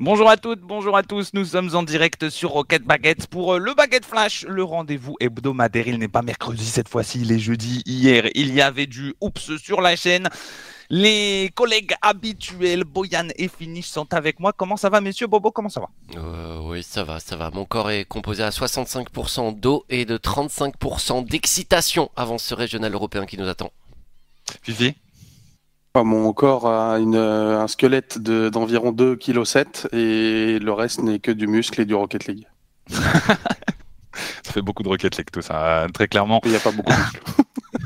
Bonjour à toutes, bonjour à tous. Nous sommes en direct sur Rocket Baguette pour euh, le Baguette Flash, le rendez-vous hebdomadaire. Il n'est pas mercredi cette fois-ci, il est jeudi. Hier, il y avait du Oups sur la chaîne. Les collègues habituels, Boyan et Finish, sont avec moi. Comment ça va, messieurs? Bobo, comment ça va? Euh, Oui, ça va, ça va. Mon corps est composé à 65% d'eau et de 35% d'excitation avant ce régional européen qui nous attend. Fifi? Mon corps a une, un squelette d'environ 2,7 kg et le reste n'est que du muscle et du Rocket League. ça fait beaucoup de Rocket League tout ça, très clairement. Il n'y a pas beaucoup de muscles.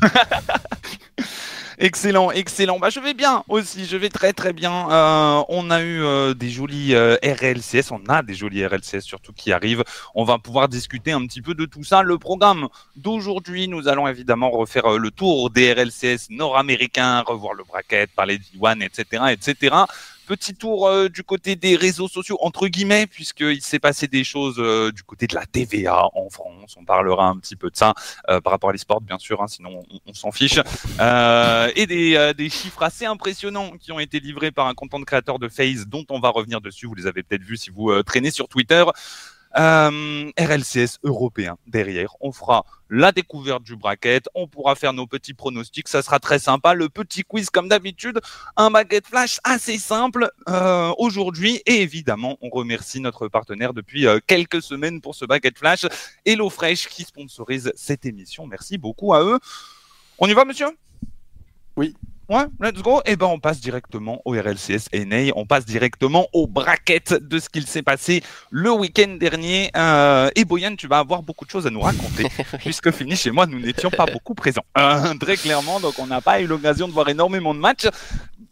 Excellent, excellent. Bah, je vais bien aussi, je vais très très bien. Euh, on a eu euh, des jolis euh, RLCS, on a des jolis RLCS surtout qui arrivent. On va pouvoir discuter un petit peu de tout ça. Le programme d'aujourd'hui, nous allons évidemment refaire le tour des RLCS nord-américains, revoir le bracket, parler d etc., etc petit tour euh, du côté des réseaux sociaux, entre guillemets, puisqu'il s'est passé des choses euh, du côté de la TVA en France. On parlera un petit peu de ça euh, par rapport à l'e-sport, bien sûr, hein, sinon on, s'en fiche. et des, des, chiffres assez impressionnants qui ont été livrés par un content créateur de FaZe, dont on va revenir dessus. Vous les avez peut-être vus si vous traînez sur Twitter. Euh, RLCS européen derrière. On fera la découverte du bracket, on pourra faire nos petits pronostics, ça sera très sympa. Le petit quiz comme d'habitude, un baguette flash assez simple euh, aujourd'hui. Et évidemment, on remercie notre partenaire depuis euh, quelques semaines pour ce baguette flash, HelloFresh qui sponsorise cette émission. Merci beaucoup à eux. On y va, monsieur? Oui. Ouais, let's go. Et eh ben, on passe directement au RLCS NA. On passe directement au bracket de ce qu'il s'est passé le week-end dernier. Euh, et Boyan, tu vas avoir beaucoup de choses à nous raconter, puisque fini chez moi, nous n'étions pas beaucoup présents. Euh, très clairement, donc on n'a pas eu l'occasion de voir énormément de matchs.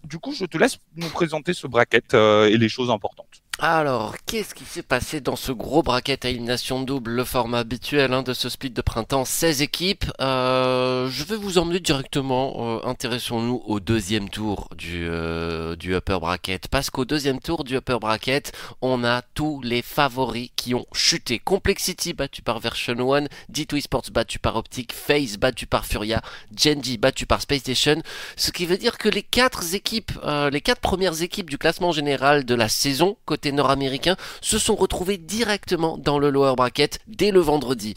Du coup, je te laisse nous présenter ce bracket euh, et les choses importantes. Alors, qu'est-ce qui s'est passé dans ce gros bracket à élimination double, le format habituel hein, de ce split de printemps, 16 équipes euh, Je vais vous emmener directement, euh, intéressons-nous au deuxième tour du, euh, du upper bracket, parce qu'au deuxième tour du upper bracket, on a tous les favoris qui ont chuté. Complexity battu par Version 1, D2 Esports battu par Optic, FaZe battu par Furia, Genji battu par Space Station, ce qui veut dire que les quatre équipes, les quatre premières équipes du classement général de la saison, côté nord-américains se sont retrouvés directement dans le lower bracket dès le vendredi.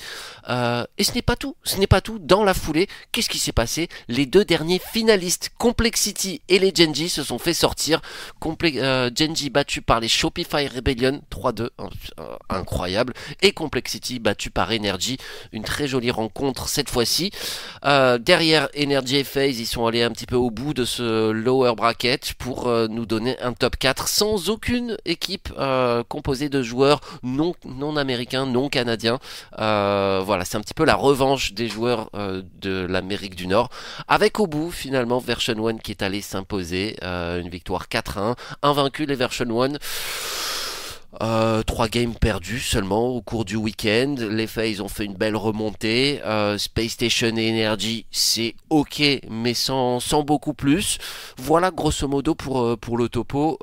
Euh, et ce n'est pas tout, ce n'est pas tout. Dans la foulée, qu'est-ce qui s'est passé? Les deux derniers finalistes, Complexity et les Genji, se sont fait sortir. Euh, Genji battu par les Shopify Rebellion 3-2, euh, incroyable, et Complexity battu par Energy, une très jolie rencontre cette fois-ci. derrière Energy et FaZe, ils sont allés un petit peu au bout de ce lower bracket pour nous donner un top 4 sans aucune équipe euh, composé de joueurs non, non américains, non canadiens. Euh, voilà, c'est un petit peu la revanche des joueurs euh, de l'Amérique du Nord. Avec au bout, finalement, Version 1 qui est allé s'imposer. une victoire 4-1. Invaincu les Version 1. Euh, trois games perdus seulement au cours du week-end. Les FaZe ont fait une belle remontée. Euh, Space Station et Energy, c'est ok, mais sans, sans beaucoup plus. Voilà grosso modo pour, euh, pour le topo.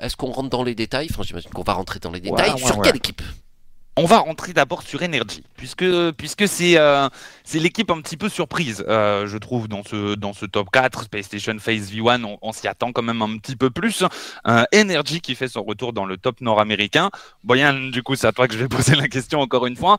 Est-ce qu'on rentre dans les détails? Enfin, j'imagine qu'on va rentrer dans les détails. Sur quelle équipe? On va rentrer d'abord sur Energy, puisque, puisque c'est euh, l'équipe un petit peu surprise, euh, je trouve, dans ce, dans ce top 4. Space Station Phase V1, on, s'y attend quand même un petit peu plus. Euh, Energy qui fait son retour dans le top nord-américain. Boyan, du coup, c'est à toi que je vais poser la question encore une fois.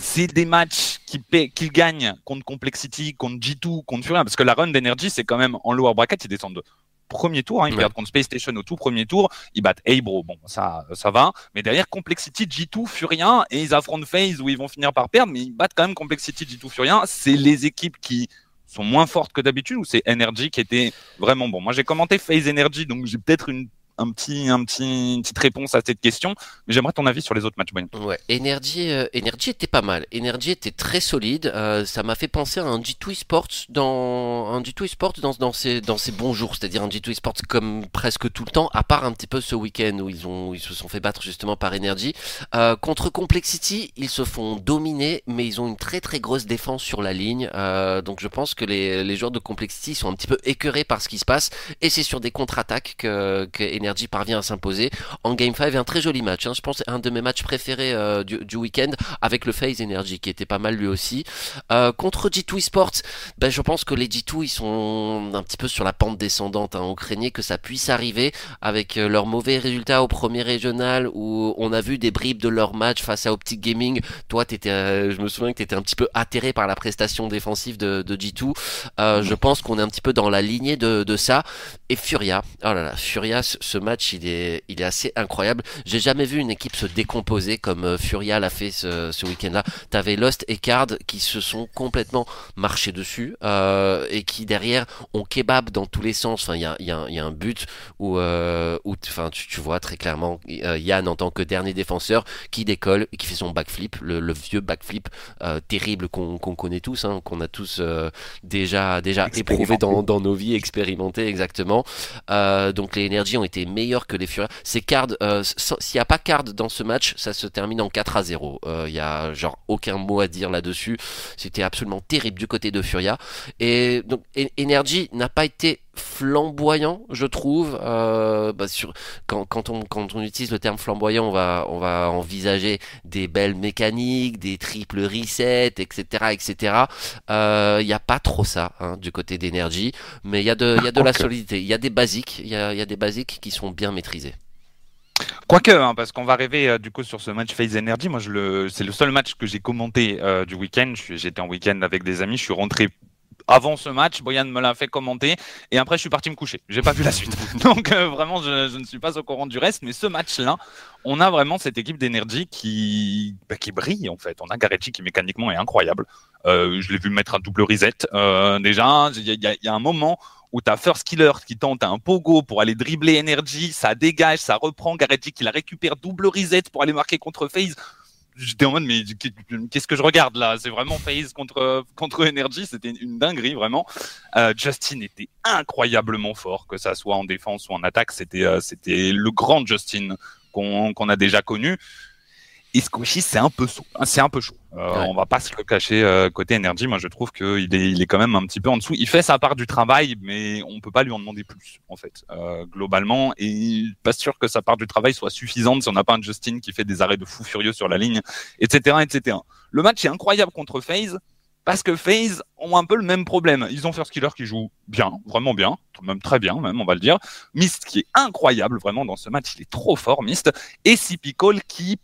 C'est des matchs qu'ils gagnent contre Complexity, contre G2, contre Furia, parce que la run d'Energy, c'est quand même en lower bracket, ils descendent de premier tour. Hein, ils perdent contre Space Station au tout premier tour. Ils battent Abro. Bon, ça, ça va. Mais derrière, Complexity, G2, Furien. Et ils affrontent FaZe où ils vont finir par perdre. Mais ils battent quand même Complexity, G2, Furien. C'est les équipes qui sont moins fortes que d'habitude ou c'est Energy qui était vraiment bon? Moi, j'ai commenté FaZe Energy, donc j'ai peut-être une un petit, un petit, une petite réponse à cette question. Mais j'aimerais ton avis sur les autres matchs. Ouais, Energy, euh, Energy était pas mal. Energy était très solide. Euh, ça m'a fait penser à un G2 Esports dans un G2 Esports dans, dans ses dans ses bons jours, c'est-à-dire un G2 Esports comme presque tout le temps, à part un petit peu ce week-end où ils ont ils se sont fait battre justement par Energy. Euh, contre Complexity, ils se font dominer, mais ils ont une très très grosse défense sur la ligne. Euh, donc je pense que les, les joueurs de Complexity sont un petit peu écœurés par ce qui se passe, et c'est sur des contre-attaques que, que Energy Energy parvient à s'imposer en Game 5 un très joli match. Hein. Je pense un de mes matchs préférés euh, du, du week-end avec le FaZe Energy qui était pas mal lui aussi. Euh, contre G2 Esports, ben, je pense que les G2 ils sont un petit peu sur la pente descendante. Hein. On craignait que ça puisse arriver avec euh, leurs mauvais résultats au premier régional où on a vu des bribes de leur match face à Optic Gaming. Toi, t'étais, euh, je me souviens que tu étais un petit peu atterré par la prestation défensive de, de G2. Euh, je pense qu'on est un petit peu dans la lignée de, de ça. Et Furia, oh là là, Furia, ce match, il est, il est assez incroyable. J'ai jamais vu une équipe se décomposer comme euh, Furia l'a fait ce, ce week-end-là. T'avais Lost et Card qui se sont complètement marchés dessus euh, et qui derrière ont kebab dans tous les sens. Enfin, il y a, y, a, y a, un but où, euh, où enfin, tu, tu, vois très clairement Yann en tant que dernier défenseur qui décolle et qui fait son backflip, le, le vieux backflip euh, terrible qu'on qu connaît tous, hein, qu'on a tous déjà déjà éprouvé dans, dans nos vies, expérimenté exactement. donc les énergies ont été meilleures que les Furia. Ces cards, s'il n'y a pas card dans ce match, ça se termine en 4 à 0. Il y a genre aucun mot à dire là-dessus. C'était absolument terrible du côté de Furia. Et donc Energy n'a pas été flamboyant, je trouve. Euh, bah sur, quand, quand, on, quand on utilise le terme flamboyant, on va, on va envisager des belles mécaniques, des triples resets, etc., etc. Il euh, n'y a pas trop ça hein, du côté d'énergie, mais il y a de, y a de la solidité. Il y a des basiques, il y a, y a des basiques qui sont bien maîtrisés. Quoique, hein, parce qu'on va rêver euh, du coup sur ce match Phase Energy. Moi, je le, c'est le seul match que j'ai commenté euh, du week-end. J'étais en week-end avec des amis. Je suis rentré avant ce match. Boyan me l'a fait commenter et après je suis parti me coucher. J'ai pas vu la suite. Donc euh, vraiment, je, je, ne suis pas au courant du reste. Mais ce match-là, on a vraiment cette équipe d'énergie qui, bah, qui brille en fait. On a Garetti qui mécaniquement est incroyable. Euh, je l'ai vu mettre un double reset. Euh, déjà, il y, y, y a un moment où t'as First Killer qui tente un pogo pour aller dribbler Energy, ça dégage, ça reprend Garetti qui la récupère double reset pour aller marquer contre FaZe. J'étais en mode mais qu'est-ce que je regarde là? C'est vraiment FaZe contre contre Energy, c'était une dinguerie vraiment. Euh, Justin était incroyablement fort, que ça soit en défense ou en attaque, c'était euh, c'était le grand Justin qu'on qu'on a déjà connu. Et Squishy, c'est un peu chaud. C'est un peu chaud. Euh, ouais. On va pas se le cacher euh, côté Energy. Moi, je trouve qu'il est, il est quand même un petit peu en dessous. Il fait sa part du travail, mais on peut pas lui en demander plus, en fait, euh, globalement. Et pas sûr que sa part du travail soit suffisante si on n'a pas un Justin qui fait des arrêts de fou furieux sur la ligne, etc., etc. Le match est incroyable contre FaZe parce que FaZe ont un peu le même problème. Ils ont First Killer qui joue bien, vraiment bien, même très bien, même, on va le dire. Mist qui est incroyable, vraiment, dans ce match, il est trop fort, Mist. Et Call qui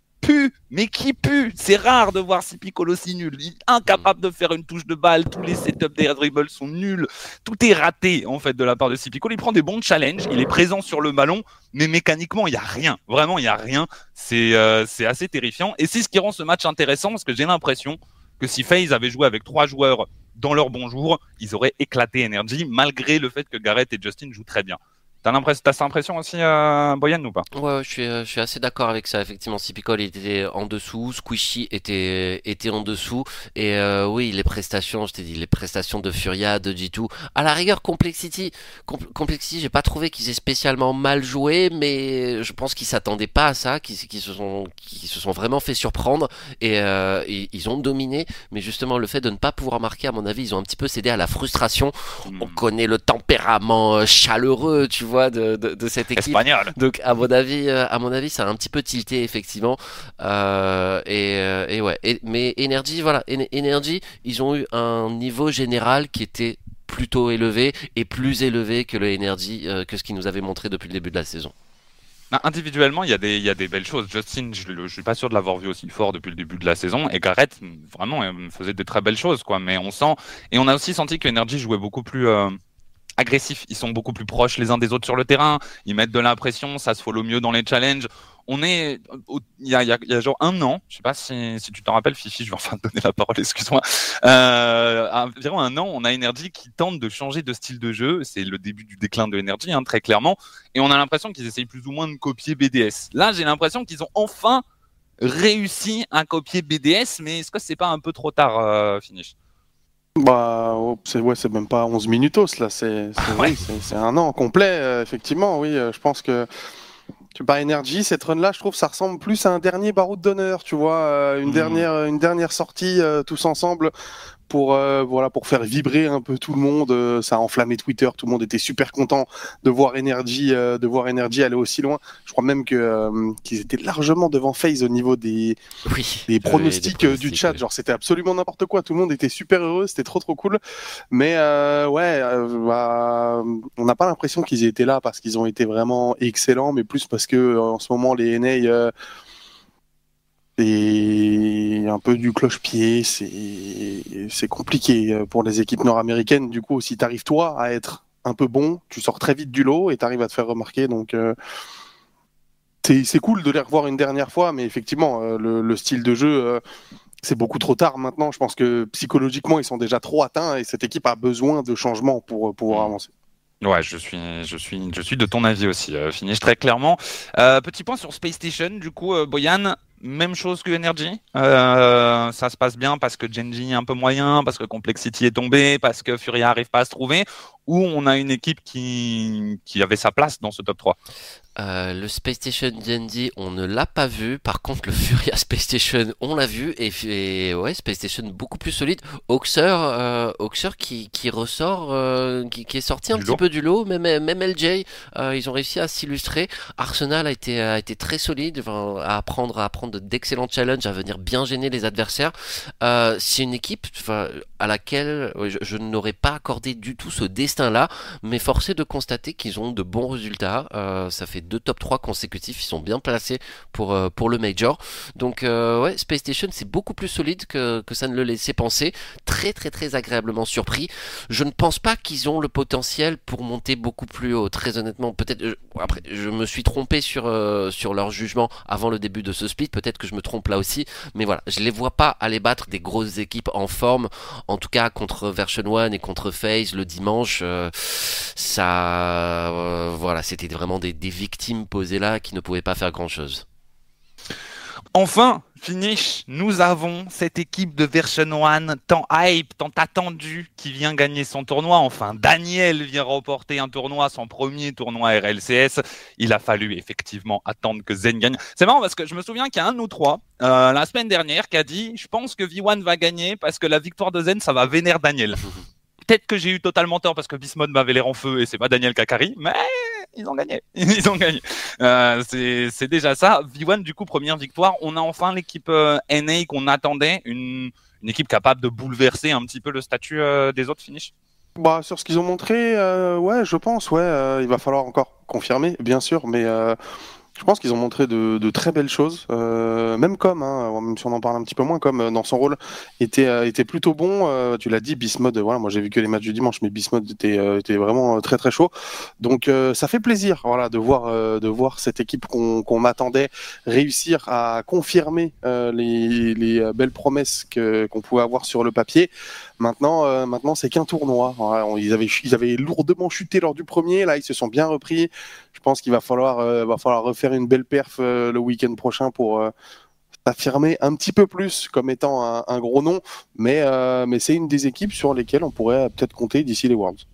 mais qui pue? C'est rare de voir Cipicol aussi nul. Il est incapable de faire une touche de balle. Tous les setups des dribbles sont nuls. Tout est raté, en fait, de la part de Cipicol. Il prend des bons challenges. Il est présent sur le ballon, mais mécaniquement, il n'y a rien. Vraiment, il n'y a rien. C'est euh, assez terrifiant. Et c'est ce qui rend ce match intéressant parce que j'ai l'impression que si FaZe avait joué avec trois joueurs dans leur bon jour, ils auraient éclaté Energy, malgré le fait que Gareth et Justin jouent très bien. T'as l'impression, t'as cette impression aussi, euh, Boyan, ou pas? Ouais, je suis, je suis assez d'accord avec ça. Effectivement, Cipicol était en dessous, Squishy était, était en dessous, et euh, oui, les prestations, je t'ai dit, les prestations de Furia, de G2, à la rigueur, Complexity, Com Complexity, j'ai pas trouvé qu'ils aient spécialement mal joué, mais je pense qu'ils s'attendaient pas à ça, qu'ils qu se sont, qu'ils se sont vraiment fait surprendre, et, euh, et, ils ont dominé, mais justement, le fait de ne pas pouvoir marquer, à mon avis, ils ont un petit peu cédé à la frustration. Mmh. On connaît le tempérament euh, chaleureux, tu vois de, de, de, cette équipe. Espagnol. Donc à mon avis, à mon avis, ça a un petit peu tilté effectivement. Euh, et, et, ouais. Et, mais Energy, voilà, Energy, ils ont eu un niveau général qui était plutôt élevé et plus élevé que le Energy euh, que ce qu'ils nous avait montré depuis le début de la saison. Individuellement, il y, a des, il y a des belles choses. Justin, je ne suis pas sûr de l'avoir vu aussi fort depuis le début de la saison. Et Garrett, vraiment, faisait des très belles choses. quoi. Mais on sent. Et on a aussi senti que Energy jouait beaucoup plus. Euh agressifs, ils sont beaucoup plus proches les uns des autres sur le terrain, ils mettent de l'impression, ça se follow mieux dans les challenges. On est, il y a, genre un an, je sais pas si, si tu t'en rappelles, Fifi, je vais enfin te donner la parole, excuse-moi. Euh, environ un an, on a Energy qui tente de changer de style de jeu. C'est le début du déclin de Energy, hein, très clairement. Et on a l'impression qu'ils essayent plus ou moins de copier BDS. Là, j'ai l'impression qu'ils ont enfin réussi à copier BDS, mais est-ce que c'est pas un peu trop tard, euh, finish? Bah, c'est ouais, c'est même pas 11 minutos là, c'est ah ouais. oui, un an complet, euh, effectivement. Oui, euh, je pense que par Energy, cette run là, je trouve ça ressemble plus à un dernier baroud d'honneur, tu vois, euh, une, mmh. dernière, une dernière sortie tous ensemble pour voilà pour faire vibrer un peu tout le monde. ça a enflammé Twitter, tout le monde était super content de voir Energy, de voir Energy aller aussi loin. Je crois même que qu'ils étaient largement devant FaZe au niveau des des pronostics, du chat. Genre c'était absolument n'importe quoi. Tout le monde était super heureux, c'était trop trop cool. Mais ouais, bah, on n'a pas l'impression qu'ils étaient là parce qu'ils ont été vraiment excellents, mais plus parce que en ce moment les NA c'est un peu du cloche-pied, c'est compliqué euh, pour les équipes nord-américaines. Du coup, si tu arrives toi à être un peu bon, tu sors très vite du lot et tu arrives à te faire remarquer. Donc, euh, c'est cool de les revoir une dernière fois, mais effectivement, euh, le, style de jeu, c'est beaucoup trop tard maintenant. Je pense que psychologiquement, ils sont déjà trop atteints et cette équipe a besoin de changements pour pouvoir mmh. avancer. Ouais, je suis, je suis, je suis de ton avis aussi, Finish très clairement. petit point sur Space Station, du coup, Boyan, même chose que Energy. Euh, ça se passe bien parce que Genji est un peu moyen, parce que Complexity est tombé, parce que Furia arrive pas à se trouver, ou on a une équipe qui, qui avait sa place dans ce top 3 euh, le Space Station D&D, on ne l'a pas vu. Par contre, le Furia Space Station, on l'a vu. Et, ouais, Space Station beaucoup plus solide. Oxer, euh, qui, qui ressort, euh, qui, qui, est sorti un petit peu du lot. Même, même LJ, ils ont réussi à s'illustrer. Arsenal a été, a été très solide, à apprendre, à apprendre d'excellents challenges, à venir bien gêner les adversaires. C'est une équipe à laquelle je, je n'aurais pas accordé du tout ce destin-là, mais forcé de constater qu'ils ont de bons résultats. ça fait deux top 3 consécutifs, ils sont bien placés pour, euh, pour le Major. Donc euh, ouais, Space Station c'est beaucoup plus solide que, que ça ne le laissait penser. Très très très agréablement surpris. Je ne pense pas qu'ils ont le potentiel pour monter beaucoup plus haut. Très honnêtement, peut-être euh, après je me suis trompé sur, sur leur jugement avant le début de ce split. Peut-être que je me trompe là aussi. Mais voilà, je les vois pas aller battre des grosses équipes en forme. En tout cas contre Version 1 et contre FaZe le dimanche. Ça voilà, c'était vraiment des, des victimes team posé là qui ne pouvait pas faire grand chose. Enfin, finish, nous avons cette équipe de Version 1 tant hype, tant attendue, qui vient gagner son tournoi. Enfin, Daniel vient remporter un tournoi, son premier tournoi RLCS. Il a fallu effectivement attendre que Zen gagne. C'est marrant parce que je me souviens qu'il y a un ou trois, euh, la semaine dernière, qui a dit Je pense que V1 va gagner parce que la victoire de Zen, ça va vénérer Daniel. Peut-être que j'ai eu totalement tort parce que Bismod m'avait l'air en feu et c'est pas Daniel Kakari, mais ils ont gagné. Ils ont gagné. Euh, c'est déjà ça. V1, du coup, première victoire. On a enfin l'équipe euh, NA qu'on attendait, une, équipe capable de bouleverser un petit peu le statut euh, des autres finishes. Bah, sur ce qu'ils ont montré, ouais, je pense, ouais, il va falloir encore confirmer, bien sûr, mais je pense qu'ils ont montré de, de, très belles choses. Euh, même comme, hein, même si on en parle un petit peu moins, comme euh, dans son rôle était euh, était plutôt bon. Euh, tu l'as dit, Bismod. Voilà, moi j'ai vu que les matchs du dimanche, mais Bismod était était vraiment très très chaud. Donc ça fait plaisir, voilà, de voir de voir cette équipe qu'on qu'on attendait réussir à confirmer les, les belles promesses qu'on pouvait avoir sur le papier. Maintenant, maintenant c'est qu'un tournoi. ils avaient lourdement chuté lors du premier. Là, ils se sont bien repris. Je pense qu'il va falloir falloir refaire faire une belle perf euh, le week-end prochain pour euh, s'affirmer un petit peu plus comme étant un, gros nom, mais, euh, mais c'est une des équipes sur lesquelles on pourrait peut-être compter d'ici les Worlds.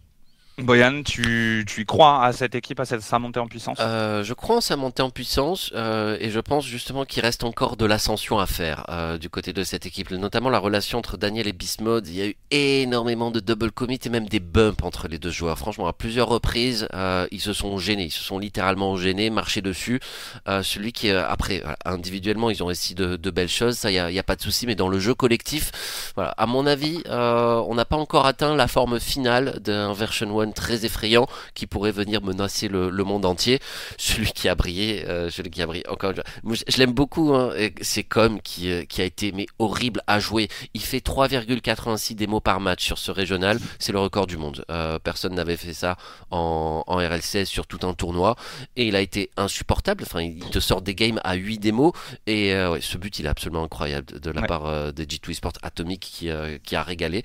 Boyan, tu, tu y crois à cette équipe, à cette, sa montée en puissance? Euh, Je crois en sa montée en puissance euh, et je pense justement qu'il reste encore de l'ascension à faire euh, du côté de cette équipe, notamment la relation entre Daniel et Bismode. Il y a eu énormément de double commit et même des bumps entre les deux joueurs. Franchement, à plusieurs reprises, ils se sont gênés, ils se sont littéralement gênés, marchés dessus. Celui qui, après, individuellement, ils ont réussi de, belles choses, ça, il n'y a, pas de souci, mais dans le jeu collectif, voilà, à mon avis, on n'a pas encore atteint la forme finale d'un version 1 très effrayant qui pourrait venir menacer le, monde entier. Celui qui a brillé, euh, celui qui a brillé encore. Je, je l'aime beaucoup. Hein, c'est comme qui, euh, qui a été mais horrible à jouer. Il fait 3,86 démos par match sur ce régional. C'est le record du monde. Euh, personne n'avait fait ça en, en RL16 sur tout un tournoi et il a été insupportable. Enfin, il te sort des games à 8 démos et ouais, ce but il est absolument incroyable de, la part de G2 Sport Atomic qui, qui a régalé.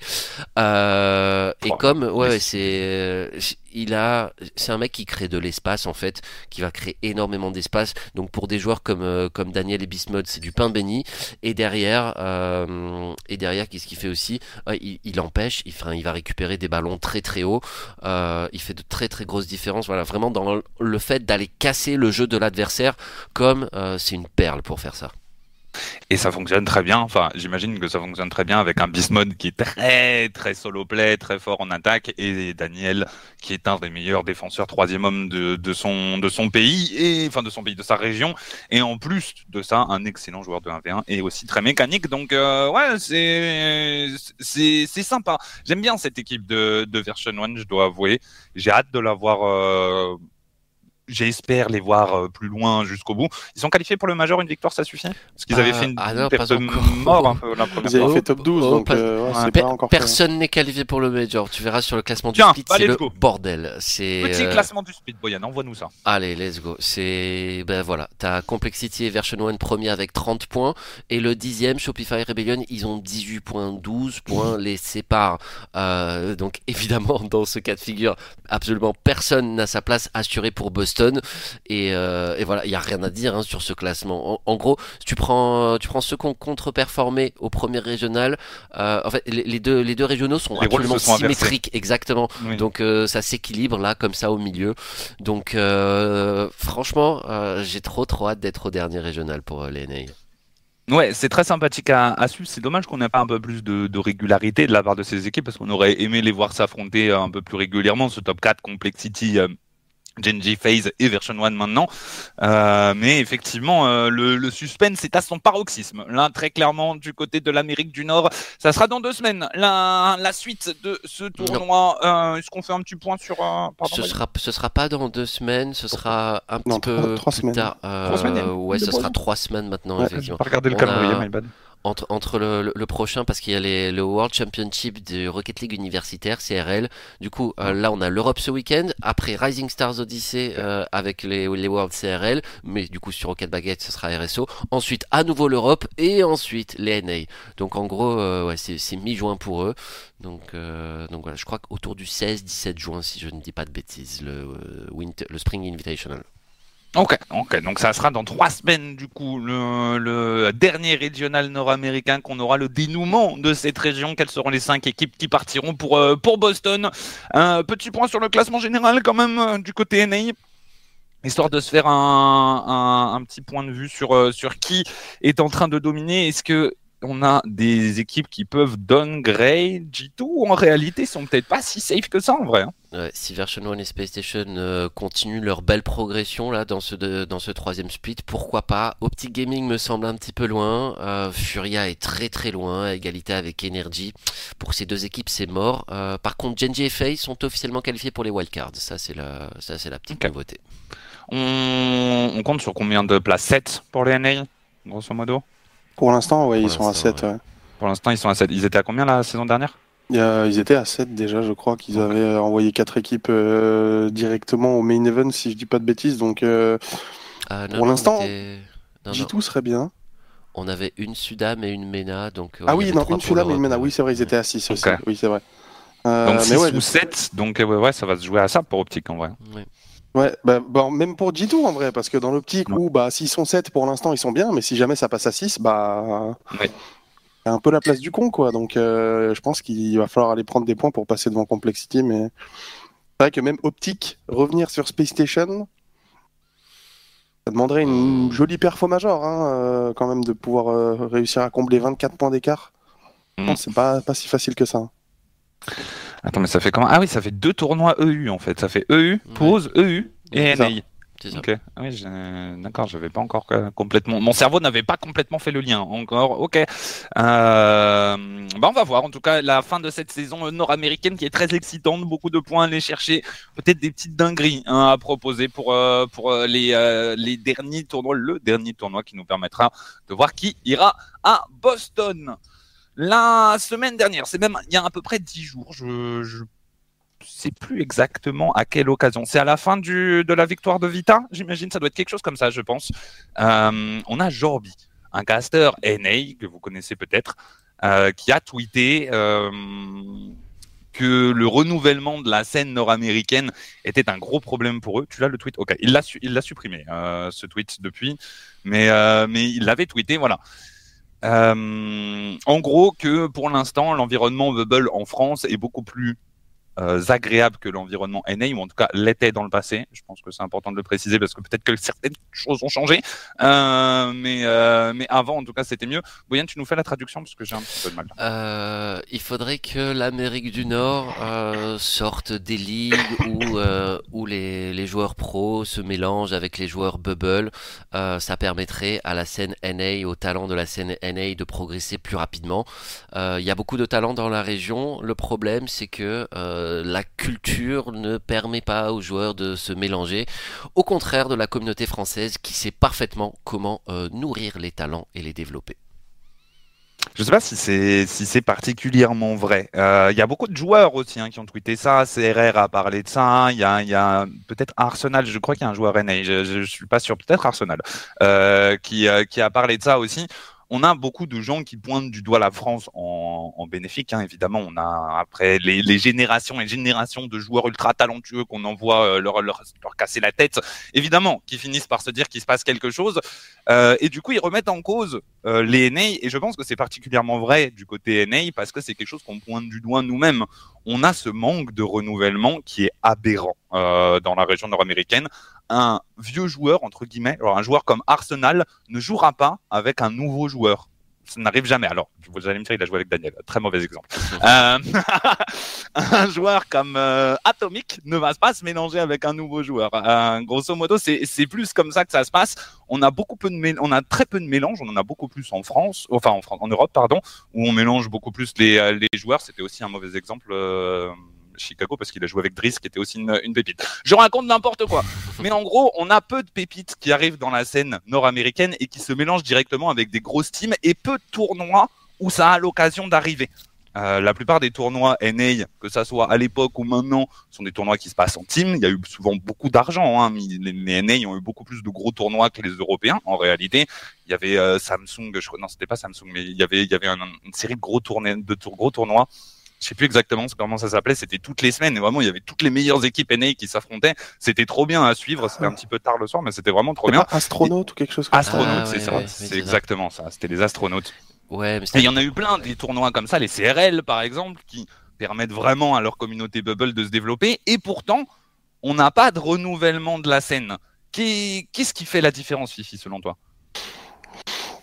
et comme ouais, c'est euh, il a, c'est un mec qui crée de l'espace en fait, qui va créer énormément d'espace. Donc pour des joueurs comme euh, Daniel et Bismuth, c'est du pain béni. Et derrière, euh, et derrière, qu'est-ce qu'il fait aussi? Il, empêche, il, il va récupérer des ballons très très hauts. il fait de très très grosses différences. Voilà, vraiment dans le fait d'aller casser le jeu de l'adversaire, comme c'est une perle pour faire ça. Et ça fonctionne très bien. Enfin, j'imagine que ça fonctionne très bien avec un Bismod qui est très très solo play, très fort en attaque, et Daniel qui est un des meilleurs défenseurs troisième homme de, son de son pays et enfin de son pays, de sa région. Et en plus de ça, un excellent joueur de 1v1 et aussi très mécanique. Donc euh, ouais, c'est sympa. J'aime bien cette équipe de de Version 1, je dois avouer. J'ai hâte de la voir. Euh, j'espère les voir euh, plus loin jusqu'au bout. Ils sont qualifiés pour le Major, une victoire, ça suffit? Parce qu'ils avaient Ah, fait une ah non, perte mort un peu la première Ils avaient fait top 12, Oh, donc pas- euh, ouais, c'est Pe- pas encore fait. personne n'est qualifié pour le Major. Tu verras sur le classement du Tiens, bah, c'est let's le go. bordel. C'est Petit euh, classement du speed, Boyan, envoie-nous ça. Allez, let's go. C'est ben voilà, t'as Complexity et Version 1 premier avec 30 points et le dixième Shopify Rebellion, ils ont 18 points, 12 points les séparent. Euh, donc évidemment, dans ce cas de figure, absolument personne n'a sa place assurée pour Boston et, euh, et voilà, il y a rien à dire hein, sur ce classement. En, en gros, tu prends tu prends ceux qui ont contre-performé au premier régional, euh, en fait les, les deux les deux régionaux sont Les absolument inversés. symétriques, exactement. Oui. Donc euh, ça s'équilibre là comme ça au milieu. Donc franchement, j'ai trop trop hâte d'être au dernier régional pour les NA. Ouais, c'est très sympathique à, à suivre. C'est dommage qu'on n'ait pas un peu plus de, de régularité de la part de ces équipes parce qu'on aurait aimé les voir s'affronter un peu plus régulièrement. Ce top 4, Complexity, Genji Phase et Version 1 maintenant. Euh, mais effectivement, euh, le, le suspense est à son paroxysme. Là, très clairement, du côté de l'Amérique du Nord, ça sera dans deux semaines. La, la suite de ce tournoi. Euh, Est-ce qu'on fait un petit point sur... euh, pardon, Ce Boyan sera ce sera pas dans deux semaines, ce sera un petit Non, peu trois- trois plus semaines. tard. Euh, Trois semaines, ouais, ce sera trois semaines maintenant Ouais, effectivement. pas le calendrier, a- my bad. Entre, entre le, le- prochain, parce qu'il y a les, le World Championship de Rocket League universitaire, CRL. Du coup, euh, là, on a l'Europe ce week-end. Après Rising Stars Odyssey euh, avec les, les World CRL. Mais du coup, sur Rocket Baguette, ce sera RSO. Ensuite, à nouveau l'Europe. Et ensuite, les NA. Donc, en gros, euh, ouais, c'est c'est mi-juin pour eux. Donc, euh, donc voilà, je crois qu'autour du 16-17 juin, si je ne dis pas de bêtises, le, euh, winter, le Spring Invitational. Ok, donc ça sera dans trois semaines du coup le, dernier régional nord-américain qu'on aura le dénouement de cette région. Quelles seront les cinq équipes qui partiront pour euh, pour Boston? Un petit point sur le classement général quand même euh, du côté NA. Histoire de se faire un, un, un petit point de vue sur, euh, sur qui est en train de dominer. Est-ce que on a des équipes qui peuvent downgrade G2 ou en réalité sont peut-être pas si safe que ça en vrai hein Ouais, si Version 1 et Space Station euh, continuent leur belle progression là dans ce de- dans ce troisième split, pourquoi pas? Optic Gaming me semble un petit peu loin, euh, Furia est très très loin, à égalité avec Energy. Pour ces deux équipes, c'est mort. Euh, par contre, Genji et FaZe sont officiellement qualifiés pour les wildcards. Ça c'est la ça c'est la petite nouveauté. on, on compte sur combien de places? 7 pour les NA grosso modo? Pour l'instant, ouais, Pour ils sont à l'instant, 7. ouais. ouais. Pour l'instant, ils sont à 7. Ils étaient à combien la saison dernière? A- Ils étaient à 7 déjà, je crois qu'ils avaient euh, envoyé 4 équipes euh, directement au main event, si je dis pas de bêtises. Donc euh, Ah, non, Pour l'instant, on était- non, non, G2 serait bien. on avait une Sudam et une Mena, donc. ouais, ah oui, non, une Fulham et une Mena. Oui, c'est vrai, ils étaient à 6 aussi. Ok. Oui, c'est vrai. Euh, Donc mais 6 ouais, ou 7. Donc euh, ouais, ouais, ça va se jouer à ça pour Optique en vrai. Ouais. Ouais, bah, bon, même pour G2 en vrai, parce que dans l'optique Ouais. où bah, s'ils sont 7 pour l'instant, ils sont bien, mais si jamais ça passe à 6, bah. Ouais. C'est un peu la place du con, quoi. Donc euh, je pense qu'il va falloir aller prendre des points pour passer devant Complexity, mais. C'est vrai que même optique, revenir sur Space Station, ça demanderait une jolie perfo major, hein, euh, quand même, de pouvoir euh, réussir à combler 24 points d'écart. Mm. Non, C'est pas, pas si facile que ça. Attends, mais ça fait comment? Ah oui, ça fait deux tournois EU en fait. Ça fait EU, pause, EU et C'est ça. NA. C'est ça. Ok. Ah oui, d'accord, j'avais pas encore euh, complètement. Mon cerveau n'avait pas complètement fait le lien encore. Ok. Euh... Bah, on va voir. En tout cas, la fin de cette saison nord-américaine qui est très excitante. Beaucoup de points à aller chercher. Peut-être des petites dingueries hein, à proposer pour euh, pour les euh, les derniers tournois. Le dernier tournoi qui nous permettra de voir qui ira à Boston. La semaine dernière, c'est même il y a à peu près dix jours. Je, je sais plus exactement à quelle occasion. C'est à la fin de la victoire de Vita, j'imagine. Ça doit être quelque chose comme ça, je pense. Euh, on a Jorbi, un caster NA que vous connaissez peut-être, euh, qui a tweeté euh, que le renouvellement de la scène nord-américaine était un gros problème pour eux. Tu l'as le tweet? Ok, il l'a il l'a supprimé ce tweet depuis, mais mais il l'avait tweeté, voilà. Euh, en gros, que pour l'instant, l'environnement Bubble en France est beaucoup plus euh, agréable que l'environnement NA, ou en tout cas l'était dans le passé. Je pense que c'est important de le préciser parce que peut-être que certaines choses ont changé, euh, mais, euh, mais avant, en tout cas, c'était mieux. Boyan, tu nous fais la traduction parce que j'ai un petit peu de mal. Euh, il faudrait que l'Amérique du Nord sorte des ligues où, où les, les joueurs pros se mélangent avec les joueurs bubble. Ça permettrait à la scène NA, au talent de la scène NA de progresser plus rapidement. Il y a beaucoup de talent dans la région. Le problème, c'est que euh, la culture ne permet pas aux joueurs de se mélanger. Au contraire de la communauté française qui sait parfaitement comment euh, nourrir les talents et les développer. Je sais pas si c'est si c'est particulièrement vrai. Euh, Il y a beaucoup de joueurs aussi hein, qui ont tweeté ça. CRR a parlé de ça. Il y a, il y a peut-être Arsenal. Je crois qu'il y a un joueur NA. Je, je suis pas sûr. Peut-être Arsenal qui qui a parlé de ça aussi. On a beaucoup de gens qui pointent du doigt la France en, en bénéfique. Hein, évidemment, on a après les, générations et générations de joueurs ultra talentueux qu'on envoie euh, leur, leur casser la tête. Évidemment, qui finissent par se dire qu'il se passe quelque chose. Euh, et du coup, ils remettent en cause euh, les NA. Et je pense que c'est particulièrement vrai du côté NA parce que c'est quelque chose qu'on pointe du doigt nous-mêmes. On a ce manque de renouvellement qui est aberrant dans la région nord-américaine. Un vieux joueur, entre guillemets, alors un joueur comme Arsenal ne jouera pas avec un nouveau joueur. Ça n'arrive jamais. Alors, vous allez me dire, il a joué avec Daniel. Très mauvais exemple. Euh, un joueur comme euh, Atomic ne va pas se mélanger avec un nouveau joueur. Euh, grosso modo, c'est plus comme ça que ça se passe. On a beaucoup peu de on a très peu de mélange. On en a beaucoup plus en France, enfin en, France, en Europe, pardon, où on mélange beaucoup plus les, euh, les joueurs. C'était aussi un mauvais exemple. Chicago parce qu'il a joué avec Driss qui était aussi une, une pépite. Je raconte n'importe quoi. Mais en gros, on a peu de pépites qui arrivent dans la scène nord-américaine et qui se mélangent directement avec des grosses teams et peu de tournois où ça a l'occasion d'arriver. Euh, la plupart des tournois NA, que ça soit à l'époque ou maintenant, sont des tournois qui se passent en team. Il y a eu souvent beaucoup d'argent. Hein. Les, les NA ont eu beaucoup plus de gros tournois que les Européens. En réalité, il y avait euh, Samsung, je crois, non, c'était pas Samsung, mais il y avait, il y avait un- une série de gros tournois, de tour- gros tournois. Je sais plus exactement comment ça s'appelait. C'était toutes les semaines. Et vraiment, il y avait toutes les meilleures équipes NA qui s'affrontaient. C'était trop bien à suivre. C'était un petit peu tard le soir, mais c'était vraiment trop bien. pas astronaute ou quelque chose comme ça Astronautes, Ah, c'est ouais, ça. ouais, c'est exactement ça. C'était les astronautes. Ouais, mais Et il y en a eu plein, des tournois comme ça, les CRL par exemple, qui permettent vraiment à leur communauté Bubble de se développer. Et pourtant, on n'a pas de renouvellement de la scène. Qu'est- Qu'est-ce qui fait la différence, Fifi, selon toi?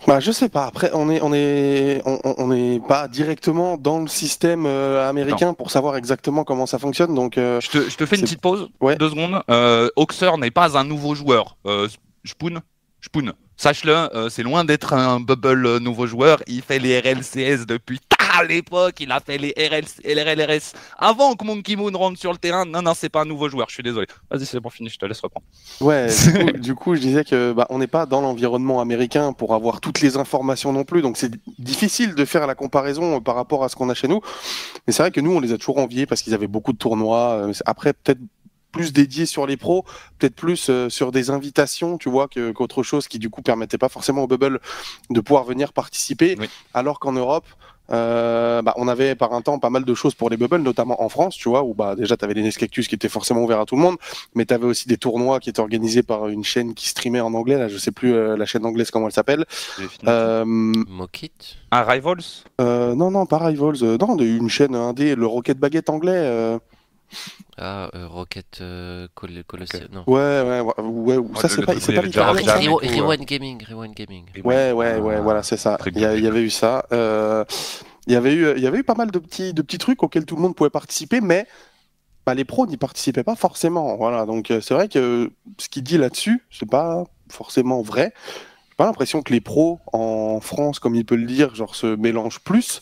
Bah, je sais pas. Après, on est, on est, on, on- n'est pas directement dans le système euh, américain pour savoir exactement comment ça fonctionne. Donc, euh, je te, je te fais une petite pause, Ouais. deux secondes. Euh, Oxer n'est pas un nouveau joueur. Euh, Spoon, Spoon, sache-le, euh, c'est loin d'être un Bubble nouveau joueur. Il fait les RLCS depuis tard l'époque. Il a fait les RLRS avant que Monkey Moon rentre sur le terrain. Non, non, c'est pas un nouveau joueur. Je suis désolé. Vas-y, c'est bon, fini. Je te laisse reprendre. ouais. du, coup, du coup, je disais que bah, on n'est pas dans l'environnement américain pour avoir toutes les informations non plus. Donc, c'est difficile de faire la comparaison euh, par rapport à ce qu'on a chez nous. Mais c'est vrai que nous, on les a toujours enviés parce qu'ils avaient beaucoup de tournois. Euh, Après, peut-être plus dédiés sur les pros, peut-être plus euh, sur des invitations, tu vois, qu'autre chose qui du coup permettait pas forcément au Bubble de pouvoir venir participer. Oui. Alors qu'en Europe, euh, bah, on avait par un temps pas mal de choses pour les Bubbles, notamment en France, tu vois, où bah, déjà tu avais les Nescactus qui étaient forcément ouverts à tout le monde, mais tu avais aussi des tournois qui étaient organisés par une chaîne qui streamait en anglais, là je sais plus euh, la chaîne anglaise comment elle s'appelle. Euh, Mokit. Un Rivals? Euh, non, non, pas Rivals, euh, non, de- une chaîne indé, le Rocket Baguette anglais. Ah, euh, Rocket euh, Col- Colosseum. Non. Ouais, ouais, ouais, ouais, ou ça c'est pas, c'est pas Ah, tout, Rewind Gaming, Rewind Gaming. Ouais, ouais, ouais, Ah. voilà, c'est ça. Il y, a- bien. il y avait eu ça. Euh, il y avait eu, il y avait eu pas mal de petits, de petits trucs auxquels tout le monde pouvait participer, mais bah, les pros n'y participaient pas forcément. Voilà, donc euh, c'est vrai que ce qu'il dit là-dessus, c'est pas forcément vrai. J'ai pas l'impression que les pros en France, comme il peut le dire, genre se mélangent plus.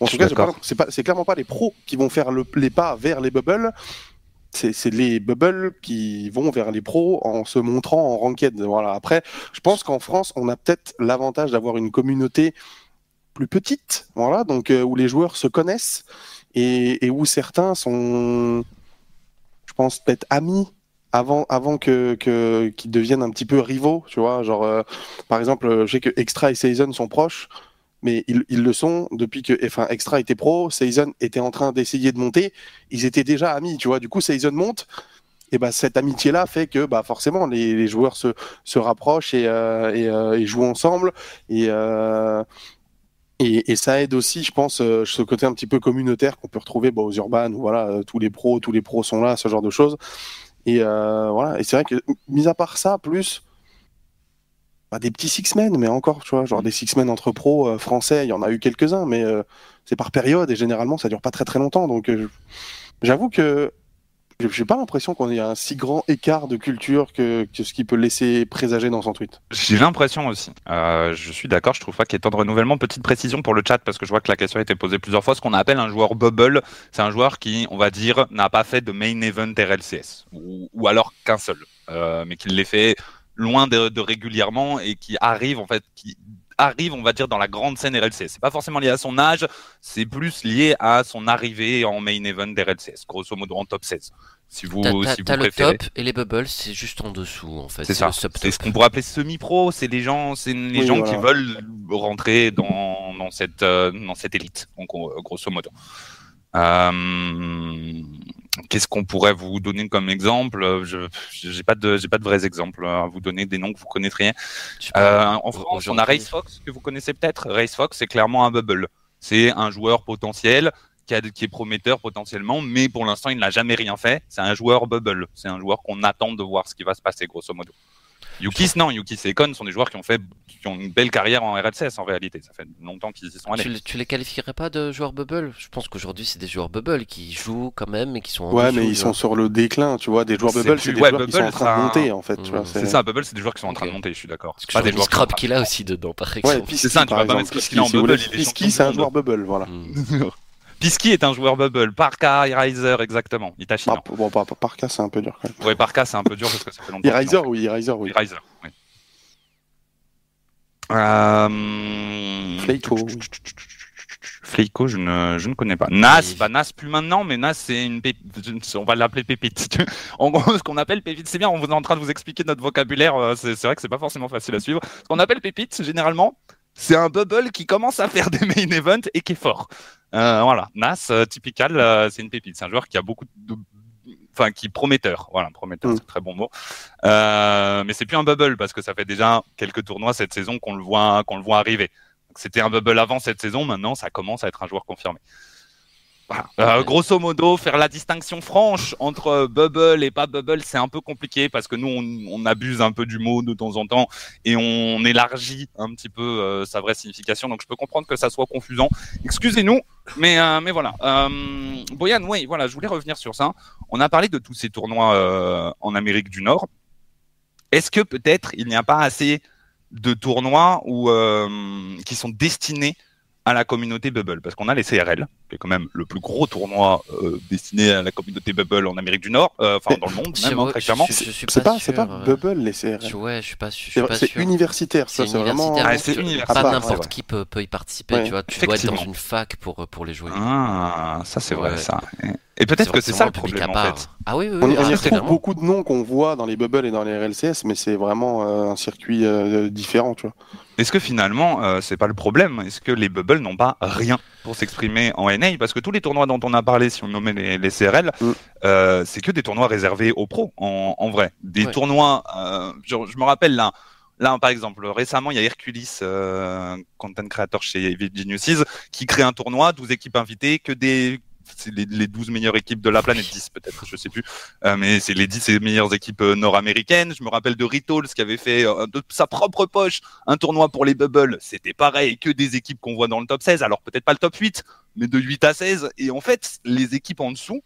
En tout cas, c'est clairement pas les pros qui vont faire le- les pas vers les bubbles. C'est les bubbles qui vont vers les pros en se montrant en ranked. Voilà. Après, je pense qu'en France, on a peut-être l'avantage d'avoir une communauté plus petite, voilà, donc euh, où les joueurs se connaissent et, et où certains sont, je pense, peut-être amis avant, avant que, qu'ils deviennent un petit peu rivaux, tu vois. Genre, euh, par exemple, je sais que Extra et Season sont proches, mais ils, le sont depuis que, enfin, Extra était pro, Season était en train d'essayer de monter, ils étaient déjà amis, tu vois. Du coup, Season monte. Et bah, cette amitié-là fait que bah, forcément les, joueurs se, se rapprochent et, euh, euh, jouent ensemble. Et, euh, Et, et, ça aide aussi, je pense, ce côté un petit peu communautaire qu'on peut retrouver bah, aux urbanes, où voilà, tous les pros, tous les pros sont là, ce genre de choses. Et voilà, et c'est vrai que, mis à part ça, plus bah, des petits six men, mais encore, tu vois, genre des six men entre pros euh, français, il y en a eu quelques-uns, mais euh, c'est par période et généralement ça dure pas très très longtemps. Donc j'avoue que j'ai pas l'impression qu'on ait un si grand écart de culture que, que ce qui peut laisser présager dans son tweet. J'ai l'impression aussi. Euh, je suis d'accord, je trouve pas qu'il y ait tant de renouvellement. Petite précision pour le chat, parce que je vois que la question a été posée plusieurs fois. Ce qu'on appelle un joueur bubble, c'est un joueur qui, on va dire, n'a pas fait de main event RLCS, ou, ou alors qu'un seul, euh, mais qui l'ait fait loin de, de, régulièrement et qui arrive, en fait, qui arrive, on va dire, dans la grande scène RLCS. C'est pas forcément lié à son âge, c'est plus lié à son arrivée en main event RLCS, grosso modo en top 16. Si vous, t'as, si t'as vous le préférez. top et les bubbles, c'est juste en dessous en fait. C'est ça. C'est ce qu'on pourrait appeler semi-pro. C'est les gens, c'est les Oui, gens voilà. qui veulent rentrer dans, dans cette euh, dans cette élite, en gros- grosso modo. Euh, Qu'est-ce qu'on pourrait vous donner comme exemple? Je j'ai pas de j'ai pas de vrais exemples à vous donner des noms que vous connaîtriez. Euh, en France, on a. Race Fox que vous connaissez peut-être. Race Fox, c'est clairement un bubble. C'est un joueur potentiel qui, a- qui est prometteur potentiellement, mais pour l'instant, il n'a jamais rien fait. C'est un joueur bubble. C'est un joueur qu'on attend de voir ce qui va se passer, grosso modo. Yukis, non. Yukis et Econ sont des joueurs qui ont fait, qui ont une belle carrière en RLCS en réalité. Ça fait longtemps qu'ils y sont allés. Tu, les- tu les qualifierais pas de joueurs bubble? Je pense qu'aujourd'hui c'est des joueurs bubble qui jouent quand même et qui sont en Ouais, mais ils sont sur le déclin, tu vois. Des joueurs C'est bubble, c'est des ouais, joueurs qui sont en train ça- de monter, en fait. Tu vois, Mm. C'est ça, bubble, c'est des joueurs qui sont en train de monter. Je suis d'accord. Parce que Pas je des joueurs qui qu'il a aussi dedans par Ouais, exemple. Pisky, ça, tu par vas pas exemple. mettre Pisky en bubble, Pisky, c'est un joueur bubble, voilà. Pisky est un joueur bubble. Parka, Riser, exactement. Itachi, Ah, non. bon, par, par cas, c'est un peu dur quand même. Ouais, Parka, c'est un peu dur parce que ça fait longtemps. Eraser, oui, Eraser, oui. Riser, oui. Euh... Fleiko. Fleiko, je ne, je ne connais pas. Nas, Oui. bah Nas plus maintenant, mais Nas c'est une pépite. On va l'appeler pépite. en gros, ce qu'on appelle pépite, c'est bien. On est en train de vous expliquer notre vocabulaire. euh, C'est c'est vrai que c'est pas forcément facile à suivre. Ce qu'on appelle pépite, généralement, c'est un bubble qui commence à faire des main events et qui est fort. Euh, voilà, Nas, euh, typical, euh, c'est une pépite. C'est un joueur qui a beaucoup de enfin qui est prometteur. Voilà, prometteur, Mm. c'est un très bon mot. Mais c'est plus un bubble parce que ça fait déjà quelques tournois cette saison qu'on le voit qu'on le voit arriver. C'était un bubble avant cette saison, maintenant ça commence à être un joueur confirmé. Voilà. Euh, grosso modo, faire la distinction franche entre bubble et pas bubble, c'est un peu compliqué parce que nous, on, abuse un peu du mot de temps en temps et on élargit un petit peu euh, sa vraie signification. Donc, je peux comprendre que ça soit confusant. Excusez-nous, mais, euh, mais voilà. Boyan, oui, voilà, je voulais revenir sur ça. On a parlé de tous ces tournois en Amérique du Nord. Est-ce que peut-être il n'y a pas assez de tournois qui sont destinés à la communauté Bubble Parce qu'on a les CRL, qui est quand même le plus gros tournoi euh, destiné à la communauté Bubble en Amérique du Nord, euh, enfin dans le monde même, hein, très je- clairement. je- je suis C'est pas, c'est sûr, pas euh, bubble, les CRL. je- Ouais, je suis pas, je suis C'est pas c'est sûr. universitaire, ça, C'est c'est vraiment. universitaire, Ah, c'est universitaire, pas n'importe ouais. qui peut, peut y participer, Ouais, tu vois. Tu dois être dans une fac pour, pour les jouer. Ah, ça c'est vrai Ouais. ça. Et- peut-être que c'est ça le problème en fait. Ah oui, oui, On, oui, y- on y ah, retrouve beaucoup de noms qu'on voit dans les bubbles et dans les RLCS, mais c'est vraiment un circuit différent, tu vois. Est-ce que finalement, euh, c'est pas le problème? Est-ce que les bubbles n'ont pas rien pour s'exprimer en NA Parce que tous les tournois dont on a parlé, si on nommait les, les CRL, Mm. euh, c'est que des tournois réservés aux pros, en, en vrai. Des Ouais. tournois, euh, je, je me rappelle là, là par exemple, récemment, il y a Hercules, euh, content creator chez Geniuses, qui crée un tournoi, 12 équipes invitées, que des les, les 12 meilleures équipes de la planète, 10 peut-être, je sais plus. Euh, mais c'est les 10 meilleures équipes euh, nord-américaines. Je me rappelle de Ritols qui avait fait euh, de sa propre poche un tournoi pour les bubbles. C'était pareil, que des équipes qu'on voit dans le top 16. Alors peut-être pas le top 8, mais de 8 à 16. Et en fait, les équipes en dessous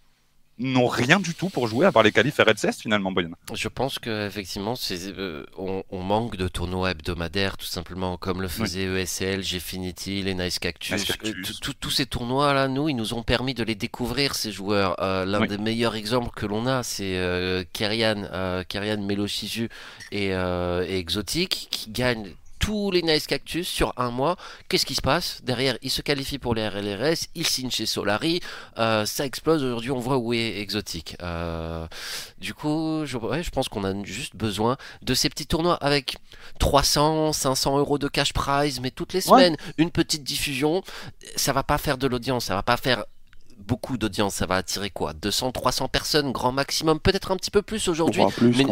n'ont rien du tout pour jouer à part les qualifs RLCS finalement, Boyan. Je pense que effectivement, c'est, euh, on, on manque de tournois hebdomadaires, tout simplement, comme le faisait ESL, Gfinity, les Nice Cactus. Nice Cactus. Euh, Tous ces tournois-là, nous, ils nous ont permis de les découvrir, ces joueurs. Euh, L'un Oui. des meilleurs exemples que l'on a, c'est Kerian, Kerian Meloshizu et, et Exotic, qui gagnent tous les Nice Cactus sur un mois. Qu'est-ce qui se passe Derrière, ils se qualifient pour les RLRS, ils signent chez Solari, euh, ça explose. Aujourd'hui, on voit où est Exotic. Euh, du coup, je, ouais, je pense qu'on a juste besoin de ces petits tournois avec 300, 500 euros de cash prize, mais toutes les Ouais. semaines, une petite diffusion. Ça va pas faire de l'audience, ça va pas faire beaucoup d'audience. Ça va attirer quoi 200, 300 personnes, grand maximum, peut-être un petit peu plus aujourd'hui.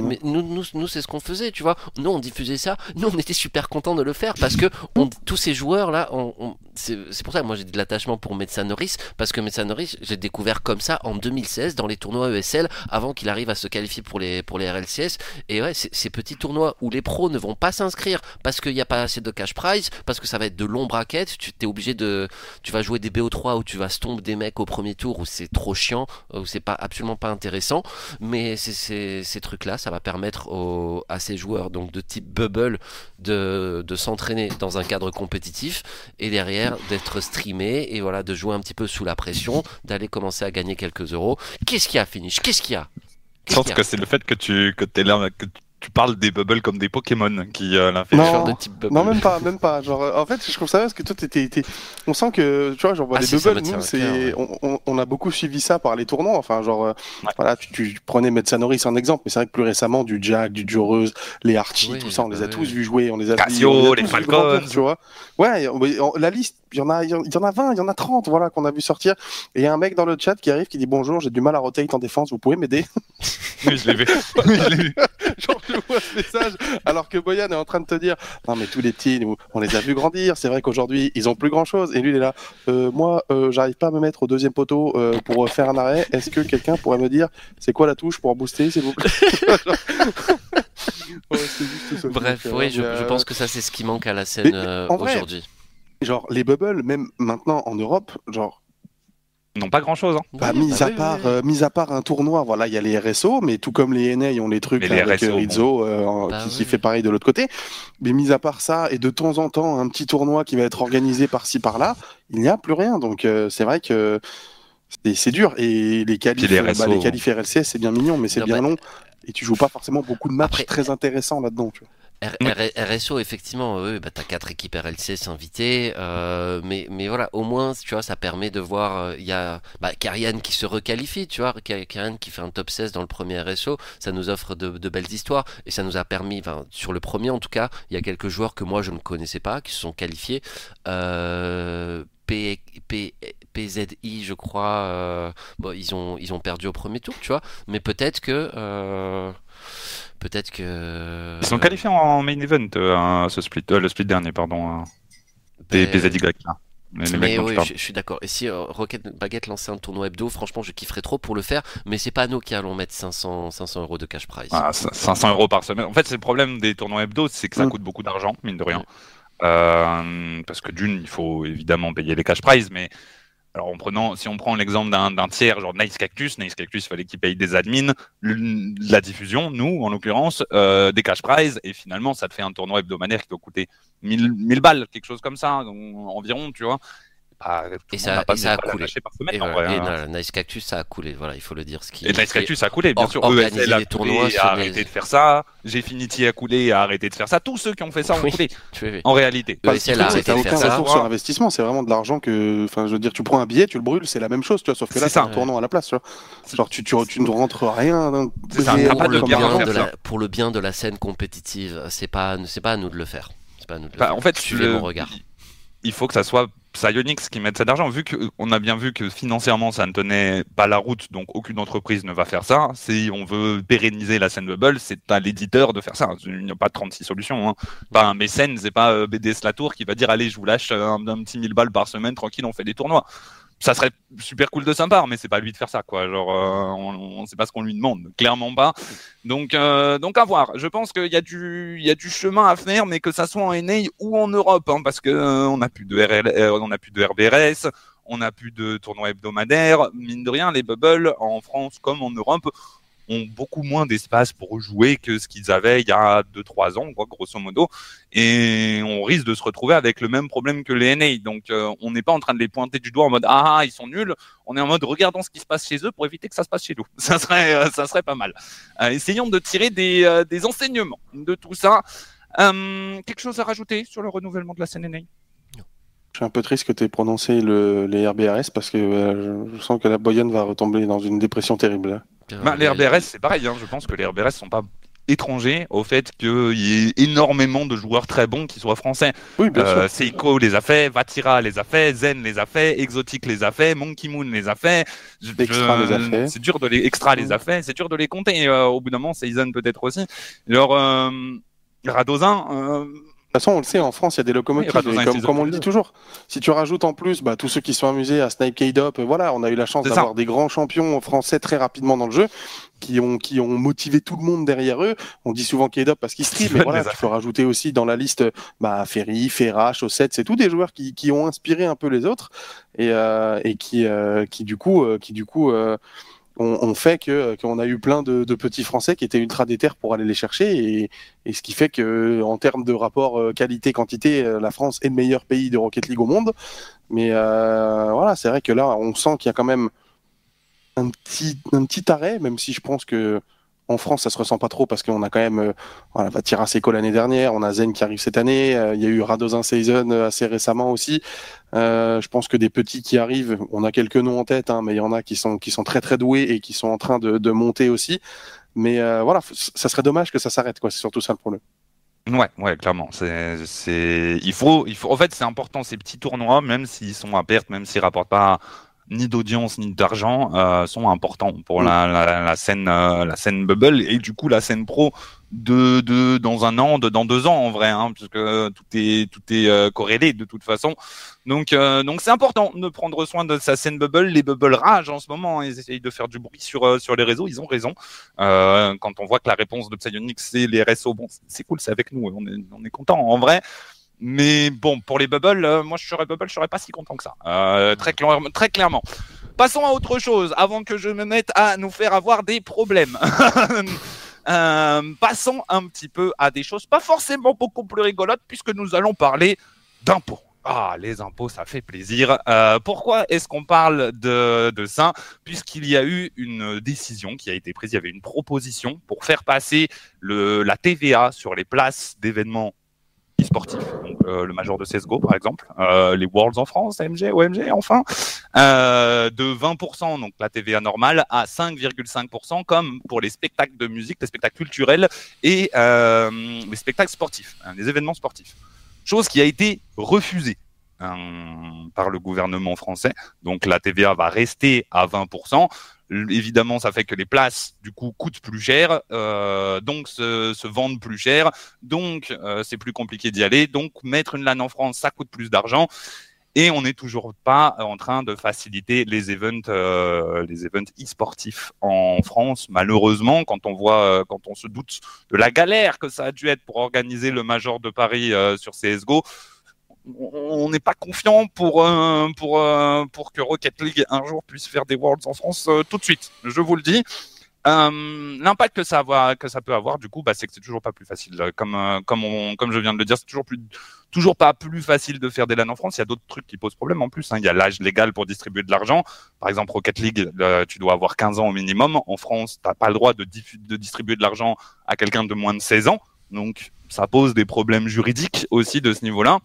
Mais, nous, nous, nous c'est ce qu'on faisait, tu vois. Nous, on diffusait ça. Nous, on était super contents de le faire parce que on, tous ces joueurs-là, on, on- c'est pour ça que moi j'ai de l'attachement pour Metsa Norris parce que Metsa Norris, j'ai découvert comme ça en 2016 dans les tournois ESL avant qu'il arrive à se qualifier pour les, pour les RLCS. Et ouais, ces petits tournois où les pros ne vont pas s'inscrire parce qu'il n'y a pas assez de cash prize, parce que ça va être de longs brackets, tu t'es obligé de. Tu vas jouer des BO3 où tu vas stomp des mecs au premier tour où c'est trop chiant, où c'est pas absolument pas intéressant. Mais c'est- c'est- ces trucs-là, ça va permettre aux- à ces joueurs donc de type bubble de, de s'entraîner dans un cadre compétitif et derrière d'être streamé et voilà de jouer un petit peu sous la pression, d'aller commencer à gagner quelques euros. Qu'est-ce qu'il y a, Finish? Qu'est-ce qu'il y a? Je pense que c'est le fait que tu que es là, que tu parles des bubbles comme des Pokémon qui euh, l'a fait. Non. Genre de type bubble. Non, même pas, même pas. Genre, euh, en fait, je trouve ça parce que toi, t'étais, t'es- on sent que, tu vois, genre, Ah les si, bubbles, nous, c'est, on, on- on a beaucoup suivi ça par les tournois. Enfin, genre, euh, Ouais. voilà, tu, tu prenais Metsanoris en exemple, mais c'est vrai que plus récemment, du Jack, du Joreuse, les Archie, Oui, tout ça, on les a bah tous vus jouer, on les a Cassio, on a les vu Falcons. tu vois. Ouais, on- on- la liste, il y en a, il y en a 20, il y en a 30, voilà, qu'on a vu sortir. Et il y a un mec dans le chat qui arrive, qui dit bonjour, j'ai du mal à rotate en défense, vous pouvez m'aider? Oui, je l'ai vu. Oui, je l'ai vu. Genre, je vois ce message, alors que Boyan est en train de te dire Non, mais tous les petits, nous, on les a vus grandir. C'est vrai qu'aujourd'hui, ils ont plus grand chose. Et lui, il est là Euh, Moi, euh, j'arrive pas à me mettre au deuxième poteau euh, pour faire un arrêt. Est-ce que quelqu'un pourrait me dire c'est quoi la touche pour booster, s'il vous plaît Ouais, c'est juste ça. Bref, oui, je, mais, je pense que ça c'est ce qui manque à la scène Mais- euh, aujourd'hui. Genre, les bubbles, même maintenant en Europe, genre, Non, pas grand chose. Hein. bah, Oui, mis, bah à oui, part, oui, euh, mis à part un tournoi, voilà, il y a les RSO, mais tout comme les NA ont les trucs les avec RSO, euh, Rizzo euh, Bah qui, oui. qui fait pareil de l'autre côté. Mais mis à part ça, et de temps en temps, un petit tournoi qui va être organisé par-ci par-là, il n'y a plus rien. Donc euh, c'est vrai que c'est dur. Et les qualifs, les bah, RSO. les qualifs RLCS, c'est bien mignon, mais c'est bien bah, long. Et tu joues pas forcément beaucoup de matchs Après- très intéressants là-dedans. tu vois. R- Oui. R- RSO, effectivement, bah, t'as quatre équipes RLCS invitées, euh, mais, mais voilà, au moins, tu vois, ça permet de voir, il y a bah, Karian qui se requalifie, tu vois, Ka- Karian qui fait un top 16 dans le premier RSO, ça nous offre de, de belles histoires, et ça nous a permis, enfin, sur le premier en tout cas, il y a quelques joueurs que moi je ne connaissais pas, qui se sont qualifiés, euh, P, P, PZI, je crois, euh, bon, ils ont, ils ont perdu au premier tour, tu vois, mais peut-être que... euh, Peut-être que. Ils sont qualifiés en main event, euh, ce split, euh, le split dernier, pardon. euh, des Ben, PZY Mais tu oui, je, je suis d'accord. Et si euh, Rocket Baguette lançait un tournoi hebdo, franchement, je kifferais trop pour le faire. Mais c'est pas nous qui allons mettre 500, 500 euros de cash prize. Ah, c- 500 euros par semaine. En fait, c'est le problème des tournois hebdo, c'est que ça Mm. coûte beaucoup d'argent, mine de rien. Euh, parce que d'une, il faut évidemment payer les cash prizes, mais alors en prenant, si on prend l'exemple d'un tiers, genre Nice Cactus, Nice Cactus, il fallait qu'il paye des admins, la diffusion, nous en l'occurrence, euh, des cash prizes, et finalement ça te fait un tournoi hebdomadaire qui doit coûter 1000, 1000 balles, quelque chose comme ça, en- environ, tu vois. Bah, Et ça- n'a pas et ça a 1000 balles à coulé. lâcher par semaine, Et, en voilà. vrai, Et hein. non, Nice Cactus, ça a coulé. Voilà, il faut le dire. Ce qui, Et Nice Cactus a coulé, bien Or- sûr. ESL a tournois a arrêté les- de faire ça. Gfinity a coulé, et a arrêté de faire ça. Tous ceux qui ont fait ça ont Oui. coulé, en réalité. ESL a tu arrêté de aucun faire ça. retour sur investissement, c'est vraiment de l'argent que. Enfin, je veux dire, tu prends un billet, tu le brûles, c'est la même chose, tu vois, sauf que là, C'est ça. un tournoi à la place, tu vois. Genre, tu, tu, tu ne rentres rien. C'est ça, pas pour, de le bien de ça. la, pour le bien de la scène compétitive, c'est pas, c'est pas à nous de le faire. C'est pas à nous de le Bah, faire. en fait, suivez le- mon regard. il faut que ça soit Psyonix qui mette cet argent. Vu qu'on a bien vu que financièrement, ça ne tenait pas la route, donc aucune entreprise ne va faire ça. Si on veut pérenniser la scène Bubble, c'est à l'éditeur de faire ça. Il n'y a pas 36 solutions. Hein. Pas un mécène, c'est pas euh, BDS Latour qui va dire Allez, je vous lâche un, un petit 1000 balles par semaine, tranquille, on fait des tournois. Ça serait super cool de sa part, mais c'est pas lui de faire ça, quoi. Genre, euh, on, on sait pas ce qu'on lui demande, clairement pas. Donc, euh, donc à voir. Je pense qu'il y a du, il y a du chemin à faire, mais que ça soit en NA ou en Europe, hein, parce que euh, on n'a plus de RL, euh, on n'a plus de RBRS, on n'a plus de tournois hebdomadaires. Mine de rien, les bubbles en France comme en Europe ont beaucoup moins d'espace pour jouer que ce qu'ils avaient il y a 2-3 ans, grosso modo. Et on risque de se retrouver avec le même problème que les NA. Donc, euh, on n'est pas en train de les pointer du doigt en mode ah, ah, ils sont nuls. On est en mode regardons ce qui se passe chez eux pour éviter que ça se passe chez nous. Ça serait, euh, ça serait pas mal. Euh, essayons de tirer des, des enseignements de tout ça. Quelque chose à rajouter sur le renouvellement de la scène NA Je suis un peu triste que tu aies prononcé le, les RBRS parce que je, je sens que la Boyenne va retomber dans une dépression terrible. Bah, Les RBRS, c'est pareil. Hein. Je pense que les RBRS sont pas étranger au fait qu'il y ait énormément de joueurs très bons qui soient français. Oui, bien Euh, sûr. Seiko les a fait, Vatira les a fait, Zen les a fait, Exotic les a fait, Monkey Moon les a fait. Je- Extra je- les a fait. C'est dur de les Extra les a fait, c'est dur de les compter. Euh, au bout d'un moment, Season peut-être aussi. Alors euh, Radozin, euh, De toute façon, on le sait, en France, il y a des locomotives. Et comme, on le dit toujours, si tu rajoutes en plus bah, tous ceux qui sont amusés à Snipe K-Dop, voilà, on a eu la chance d'avoir des grands champions français très rapidement dans le jeu qui ont, qui ont motivé tout le monde derrière eux. On dit souvent K-Dop parce qu'ils stream, mais voilà, tu peux rajouter aussi dans la liste bah, Ferry, Ferra, Chaussette, c'est tous des joueurs qui, qui ont inspiré un peu les autres et, euh, et qui, euh, qui du coup, euh, qui du coup euh, ont fait que qu'on a eu plein de, de petits Français qui étaient ultra déter pour aller les chercher et, et ce qui fait que en termes de rapport euh, qualité-quantité, euh, la France est le meilleur pays de Rocket League au monde. Mais euh, voilà, c'est vrai que là, on sent qu'il y a quand même un petit, un petit arrêt, même si je pense que en France, ça se ressent pas trop parce qu'on a quand même, euh, voilà, Vatira Seco l'année dernière, on a Zen qui arrive cette année, euh, il y a eu Radozin Season euh, assez récemment aussi. Euh, je pense que des petits qui arrivent, on a quelques noms en tête, hein, mais il y en a qui sont qui sont très très doués et qui sont en train de, de monter aussi. Mais voilà, ça serait dommage que ça s'arrête, quoi. C'est surtout ça le problème. Ouais, ouais, clairement. C'est, c'est, il faut, il faut. En fait, c'est important ces petits tournois, même s'ils sont à perte, même s'ils rapportent pas ni d'audience ni d'argent, euh, sont importants pour la, la, la scène, euh, la scène bubble et du coup la scène pro de, de dans un an, de dans deux ans en vrai, hein, parce que tout est, tout est euh, corrélé de toute façon. Donc, euh, donc c'est important de prendre soin de sa scène bubble. Les bubble rage en ce moment, ils essayent de faire du bruit sur euh, sur les réseaux. Ils ont raison. Euh, quand on voit que la réponse de Psyonix c'est les RSO, bon, c'est cool, c'est avec nous, on est, on est content en vrai. Mais bon, pour les bubbles, euh, moi je serais bubble, je serais pas si content que ça. Euh, très, très clairement. Passons à autre chose avant que je me mette à nous faire avoir des problèmes. Euh, passons un petit peu à des choses pas forcément beaucoup plus rigolotes puisque nous allons parler d'impôts. Ah, les impôts, ça fait plaisir. Pourquoi est-ce qu'on parle de, ça Puisqu'il y a eu une décision qui a été prise, il y avait une proposition pour faire passer la TVA sur les places d'événements e-sportifs, donc euh, le Major de CSGO par exemple, euh, les Worlds en France, AMG, OMG enfin, euh, de 20%, donc la TVA normale, à 5,5% comme pour les spectacles de musique, les spectacles culturels et les spectacles sportifs, hein, les événements sportifs. Chose qui a été refusée hein, par le gouvernement français. Donc la TVA va rester à 20%. Évidemment, ça fait que les places, du coup, coûtent plus cher, euh, donc se, se vendent plus cher, donc euh, c'est plus compliqué d'y aller. Donc mettre une LAN en France, ça coûte plus d'argent. Et on n'est toujours pas en train de faciliter les events, euh, les events e-sportifs en France. Malheureusement, quand on voit, euh, quand on se doute de la galère que ça a dû être pour organiser le Major de Paris euh, sur CS:GO, on n'est pas confiant pour euh, pour euh, pour que Rocket League un jour puisse faire des Worlds en France euh, tout de suite. Je vous le dis. L'impact que ça que ça peut avoir, du coup, bah, c'est que c'est toujours pas plus facile. Comme comme comme je viens de le dire, c'est toujours toujours pas plus facile de faire des LAN en France. Il y a d'autres trucs qui posent problème en plus. hein. Il y a l'âge légal pour distribuer de l'argent. Par exemple, Rocket League, tu dois avoir 15 ans au minimum. En France, t'as pas le droit de, de distribuer de l'argent à quelqu'un de moins de 16 ans. Donc, ça pose des problèmes juridiques aussi de ce niveau-là.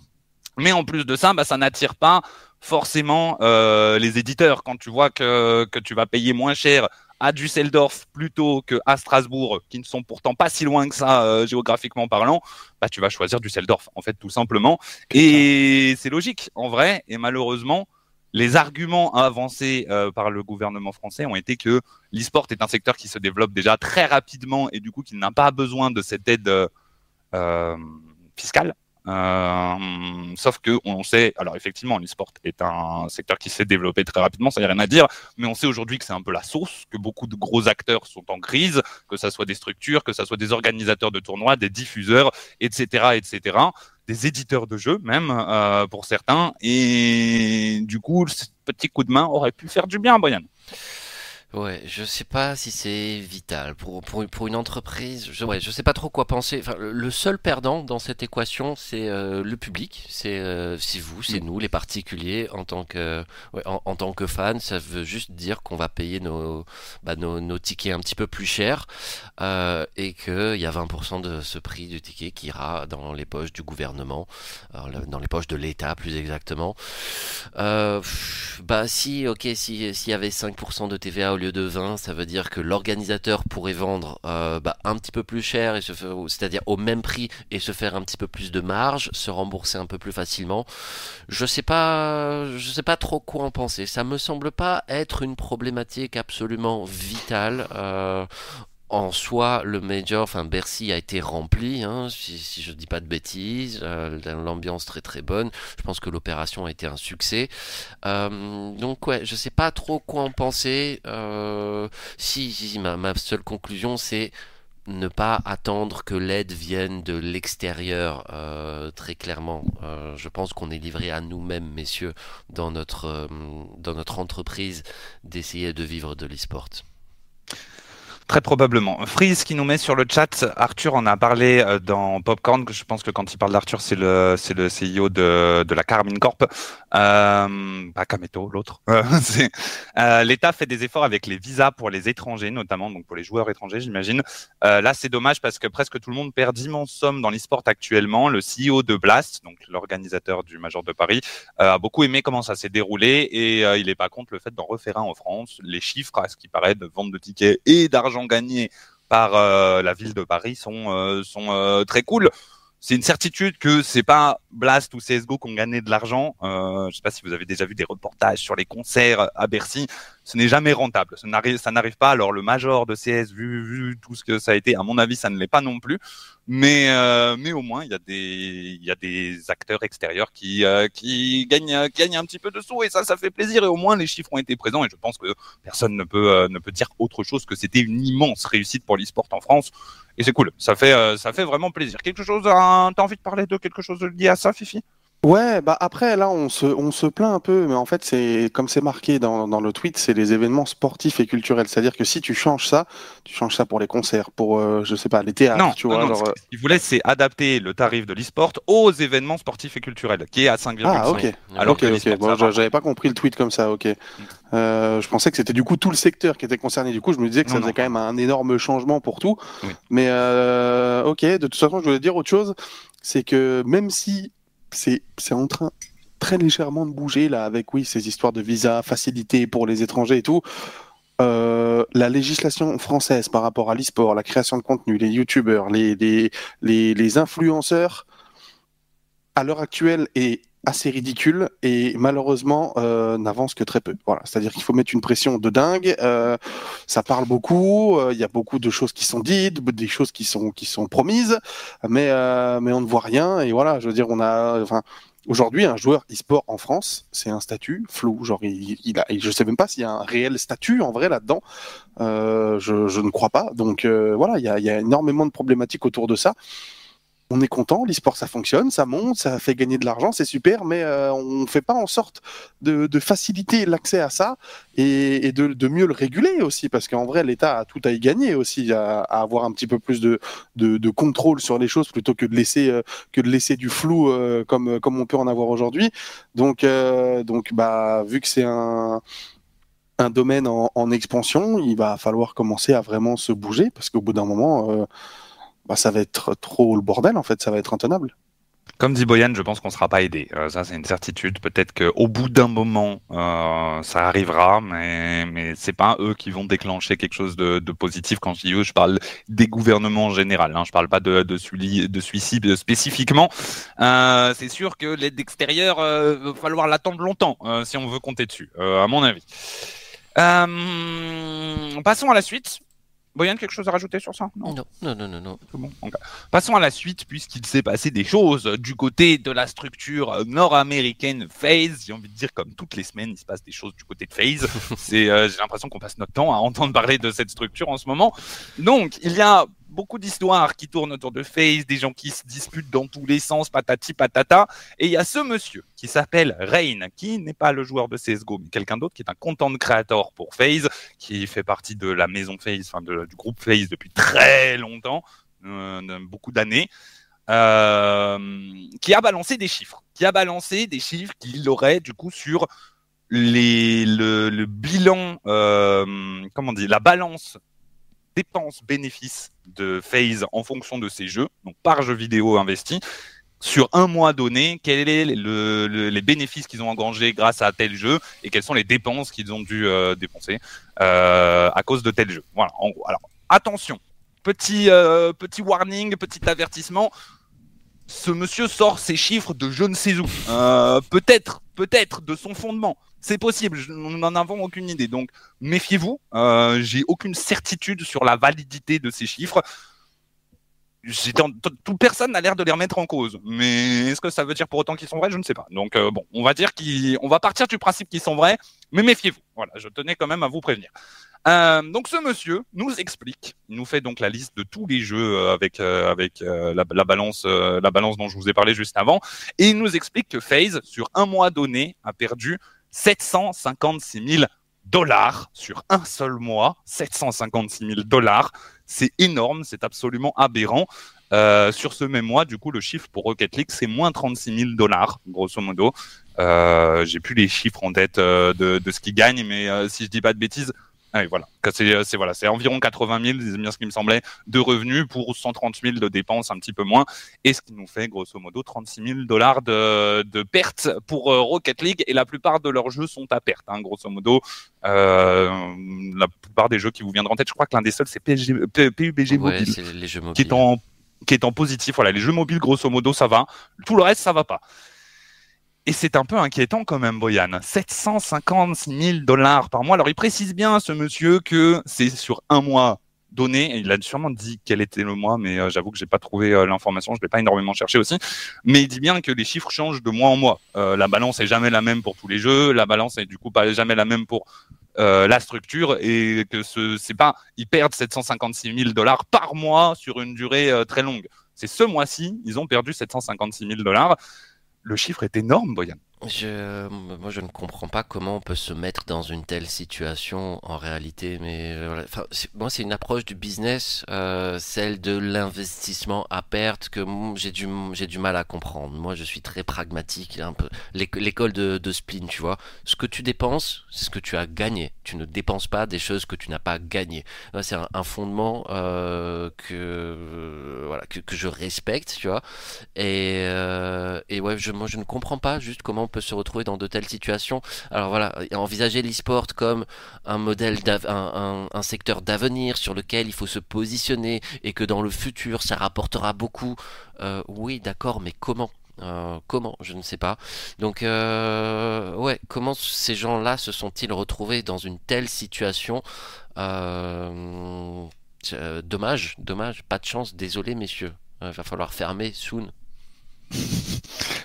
Mais en plus de ça, bah, ça n'attire pas forcément euh, les éditeurs. Quand tu vois que, que tu vas payer moins cher à Düsseldorf plutôt que à Strasbourg, qui ne sont pourtant pas si loin que ça euh, géographiquement parlant, bah, tu vas choisir Düsseldorf, en fait, tout simplement. Et c'est logique, en vrai. Et malheureusement, les arguments avancés euh, par le gouvernement français ont été que l'e-sport est un secteur qui se développe déjà très rapidement et du coup qu'il n'a pas besoin de cette aide euh, euh, fiscale. Euh, sauf que on sait, alors effectivement, l'e-sport est un secteur qui s'est développé très rapidement, ça n'y a rien à dire, mais on sait aujourd'hui que c'est un peu la sauce, que beaucoup de gros acteurs sont en crise, que ça soit des structures, que ça soit des organisateurs de tournois, des diffuseurs, etc., etc., des éditeurs de jeux même euh, pour certains, et du coup, ce petit coup de main aurait pu faire du bien, Brian. Ouais, je sais pas si c'est vital pour, pour, pour une entreprise. Je, ouais, je sais pas trop quoi penser. Enfin, le- le seul perdant dans cette équation, c'est euh, le public. C'est euh, c'est vous, c'est nous, les particuliers, en tant que ouais, en, en tant que fans. Ça veut juste dire qu'on va payer nos, bah, nos nos tickets un petit peu plus cher euh, et que il y a 20% de ce prix du ticket qui ira dans les poches du gouvernement, alors, le- dans les poches de l'État plus exactement. Euh, pff, bah si, ok, si s'il y avait 5% de TVA au de 20, ça veut dire que l'organisateur pourrait vendre euh, bah, un petit peu plus cher, et se faire, c'est-à-dire au même prix, et se faire un petit peu plus de marge, se rembourser un peu plus facilement. Je sais pas, je sais pas trop quoi en penser. Ça me semble pas être une problématique absolument vitale. Euh, en soi, le Major, enfin Bercy a été rempli, hein, si, si, je dis pas de bêtises, euh, l'ambiance très très bonne. Je pense que l'opération a été un succès. Euh, donc ouais, je sais pas trop quoi en penser. Euh, si, si, ma, ma seule conclusion c'est ne pas attendre que l'aide vienne de l'extérieur, euh, très clairement. Je pense qu'on est livré à nous-mêmes, messieurs, dans notre, dans notre entreprise, d'essayer de vivre de l'e-sport. Très probablement. Freeze qui nous met sur le chat, Arthur en a parlé euh, dans Popcorn, je pense que quand il parle d'Arthur, c'est le, c'est le CEO de, de la Carmine Corp, euh, pas Kameto, l'autre. euh, L'État fait des efforts avec les visas pour les étrangers, notamment, donc pour les joueurs étrangers, j'imagine. Euh, là, c'est dommage parce que presque tout le monde perd d'immenses sommes dans l'e-sport actuellement. Le CEO de Blast, donc l'organisateur du Major de Paris, a beaucoup aimé comment ça s'est déroulé et il n'est pas contre le fait d'en refaire un en France. Les chiffres, à ce qui paraît, de vente de tickets et d'argent gagnés par euh, la ville de Paris sont, euh, sont euh, très cool. C'est une certitude que c'est pas Blast ou CSGO qui ont gagné de l'argent. Je sais pas si vous avez déjà vu des reportages sur les concerts à Bercy. Ce n'est jamais rentable. Ça n'arrive, pas. Alors le major de CS, vu, vu tout ce que ça a été, à mon avis, ça ne l'est pas non plus. Mais, euh, au moins, il y a des, acteurs extérieurs qui, euh, qui gagnent, un petit peu de sous et ça, ça fait plaisir. Et au moins, les chiffres ont été présents et je pense que personne ne peut, euh, dire autre chose que c'était une immense réussite pour l'e-sport en France. Et c'est cool. Ça fait, vraiment plaisir. Quelque chose, à... t'as envie de parler de quelque chose lié à ça, Fifi? Ouais, bah après là on se on se plaint un peu, mais en fait c'est comme c'est marqué dans, dans le tweet, c'est les événements sportifs et culturels. C'est-à-dire que si tu changes ça, tu changes ça pour les concerts, pour euh, je sais pas les théâtres, Non, tu non, vois. non, genre, euh, ce qu'ils voulaient, c'est adapter le tarif de l'e-sport aux événements sportifs et culturels, qui est à 5,5. Ah ok, Alors ok que ok. l'e-sport, Bon, j'avais pas compris le tweet comme ça. Ok. Euh, je pensais que c'était du coup tout le secteur qui était concerné. Du coup je me disais que ça Non, faisait non. quand même un énorme changement pour tout. Oui. Mais euh, ok. De toute façon je voulais dire autre chose, c'est que même si c'est en train très légèrement de bouger là avec oui ces histoires de visa facilité pour les étrangers et tout. Euh, la législation française par rapport à l'e-sport, la création de contenu, les youtubeurs, les, les, les, les influenceurs, à l'heure actuelle est assez ridicule et malheureusement euh, n'avance que très peu. Voilà, c'est-à-dire qu'il faut mettre une pression de dingue. euh, ça parle beaucoup, euh, il y a beaucoup de choses qui sont dites, des choses qui sont qui sont promises, mais euh, mais on ne voit rien. Et voilà, je veux dire, on a, enfin, aujourd'hui un joueur e-sport en France, c'est un statut flou. Genre, il, il a, je sais même pas s'il y a un réel statut en vrai là-dedans. Euh, je, je ne crois pas. Donc voilà, il y a, y a énormément de problématiques autour de ça. On est content, l'e-sport ça fonctionne, ça monte, ça fait gagner de l'argent, c'est super, mais euh, on fait pas en sorte de, faciliter l'accès à ça et, de, mieux le réguler aussi, parce qu'en vrai l'État a tout à y gagner aussi, à, avoir un petit peu plus de, contrôle sur les choses plutôt que de laisser euh, que de laisser du flou euh, comme on peut en avoir aujourd'hui. Donc donc bah vu que c'est un domaine en, expansion, il va falloir commencer à vraiment se bouger parce qu'au bout d'un moment, bah, ça va être trop le bordel en fait, ça va être intenable. Comme dit Boyan, je pense qu'on ne sera pas aidé. Euh, ça, c'est une certitude. Peut-être qu'au bout d'un moment, euh, ça arrivera, mais, mais c'est pas eux qui vont déclencher quelque chose de, positif. Quand je dis eux, je parle des gouvernements en général. Hein. Je parle pas de, de, suicide spécifiquement. Euh, c'est sûr que l'aide extérieure, euh, va falloir l'attendre longtemps si on veut compter dessus, à mon avis. Passons à la suite. Boyan, quelque chose à rajouter sur ça? Non, non, non, non, non. bon. Passons à la suite, puisqu'il s'est passé des choses du côté de la structure nord-américaine FaZe. J'ai envie de dire, comme toutes les semaines, il se passe des choses du côté de FaZe. C'est, euh, j'ai l'impression qu'on passe notre temps à entendre parler de cette structure en ce moment. Donc, il y a beaucoup d'histoires qui tournent autour de FaZe, des gens qui se disputent dans tous les sens, patati patata. Et il y a ce monsieur qui s'appelle Rain, qui n'est pas le joueur de CSGO, mais quelqu'un d'autre qui est un content creator pour FaZe, qui fait partie de la maison de- du groupe FaZe depuis très longtemps, euh, beaucoup d'années. euh, qui a balancé des chiffres, qui a balancé des chiffres qu'il aurait du coup sur les, le, le bilan, euh, comment dire, la balance dépenses-bénéfices de FaZe en fonction de ses jeux, donc par jeu vidéo investi, sur un mois donné, quels sont les bénéfices qu'ils ont engrangés grâce à tel jeu et quelles sont les dépenses qu'ils ont dû euh, dépenser euh, à cause de tel jeu. Voilà, en gros. Alors, attention, petit, euh, petit warning, petit avertissement. Ce monsieur sort ses chiffres de je ne sais où. peut-être, peut-être de son fondement. C'est possible, nous n'en avons aucune idée. Donc, méfiez-vous. J'ai aucune certitude sur la validité de ces chiffres tout personne n'a l'air de les remettre en cause. Mais est-ce que ça veut dire pour autant qu'ils sont vrais? Je ne sais pas. Donc euh, bon, on va dire qu'on va partir du principe qu'ils sont vrais, mais méfiez-vous. Voilà, je tenais quand même à vous prévenir. Euh, donc ce monsieur nous explique, il nous fait donc la liste de tous les jeux euh, avec avec la, balance la balance dont je vous ai parlé juste avant, et il nous explique que FaZe sur un mois donné a perdu 756 000 dollars sur un seul mois, 756 000 dollars. C'est énorme, c'est absolument aberrant. Euh, sur ce même mois, du coup, le chiffre pour Rocket League, c'est moins 36 000 dollars, grosso modo. Euh, J'ai plus les chiffres en tête euh, de, ce qu'ils gagnent, mais euh, si je dis pas de bêtises, ah voilà. Euh, c'est voilà, c'est environ 80 000, c'est bien ce qui me semblait, de revenus pour 130 000 de dépenses, un petit peu moins, et ce qui nous fait grosso modo 36 000 dollars de, de pertes pour euh, Rocket League, et la plupart de leurs jeux sont à perte, hein, grosso modo. Euh, la plupart des jeux qui vous viendront en tête, je crois que l'un des seuls c'est PUBG mobile, les jeux mobiles. qui est en qui est en positif. Voilà, les jeux mobiles grosso modo ça va, tout le reste ça va pas. Et c'est un peu inquiétant quand même, Boyan. 756 000 dollars par mois. Alors, il précise bien, ce monsieur, que c'est sur un mois donné. Il a sûrement dit quel était le mois, mais euh, j'avoue que j'ai pas trouvé euh, l'information. Je l'ai pas énormément cherché aussi. Mais il dit bien que les chiffres changent de mois en mois. Euh, la balance est jamais la même pour tous les jeux. La balance est du coup pas jamais la même pour la structure et que ce c'est pas ils perdent 756 000 dollars par mois sur une durée très longue. C'est ce mois-ci, ils ont perdu 756 000 dollars le chiffre est énorme, Boyan. Je, moi, je ne comprends pas comment on peut se mettre dans une telle situation en réalité. Mais euh, moi, c'est une approche du business, euh, celle de l'investissement à perte, que j'ai du, j'ai du mal à comprendre. Moi, je suis très pragmatique, un peu l'école de, de Spleen, tu vois. Ce que tu dépenses, c'est ce que tu as gagné. Tu ne dépenses pas des choses que tu n'as pas gagnées. C'est un, fondement euh, que, voilà, que, je respecte, tu vois. Et, euh, et ouais, je, moi, je ne comprends pas juste comment peut se retrouver dans de telles situations. Alors voilà, envisager l'e-sport comme un modèle, un, un, secteur d'avenir sur lequel il faut se positionner et que dans le futur ça rapportera beaucoup. Euh, oui, d'accord, mais comment? Euh, comment? Je ne sais pas. Donc, euh, ouais, comment ces gens-là se sont-ils retrouvés dans une telle situation? Dommage, dommage, pas de chance, désolé messieurs. Il va falloir fermer soon.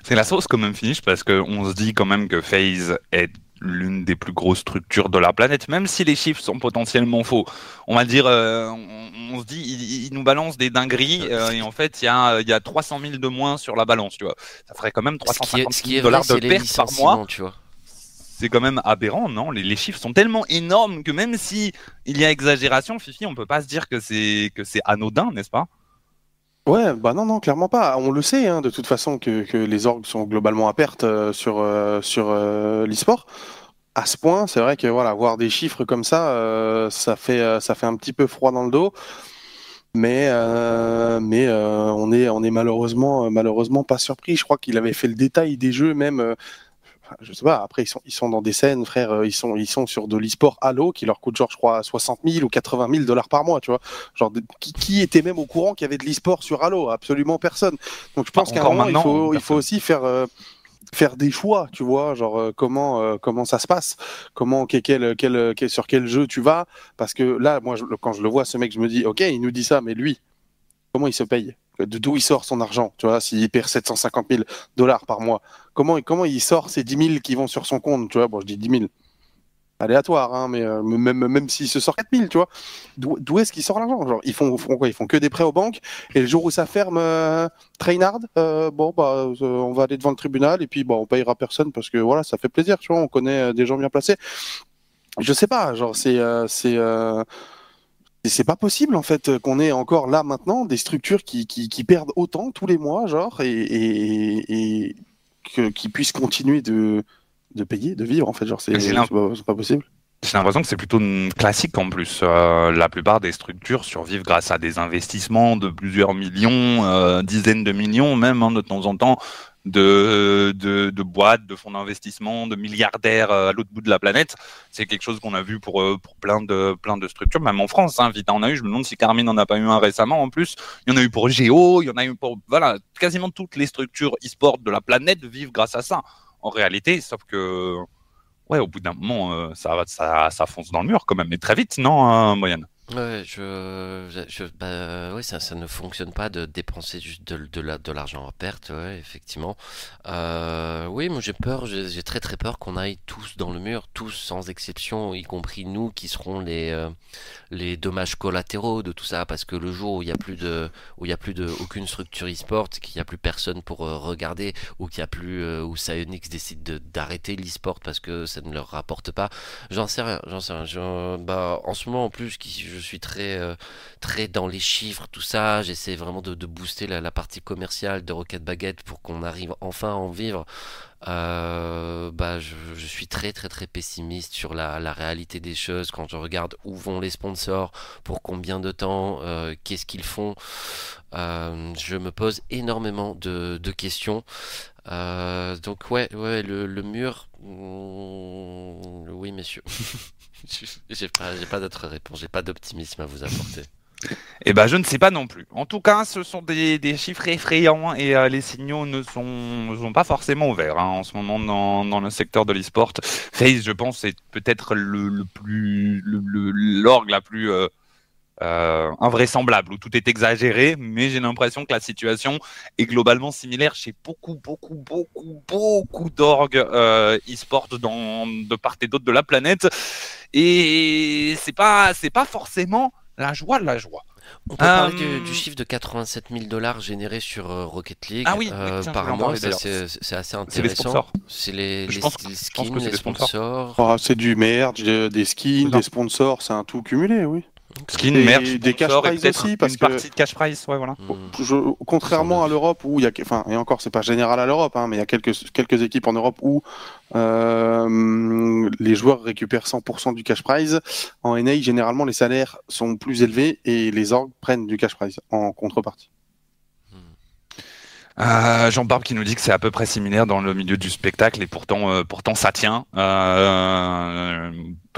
C'est la sauce quand même finish parce qu'on se dit quand même que FaZe est l'une des plus grosses structures de la planète, même si les chiffres sont potentiellement faux. On va dire, euh, on, se dit, ils, nous balancent des dingueries euh, et en fait, il y a, y a 300 000 de moins sur la balance, tu vois. Ça ferait quand même 350 000 dollars de perte par mois. Tu vois. C'est quand même aberrant, non? Les, les, chiffres sont tellement énormes que même si il y a exagération, Fifi, on peut pas se dire que c'est que c'est anodin, n'est-ce pas? Ouais, bah non, non, clairement pas. On le sait, hein, de toute façon, que, les orgues sont globalement à perte euh, sur, euh, sur euh, l'e-sport. À ce point, c'est vrai que voilà, voir des chiffres comme ça, ça, fait, un petit peu froid dans le dos. Mais, mais on est, malheureusement pas surpris. Je crois qu'il avait fait le détail des jeux même je sais pas. Après, ils sont, ils sont dans des scènes, frère. Euh, ils sont, ils sont sur de l'e-sport Halo qui leur coûte genre, je crois, 60 000 ou 80 000 dollars par mois, tu vois. Genre, qui, qui, était même au courant qu'il y avait de l'e-sport sur Halo? Absolument personne. Donc, je pense qu'à un moment, il faut, il faut aussi faire. Euh, faire des choix, tu vois, genre euh, comment comment ça se passe, comment quel, quel, quel, sur quel jeu tu vas, parce que là, moi, quand je le vois, ce mec, je me dis, ok, il nous dit ça, mais lui, comment il se paye? De d'où il sort son argent, tu vois, s'il perd 750 000 dollars par mois, comment, comment il sort ces 10 000 qui vont sur son compte, tu vois, bon, je dis 10 000, aléatoire, hein, mais euh, même, même s'il se sort 4 000, tu vois, d'où est-ce qu'il sort l'argent? Genre, ils font, quoi? Ils font que des prêts aux banques, et le jour où ça ferme, euh, Trainard, euh, bon, bah, on va aller devant le tribunal, et puis, bon, on payera personne, parce que, voilà, ça fait plaisir, tu vois, on connaît des gens bien placés. Je sais pas, genre, c'est... c'est c'est pas possible en fait qu'on ait encore là maintenant des structures qui, qui, qui, perdent autant tous les mois, genre, et, et, et qui puissent continuer de, de payer, de vivre en fait. Genre, c'est pas, pas, possible. J'ai l'impression que c'est plutôt classique en plus. Euh, la plupart des structures survivent grâce à des investissements de plusieurs millions, euh, dizaines de millions même hein, de temps en temps, de, boîtes, de fonds d'investissement, de milliardaires euh, à l'autre bout de la planète. C'est quelque chose qu'on a vu pour, pour plein, de, structures, même en France. Hein, Vita en a eu, je me demande si Carmine n'en a pas eu un récemment en plus. Il y en a eu pour Géo, il y en a eu pour... Voilà, quasiment toutes les structures e-sport de la planète vivent grâce à ça. En réalité, sauf que ouais, au bout d'un moment, euh, ça, fonce dans le mur quand même, mais très vite, non, euh, moyenne? Ouais, je, je, bah, ouais, ça, ça ne fonctionne pas de dépenser juste de, de, la, de l'argent en perte, ouais, effectivement. Euh, oui, moi j'ai peur, j'ai, très très peur qu'on aille tous dans le mur, tous sans exception, y compris nous qui serons les, euh, les dommages collatéraux de tout ça, parce que le jour où il n'y a plus de, où il y a plus de aucune structure e-sport, qu'il n'y a plus personne pour euh, regarder, ou qu'il y a plus, euh, où Psyonix décide de, d'arrêter l'e-sport parce que ça ne leur rapporte pas, j'en sais rien, j'en sais rien. bah, en ce moment en plus, qui suis très, euh, très dans les chiffres, tout ça. J'essaie vraiment de, booster la, partie commerciale de Rocket Baguette pour qu'on arrive enfin à en vivre. Euh, bah, je, suis très très très pessimiste sur la, réalité des choses quand je regarde où vont les sponsors, pour combien de temps, euh, qu'est-ce qu'ils font. je me pose énormément de, questions. donc ouais, ouais, le, mur, mm, oui messieurs. j'ai pas, pas d'autre réponse, j'ai pas d'optimisme à vous apporter. Eh ben, je ne sais pas non plus. En tout cas, ce sont des, chiffres effrayants et euh, les signaux ne sont, sont pas forcément ouverts hein, en ce moment dans, dans le secteur de l'e-sport. Face, je pense, c'est peut-être le, le, plus l'orgue la plus euh, euh, invraisemblable où tout est exagéré, mais j'ai l'impression que la situation est globalement similaire chez beaucoup, beaucoup, beaucoup, beaucoup d'orgues e-sport dans de part et d'autre de la planète. Et c'est pas, c'est pas forcément la joie de la joie. On peut parler du, euh, chiffre de 87 000 dollars généré sur euh, Rocket League ah oui, euh, par mois. C'est assez intéressant. C'est les, les, skins, les sponsors. Ah, c'est du merch, des skins, des sponsors, c'est un tout cumulé, oui. Skin, merch, des cash prize aussi, parce une que partie de cash prize, ouais, voilà. Contrairement à l'Europe où il y a, enfin, et encore, c'est pas général à l'Europe, hein, mais il y a quelques quelques équipes en Europe où euh, les joueurs récupèrent 100% du cash prize. En NA, généralement, les salaires sont plus élevés et les orgs prennent du cash prize en contrepartie. Euh, Jean-Barbe qui nous dit que c'est à peu près similaire dans le milieu du spectacle et pourtant, euh, pourtant ça tient. Euh,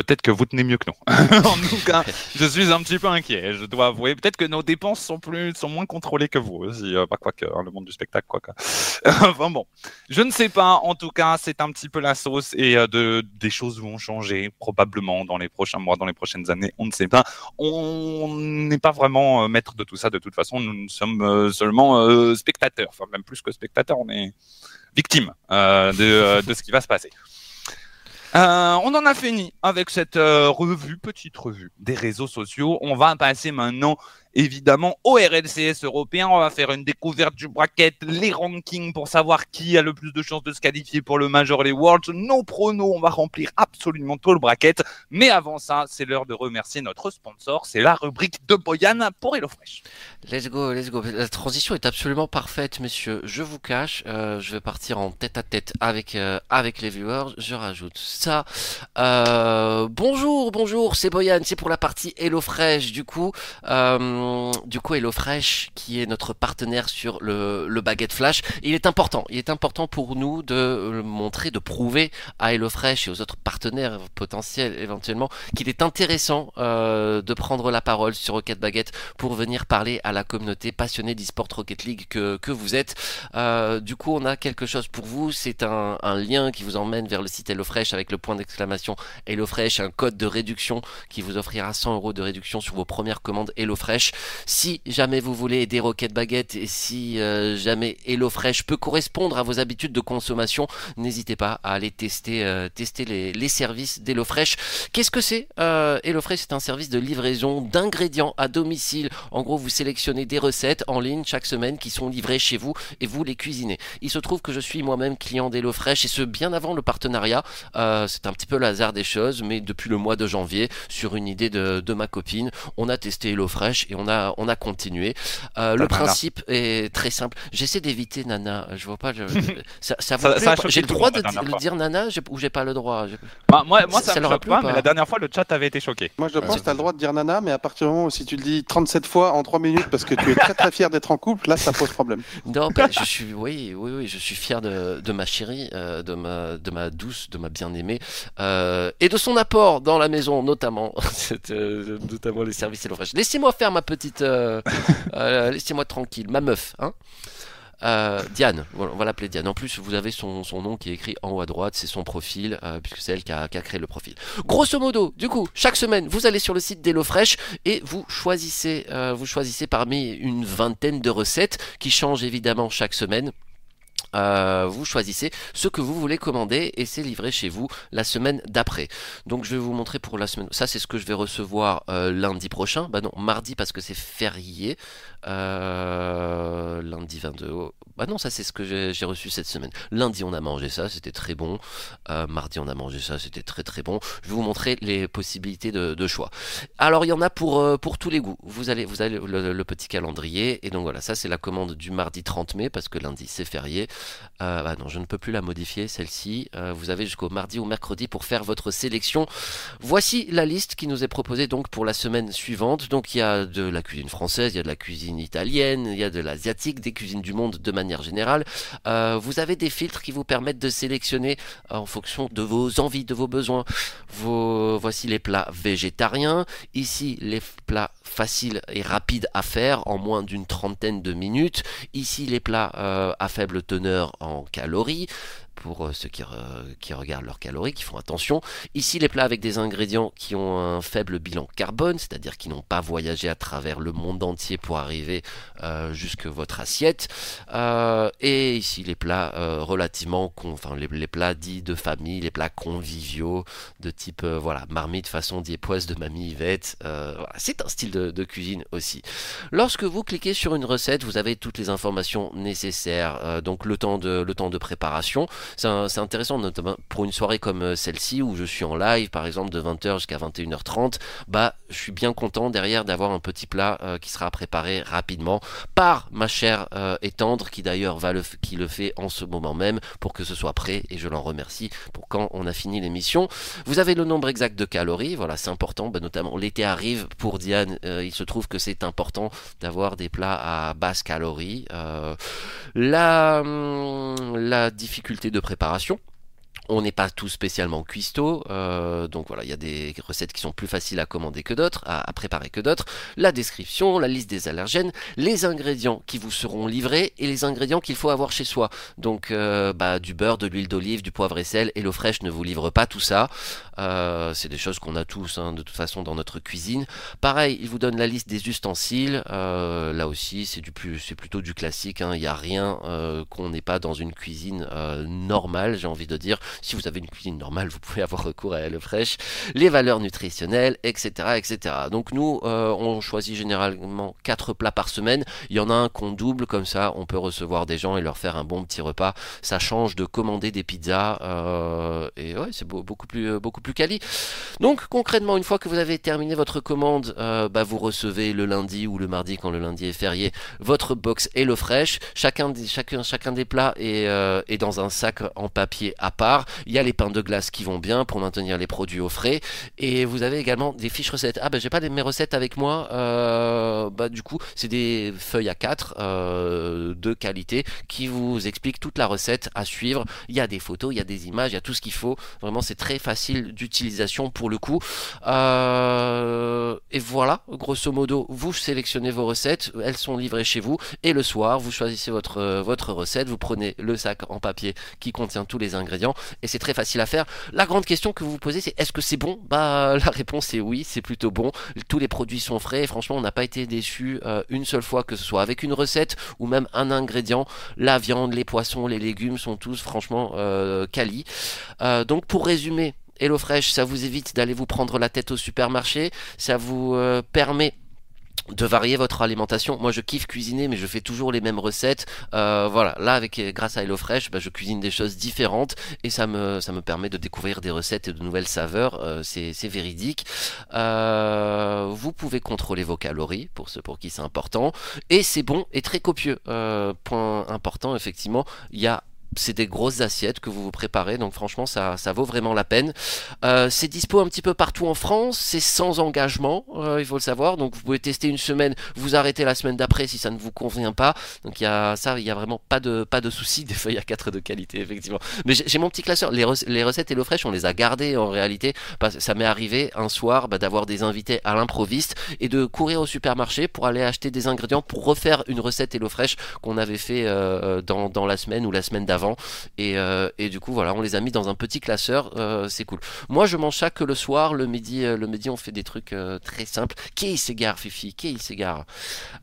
peut-être que vous tenez mieux que nous. en tout cas, je suis un petit peu inquiet, je dois avouer. Peut-être que nos dépenses sont plus, sont moins contrôlées que vous aussi. pas quoi que hein, le monde du spectacle, quoi enfin bon, je ne sais pas. En tout cas, c'est un petit peu la sauce et de, des choses vont changer probablement dans les prochains mois, dans les prochaines années. On ne sait pas. On n'est pas vraiment maître de tout ça. De toute façon, nous sommes seulement spectateurs. Enfin, même plus que spectateur, on est victime euh, euh, de, ce qui va se passer. Euh, on en a fini avec cette revue, petite revue des réseaux sociaux. On va passer maintenant évidemment au RLCS européen. On va faire une découverte du bracket, les rankings pour savoir qui a le plus de chances de se qualifier pour le Major les Worlds. Nos pronos, on va remplir absolument tout le bracket. Mais avant ça, c'est l'heure de remercier notre sponsor. C'est la rubrique de Boyan pour HelloFresh. Let's go, let's go. La transition est absolument parfaite, messieurs. Je vous cache, euh, je vais partir en tête à tête avec, euh, avec les viewers. Je rajoute ça. Euh, bonjour, bonjour, c'est Boyan. C'est pour la partie HelloFresh. Du coup, du coup HelloFresh qui est notre partenaire sur le, le, baguette flash. Il est important, il est important pour nous de montrer, de prouver à HelloFresh et aux autres partenaires potentiels éventuellement qu'il est intéressant euh, de prendre la parole sur Rocket Baguette pour venir parler à la communauté passionnée d'eSport Rocket League que, que vous êtes. Euh, du coup, on a quelque chose pour vous. C'est un, un, lien qui vous emmène vers le site HelloFresh avec le point d'exclamation HelloFresh, un code de réduction qui vous offrira 100 euros de réduction sur vos premières commandes HelloFresh. Si jamais vous voulez des roquettes baguettes et si euh, jamais HelloFresh peut correspondre à vos habitudes de consommation, n'hésitez pas à aller tester, euh, les services d'HelloFresh. Qu'est-ce que c'est euh, HelloFresh, c'est un service de livraison d'ingrédients à domicile. En gros, vous sélectionnez des recettes en ligne chaque semaine qui sont livrées chez vous et vous les cuisinez. Il se trouve que je suis moi-même client d'HelloFresh et ce bien avant le partenariat. c'est un petit peu le hasard des choses, mais depuis le mois de janvier, sur une idée de, de ma copine, on a testé HelloFresh et on a, on a continué. Euh, le principe est très simple. J'essaie d'éviter Nana. Je vois pas. ça, ça, J'ai le droit de le dire Nana ou j'ai pas le droit? Bah, Moi, moi ça, ça me choque pas, mais la dernière fois, le chat avait été choqué. Moi, je pense que tu as le droit de dire Nana, mais à partir du moment où si tu le dis 37 fois en 3 minutes parce que tu es très très fier d'être en couple, là, ça pose problème. Non, ben, je suis, oui, oui, oui, je suis fier de, de ma chérie, euh, de, ma, de ma douce, de ma bien-aimée, euh, et de son apport dans la maison, notamment, euh, notamment les services et fraîche. Laissez-moi faire ma petite, laissez-moi tranquille, ma meuf, hein. Diane, on va l'appeler Diane. En plus, vous avez son, son, nom qui est écrit en haut à droite, c'est son profil, puisque c'est elle qui a, qui a, créé le profil. Grosso modo, du coup, chaque semaine, vous allez sur le site d'HelloFresh et vous choisissez, vous choisissez parmi une vingtaine de recettes qui changent évidemment chaque semaine. Euh, vous choisissez ce que vous voulez commander et c'est livré chez vous la semaine d'après. Donc je vais vous montrer pour la semaine. Ça c'est ce que je vais recevoir euh, lundi prochain. Bah non, mardi parce que c'est férié. Euh, lundi 22. Bah non, ça c'est ce que j'ai reçu cette semaine. Lundi on a mangé ça, c'était très bon. mardi on a mangé ça, c'était très très bon. Je vais vous montrer les possibilités de, choix. Alors il y en a pour, pour tous les goûts. Vous allez, vous avez le, le petit calendrier et donc voilà, ça c'est la commande du mardi 30 mai parce que lundi c'est férié. Euh, bah non, je ne peux plus la modifier, celle-ci. Euh, vous avez jusqu'au mardi ou mercredi pour faire votre sélection. Voici la liste qui nous est proposée donc pour la semaine suivante. Donc il y a de la cuisine française, il y a de la cuisine italienne, il y a de l'asiatique, des cuisines du monde de manière générale. Euh, vous avez des filtres qui vous permettent de sélectionner en fonction de vos envies, de vos besoins. Voici les plats végétariens. Ici, les plats faciles et rapides à faire en moins d'une trentaine de minutes. Ici, les plats à faible teneur en calories pour euh, ceux qui, qui, regardent leurs calories, qui font attention. Ici, les plats avec des ingrédients qui ont un faible bilan carbone, c'est-à-dire qui n'ont pas voyagé à travers le monde entier pour arriver euh, jusque votre assiette. Euh, et ici, les plats euh, relativement, enfin les, plats dits de famille, les plats conviviaux, de type voilà marmite façon diépoise de mamie Yvette. Voilà. C'est un style de, de, cuisine aussi. Lorsque vous cliquez sur une recette, vous avez toutes les informations nécessaires. donc le temps de le temps de préparation c'est intéressant, notamment pour une soirée comme euh, celle-ci où je suis en live, par exemple de 20h jusqu'à 21h30, bah je suis bien content derrière d'avoir un petit plat euh, qui sera préparé rapidement par ma chère euh, et tendre qui d'ailleurs va le qui le fait en ce moment même pour que ce soit prêt et je l'en remercie pour quand on a fini l'émission. Vous avez le nombre exact de calories, voilà c'est important, bah, notamment l'été arrive pour Diane, il se trouve que c'est important d'avoir des plats à basse calorie. la, hum, la difficulté de préparation. On n'est pas tous spécialement cuistot, euh, donc voilà, il y a des recettes qui sont plus faciles à commander que d'autres, à, préparer que d'autres. La description, la liste des allergènes, les ingrédients qui vous seront livrés et les ingrédients qu'il faut avoir chez soi. Donc euh, bah, du beurre, de l'huile d'olive, du poivre et sel, et l'eau fraîche ne vous livre pas tout ça. Euh, c'est des choses qu'on a tous hein, de toute façon dans notre cuisine. Pareil, il vous donne la liste des ustensiles. Là aussi, c'est plutôt du classique. Hein. Il n'y a rien qu'on n'ait pas dans une cuisine normale, j'ai envie de dire. Si vous avez une cuisine normale, vous pouvez avoir recours à fraîche Les valeurs nutritionnelles, etc., etc. Donc nous, on choisit généralement 4 plats par semaine. Il y en a un qu'on double comme ça, on peut recevoir des gens et leur faire un bon petit repas. Ça change de commander des pizzas et ouais, c'est beaucoup plus, beaucoup plus quali. Donc concrètement, une fois que vous avez terminé votre commande, euh, bah, vous recevez le lundi ou le mardi quand le lundi est férié votre box Hello Fresh. Chacun chacun, chacun des plats est, euh, est dans un sac en papier à part. Il y a les pains de glace qui vont bien pour maintenir les produits au frais. Et vous avez également des fiches recettes. Ah bah j'ai pas mes recettes avec moi. Euh, bah du coup c'est des feuilles à 4 de qualité qui vous expliquent toute la recette à suivre. Il y a des photos, il y a des images, il y a tout ce qu'il faut. Vraiment c'est très facile d'utilisation pour le coup. Euh, et voilà, grosso modo, vous sélectionnez vos recettes, elles sont livrées chez vous, et le soir, vous choisissez votre recette, vous prenez le sac en papier qui contient tous les ingrédients, et c'est très facile à faire. La grande question que vous vous posez, c'est est-ce que c'est bon? Bah la réponse est oui, c'est plutôt bon. Tous les produits sont frais, et franchement, on n'a pas été déçu euh, une seule fois, que ce soit avec une recette ou même un ingrédient. La viande, les poissons, les légumes sont tous franchement euh, quali. Euh, donc pour résumer, HelloFresh, ça vous évite d'aller vous prendre la tête au supermarché, ça vous permet de varier votre alimentation. Moi, je kiffe cuisiner, mais je fais toujours les mêmes recettes. Euh, voilà, là, avec grâce à HelloFresh, bah, je cuisine des choses différentes et ça me ça me permet de découvrir des recettes et de nouvelles saveurs. Euh, c'est véridique. Euh, vous pouvez contrôler vos calories pour ceux pour qui c'est important et c'est bon et très copieux. point important, effectivement, il y a c'est des grosses assiettes que vous vous préparez, donc franchement ça, ça vaut vraiment la peine. Euh, c'est dispo un petit peu partout en France, c'est sans engagement, euh, il faut le savoir, donc vous pouvez tester une semaine, vous arrêtez la semaine d'après si ça ne vous convient pas. Donc il y a ça, il y a vraiment pas de pas de souci des feuilles à 4 de qualité effectivement. Mais j'ai mon petit classeur, les, les recettes HelloFresh on les a gardées en réalité, parce que ça m'est arrivé un soir bah, d'avoir des invités à l'improviste et de courir au supermarché pour aller acheter des ingrédients pour refaire une recette HelloFresh qu'on avait fait euh, dans, dans la semaine ou la semaine d'avant euh, et, du coup, voilà, on les a mis dans un petit classeur. Euh, c'est cool. Moi, je mange ça que le soir. Le midi, euh, le midi on fait des trucs très simples. Qui s'égare, Fifi Qui s'égare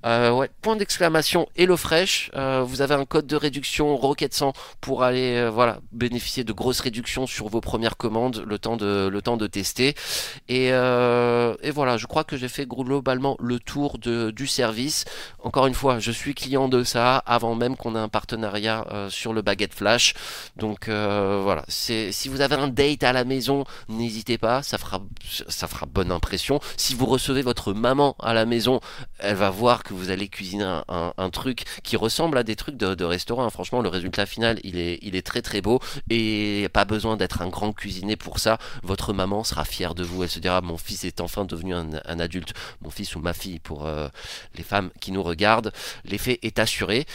Ouais, point d'exclamation HelloFresh. vous avez un code de réduction Rocket 100 pour aller voilà, bénéficier de grosses réductions sur vos premières commandes, le temps de, le temps de tester. Et, et voilà, je crois que j'ai fait globalement le tour de, du service. Encore une fois, je suis client de ça avant même qu'on ait un partenariat sur le baguette flash. Donc euh, voilà, si vous avez un date à la maison, n'hésitez pas, ça fera ça fera bonne impression. Si vous recevez votre maman à la maison, elle va voir que vous allez cuisiner un, truc qui ressemble à des trucs de, restaurant. Franchement, le résultat final, il est il est très très beau et pas besoin d'être un grand cuisinier pour ça. Votre maman sera fière de vous. Elle se dira mon fils est enfin devenu un, adulte, mon fils ou ma fille pour euh, les femmes qui nous regardent. L'effet est assuré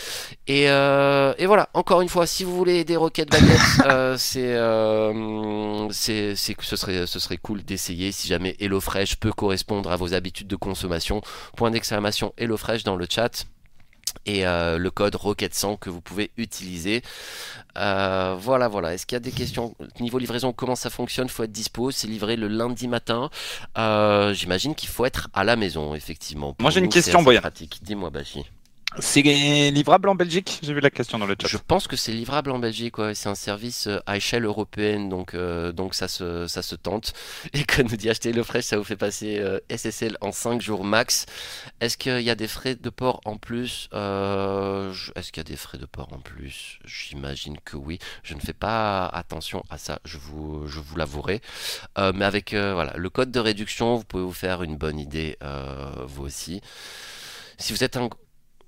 et, euh, et voilà. Encore une fois, si vous vous voulez des roquettes baguettes, euh, euh, c'est, c'est, ce serait, ce serait cool d'essayer si jamais HelloFresh peut correspondre à vos habitudes de consommation. Point d'exclamation HelloFresh dans le chat et euh, le code Rocket100 que vous pouvez utiliser. voilà, voilà. Est-ce qu'il y a des questions niveau livraison Comment ça fonctionne? Faut être dispo. C'est livré le lundi matin. J'imagine qu'il faut être à la maison, effectivement. Moi j'ai une question. Pratique. Dis-moi, Bachi. C'est livrable en Belgique? J'ai vu la question dans le chat. Je pense que c'est livrable en Belgique, ouais. c'est un service euh, à échelle européenne, donc, euh, donc ça, se, ça se tente. Et quand nous dit acheter le fresh, ça vous fait passer euh, SSL en 5 jours max. Est-ce qu'il y a des frais de port en plus? Est-ce qu'il y a des frais de port en plus? J'imagine que oui. Je ne fais pas attention à ça, je vous, je vous l'avouerai. mais avec voilà, le code de réduction, vous pouvez vous faire une bonne idée, vous aussi. Si vous êtes un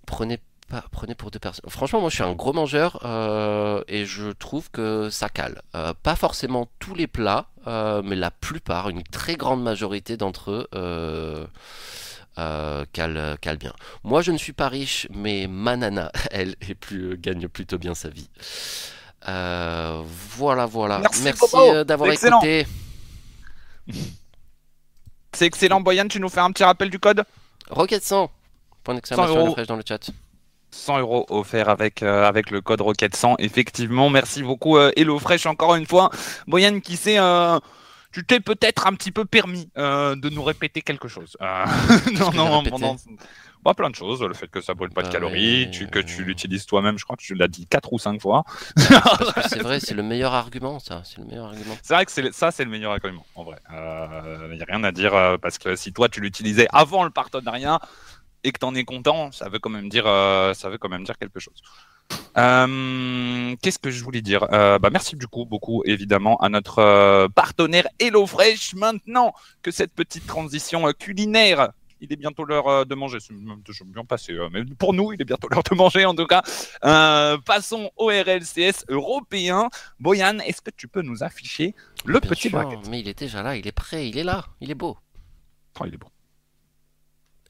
prenez pas, prenez pour deux personnes. Franchement, moi je suis un gros mangeur euh, et je trouve que ça cale. Euh, pas forcément tous les plats, euh, mais la plupart, une très grande majorité d'entre eux. Cale, cale, bien. Moi, je ne suis pas riche, mais ma nana, elle, est plus, gagne plutôt bien sa vie. voilà, voilà. Merci, d'avoir écouté. C'est excellent, Boyan. Tu nous fais un petit rappel du code? Rocket 100. Point d'exclamation dans le chat. 100 euros offerts avec, euh, avec le code Rocket 100. Effectivement, merci beaucoup euh, HelloFresh encore une fois. Boyan qui sait, euh, tu t'es peut-être un petit peu permis de nous répéter quelque chose. non, non, pendant... Pas plein de choses, le fait que ça brûle pas de calories, tu, que tu l'utilises toi-même, je crois que tu l'as dit 4 ou 5 fois. c'est vrai, c'est le meilleur argument, ça. C'est le meilleur argument. C'est vrai que ça, c'est le meilleur argument, en vrai. Il n'y a rien à dire, parce que si toi, tu l'utilisais avant le partenariat, et que tu en es content, ça veut quand même dire, euh, ça veut quand même dire quelque chose. Euh, qu'est-ce que je voulais dire? Euh, bah Merci du coup beaucoup évidemment à notre partenaire HelloFresh. Maintenant que cette petite transition culinaire, il est bientôt l'heure de manger. Je bien passer, mais pour nous, il est bientôt l'heure de manger en tout cas. passons au RLCS européen. Boyan, est-ce que tu peux nous afficher le petit bracket? Mais il est déjà là, il est prêt, il est là, il est beau. Oh, il est beau.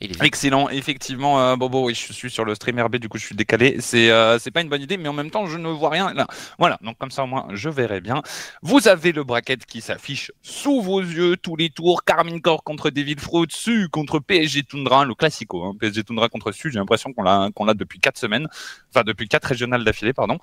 Excellent, effectivement. Euh, bon, oui, je suis sur le stream RB, du coup, je suis décalé. C'est, euh, pas une bonne idée, mais en même temps, je ne vois rien. Là. Voilà, donc comme ça, au moins, je verrai bien. Vous avez le bracket qui s'affiche sous vos yeux tous les tours. Carmine Corps contre Devil Fruit, Su contre PSG Tundra, le classico. Hein. PSG Tundra contre Su, j'ai l'impression qu'on l'a, l'a depuis 4 semaines. Enfin, depuis 4 régionales d'affilée, pardon.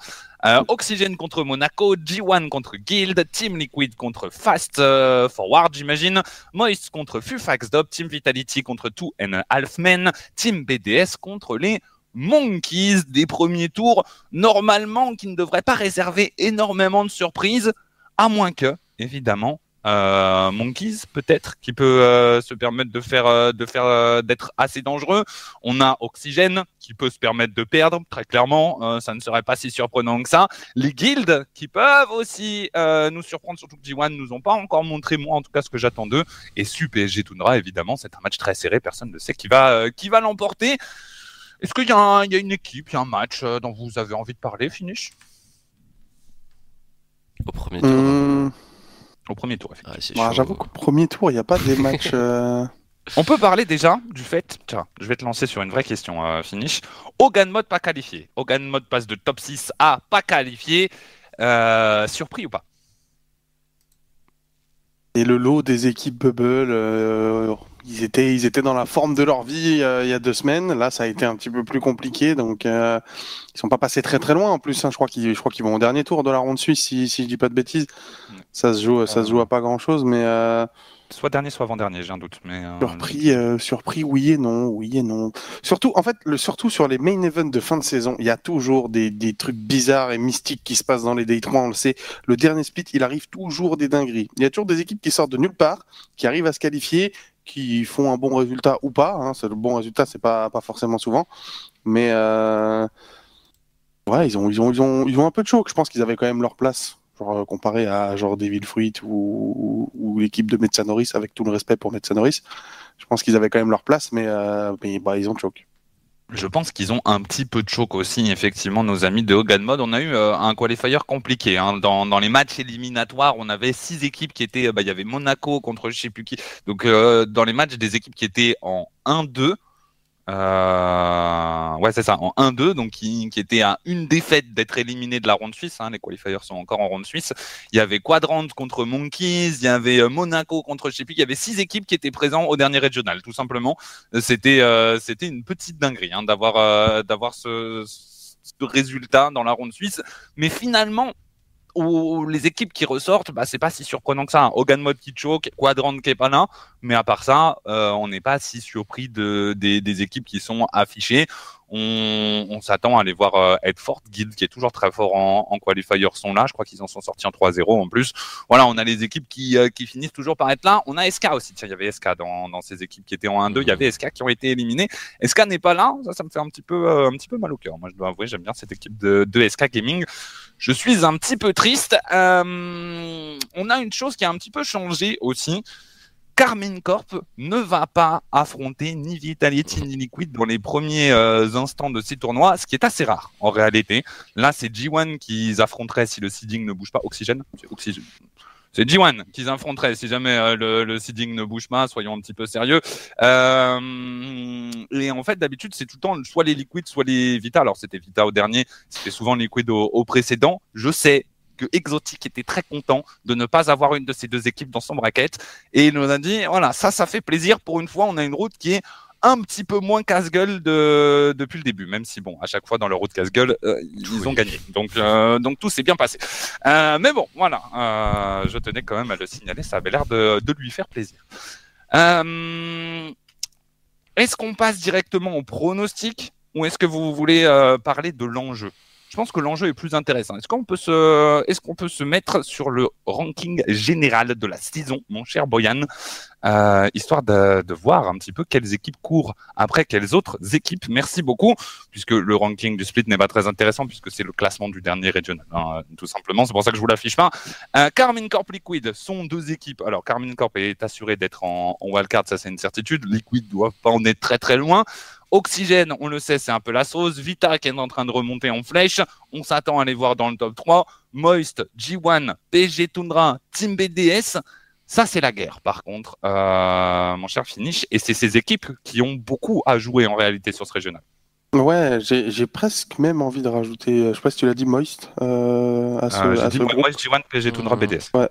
Euh, Oxygène contre Monaco, G1 contre Guild, Team Liquid contre Fast euh, Forward, j'imagine. Moist contre Fufax Dop, Team Vitality contre 2 and Halfmen, Team BDS contre les Monkeys des premiers tours, normalement qui ne devraient pas réserver énormément de surprises, à moins que, évidemment, euh, Monkeys peut-être qui peut euh, se permettre de faire euh, de faire d'être assez dangereux. On a Oxygène qui peut se permettre de perdre très clairement. ça ne serait pas si surprenant que ça. Les guildes qui peuvent aussi nous surprendre, surtout que G1 nous ont pas encore montré moi en tout cas ce que j'attends d'eux. Et Sup PSG Tundra évidemment c'est un match très serré. Personne ne sait qui va qui va l'emporter. Est-ce qu'il y, y, a une équipe, il y a un match dont vous avez envie de parler, Finish? Au premier tour. Mmh. Au premier tour, effectivement. Ah, j'avoue qu'au premier tour, il n'y a pas des matchs. Euh, On peut parler déjà du fait. Tiens, je vais te lancer sur une vraie question, euh, finish. Hogan Mode pas qualifié. Hogan Mode passe de top 6 à pas qualifié. Euh, surpris ou pas? Et le lot des équipes Bubble, ils étaient, ils étaient dans la forme de leur vie euh, il y a deux semaines. Là, ça a été un petit peu plus compliqué, donc euh, ils sont pas passés très très loin en plus. Hein. Je crois qu'ils, je crois qu'ils vont au dernier tour de la ronde suisse, si, si je dis pas de bêtises. Ça se joue, ça se joue à pas grand chose, mais euh, soit dernier, soit avant dernier, j'ai un doute. Mais surpris, surpris, oui et non, oui et non. Surtout, en fait, le, surtout sur les main events de fin de saison, il y a toujours des, des trucs bizarres et mystiques qui se passent dans les Day 3. On le sait. Le dernier split, il arrive toujours des dingueries. Il y a toujours des équipes qui sortent de nulle part, qui arrivent à se qualifier qui font un bon résultat ou pas. Hein. C'est le bon résultat, c'est pas pas forcément souvent, mais euh... ouais, ils ont ils ont ils ont ils ont un peu de choc. Je pense qu'ils avaient quand même leur place, euh, comparé à genre Devil Fruit ou, ou, l'équipe de Metsanoris, avec tout le respect pour Metsanoris. Je pense qu'ils avaient quand même leur place, mais, euh... bah, ils ont choc. Je pense qu'ils ont un petit peu de choc aussi, effectivement, nos amis de Hogan Mode. On a eu euh, un qualifier compliqué. Hein. Dans, les matchs éliminatoires, on avait six équipes qui étaient. Bah, il y avait Monaco contre je sais plus qui. Donc, dans les matchs, des équipes qui étaient en 1-2. Euh, ouais, c'est ça, en 1-2, donc qui, qui, était à une défaite d'être éliminé de la ronde suisse. Hein, les qualifiers sont encore en ronde suisse. Il y avait Quadrant contre Monkeys, il y avait euh, Monaco contre je. Il y avait six équipes qui étaient présentes au dernier régional, tout simplement. C'était euh, c'était une petite dinguerie hein, d'avoir euh, d'avoir ce, ce résultat dans la ronde suisse. Mais finalement, les équipes qui ressortent, bah, c'est pas si surprenant que ça. Hogan Mode Quadrant qui mais à part ça, euh, on n'est pas si surpris de, des, équipes qui sont affichées. On, s'attend à les voir euh, fortes. Guild qui est toujours très fort en, en sont là. Je crois qu'ils en sont sortis en 3-0 en plus. Voilà, on a les équipes qui, euh, finissent toujours par être là. On a SK aussi. Tiens, il y avait SK dans, ces équipes qui étaient en 1-2. Il y avait SK qui ont été éliminés. SK n'est pas là. Ça, ça me fait un petit peu, euh, un petit peu mal au cœur. Moi, je dois avouer, j'aime bien cette équipe de, de SK Gaming. Je suis un petit peu triste. On a une chose qui a un petit peu changé aussi. Carmine Corp ne va pas affronter ni Vitality ni Liquid dans les premiers euh, instants de ces tournois, ce qui est assez rare en réalité. Là, c'est G1 qu'ils affronteraient si le seeding ne bouge pas. Oxygène? C'est G1 qu'ils affronteraient si jamais euh, le, seeding ne bouge pas, soyons un petit peu sérieux. Euh, et en fait, d'habitude, c'est tout le temps soit les Liquid, soit les Vita. Alors, c'était Vita au dernier, c'était souvent Liquid au, au précédent. Je sais, que Exotic était très content de ne pas avoir une de ces deux équipes dans son bracket. Et il nous a dit, voilà, ça, ça fait plaisir. Pour une fois, on a une route qui est un petit peu moins casse-gueule de, depuis le début, même si bon, à chaque fois dans leur route casse-gueule, euh, ils ont gagné. Donc, euh, donc tout s'est bien passé. Euh, mais bon, voilà, je tenais quand même à le signaler, ça avait l'air de, de, lui faire plaisir. Est-ce qu'on passe directement au pronostic ou est-ce que vous voulez parler de l'enjeu? Je pense que l'enjeu est plus intéressant. Est-ce qu'on peut se, est-ce qu'on peut se mettre sur le ranking général de la saison, mon cher Boyan, euh, histoire de, de, voir un petit peu quelles équipes courent après quelles autres équipes. Merci beaucoup, puisque le ranking du split n'est pas très intéressant puisque c'est le classement du dernier régional, hein, tout simplement. C'est pour ça que je vous l'affiche pas. Euh, Carmine Corp Liquid sont deux équipes. Alors Carmine Corp est assuré d'être en, en wildcard, ça c'est une certitude. Liquid doit pas en être très très loin. Oxygène, on le sait, c'est un peu la sauce. Vita qui est en train de remonter en flèche. On s'attend à les voir dans le top 3. Moist, G1, PSG Tundra, Team BDS. Ça, c'est la guerre, par contre, euh, mon cher Finish. Et c'est ces équipes qui ont beaucoup à jouer en réalité sur ce régional. Ouais, j'ai presque même envie de rajouter, je sais pas si tu l'as dit, Moist euh, à ce, euh, dit Moist, G1, PSG Tundra, BDS. Ouais.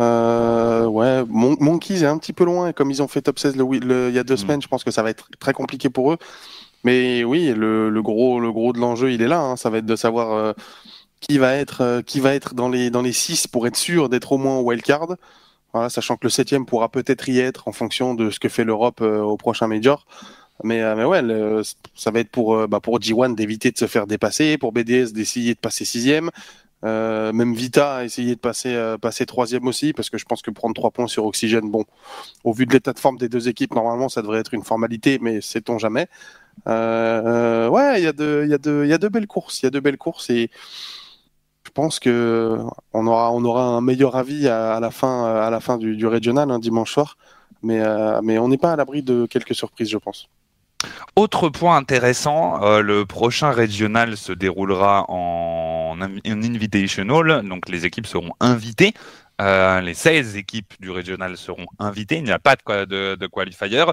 Euh, ouais, Mon Monkeys est un petit peu loin. Comme ils ont fait top 16 le, il y a deux mm. semaines, je pense que ça va être très compliqué pour eux. Mais oui, le, le gros, le gros de l'enjeu, il est là. Hein. Ça va être de savoir euh, qui va être, euh, qui va être dans les dans les six pour être sûr d'être au moins au wildcard. Voilà, sachant que le septième pourra peut-être y être en fonction de ce que fait l'Europe euh, au prochain major. Mais, mais ouais, ça va être pour, bah, pour G1 d'éviter de se faire dépasser, pour BDS d'essayer de passer sixième, Euh, même Vita a essayé de passer, euh, passer troisième aussi, parce que je pense que prendre trois points sur Oxygène, bon, au vu de l'état de forme des deux équipes, normalement, ça devrait être une formalité, mais sait-on jamais. Euh, ouais, il y, a de, belles courses, il y a de belles courses, et je pense que on aura, un meilleur avis à, la fin, du, régional, hein, dimanche soir, mais, mais on n'est pas à l'abri de quelques surprises, je pense. Autre point intéressant, euh, le prochain régional se déroulera en, en, invitational, donc les équipes seront invitées. Euh, les 16 équipes du régional seront invitées. Il n'y a pas de, qualifier.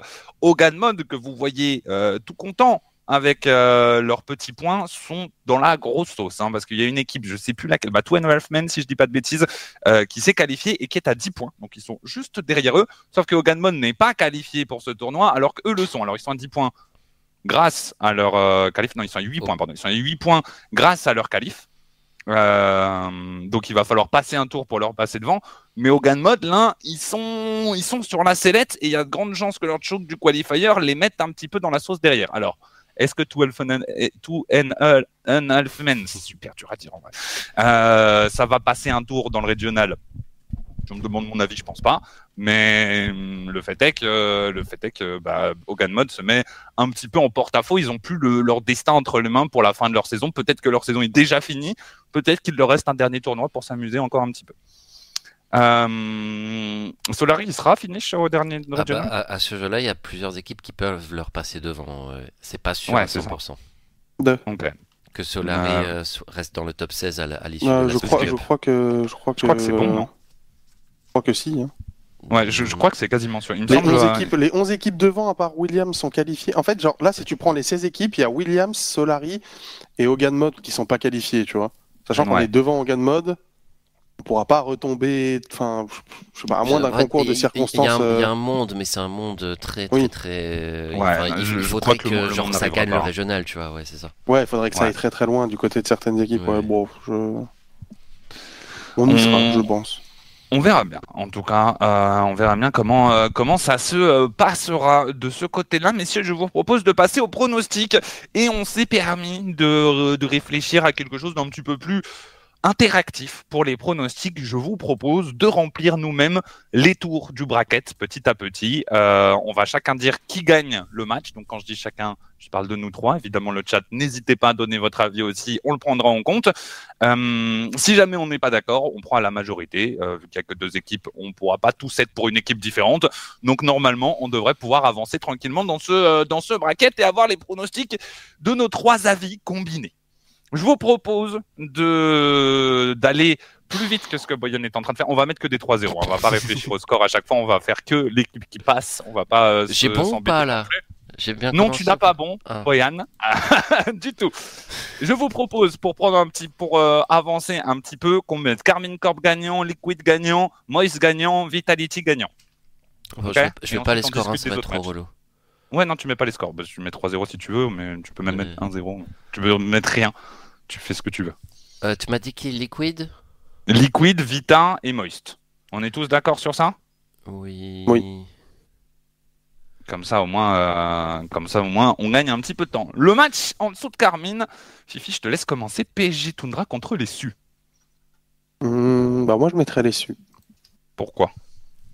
Hogan Mode, que vous voyez euh, tout content avec euh, leurs petits points, sont dans la grosse sauce. Hein, parce qu'il y a une équipe, je ne sais plus laquelle, bah, Two and Men, si je dis pas de bêtises, qui s'est qualifiée et qui est à 10 points. Donc ils sont juste derrière eux. Sauf que Hogan Mode n'est pas qualifié pour ce tournoi, alors qu'eux le sont. Alors ils sont à 10 points grâce à leur qualif. Non, ils sont à 8 points, pardon. Ils sont à 8 points grâce à leur qualif. Euh, donc il va falloir passer un tour pour leur passer devant. Mais Hogan Mode, là, ils sont, ils sont sur la sellette et il y a de grandes chances que leur choke du qualifier les mette un petit peu dans la sauce derrière. Alors, est-ce que Two Men, c'est super dur à dire en vrai, euh, ça va passer un tour dans le régional je me demande mon avis, je pense pas. Mais hum, le fait est que, le fait est que bah, Hogan Mode se met un petit peu en porte-à-faux. Ils ont plus le, leur destin entre les mains pour la fin de leur saison. Peut-être que leur saison est déjà finie. Peut-être qu'il leur reste un dernier tournoi pour s'amuser encore un petit peu. Euh, Solari, il sera finish au dernier ah bah, à, ce jeu-là, il y a plusieurs équipes qui peuvent leur passer devant. C'est pas sûr à 100%. Que Solari euh, reste dans le top 16 à l'issue de la je crois, je crois que je crois que, je crois que c'est bon, non? Crois que si. Hein. Ouais, je, crois que c'est quasiment sûr. les, 11 euh, équipes, les 11 équipes devant, à part Williams, sont qualifiées. En fait, genre là, si tu prends les 16 équipes, il y a Williams, Solari et Hogan Mode qui sont pas qualifiés, tu vois. Sachant qu'on est devant Hogan Mode, on pourra pas retomber, enfin, je sais pas, à moins d'un concours de circonstances. Il y, a un, monde, mais c'est un monde très, très, très. il, faudrait que, genre, ça gagne le régional, tu vois, ouais, c'est ça. Ouais, il faudrait que ça aille très très loin du côté de certaines équipes. Ouais, bon, je... on y sera, je pense. On verra bien. En tout cas, euh, on verra bien comment euh, ça se euh, passera de ce côté-là. Messieurs, je vous propose de passer au pronostic et on s'est permis de, de réfléchir à quelque chose d'un petit peu plus interactif pour les pronostics, je vous propose de remplir nous-mêmes les tours du bracket petit à petit. Euh, on va chacun dire qui gagne le match. Donc quand je dis chacun, je parle de nous trois. Évidemment, le chat, n'hésitez pas à donner votre avis aussi, on le prendra en compte. Euh, si jamais on n'est pas d'accord, on prend la majorité. Euh, vu qu'il n'y a que deux équipes, on ne pourra pas tous être pour une équipe différente. Donc normalement, on devrait pouvoir avancer tranquillement dans ce, dans ce bracket et avoir les pronostics de nos trois avis combinés je vous propose de d'aller plus vite que ce que Boyan est en train de faire. On va mettre que des 3-0. Hein. On va pas réfléchir au score à chaque fois. On va faire que l'équipe qui passe. On va pas. Euh, J'ai bon ou pas là J'ai bien. Non, tu n'as pas bon, ah. Boyan, du tout. Je vous propose pour prendre un petit, pour euh, avancer un petit peu, qu'on mette Carmine Corp gagnant, Liquid gagnant, Moïse gagnant, Vitality gagnant. je vais, vais pas les scores, hein, ça va être trop relou. Ouais, non, tu mets pas les scores. Bah, tu mets 3-0 si tu veux, mais tu peux même mettre 1-0. Tu veux mettre rien. Tu fais ce que tu veux. Euh, tu m'as dit qui Liquid Liquid, Vita et Moist. On est tous d'accord sur ça? Oui. Oui. Comme ça, au moins, euh, comme ça, au moins, on gagne un petit peu de temps. Le match en dessous de Carmine. Fifi, je te laisse commencer. PSG Tundra contre les Su. Hmm, bah moi, je mettrais les Su. Pourquoi?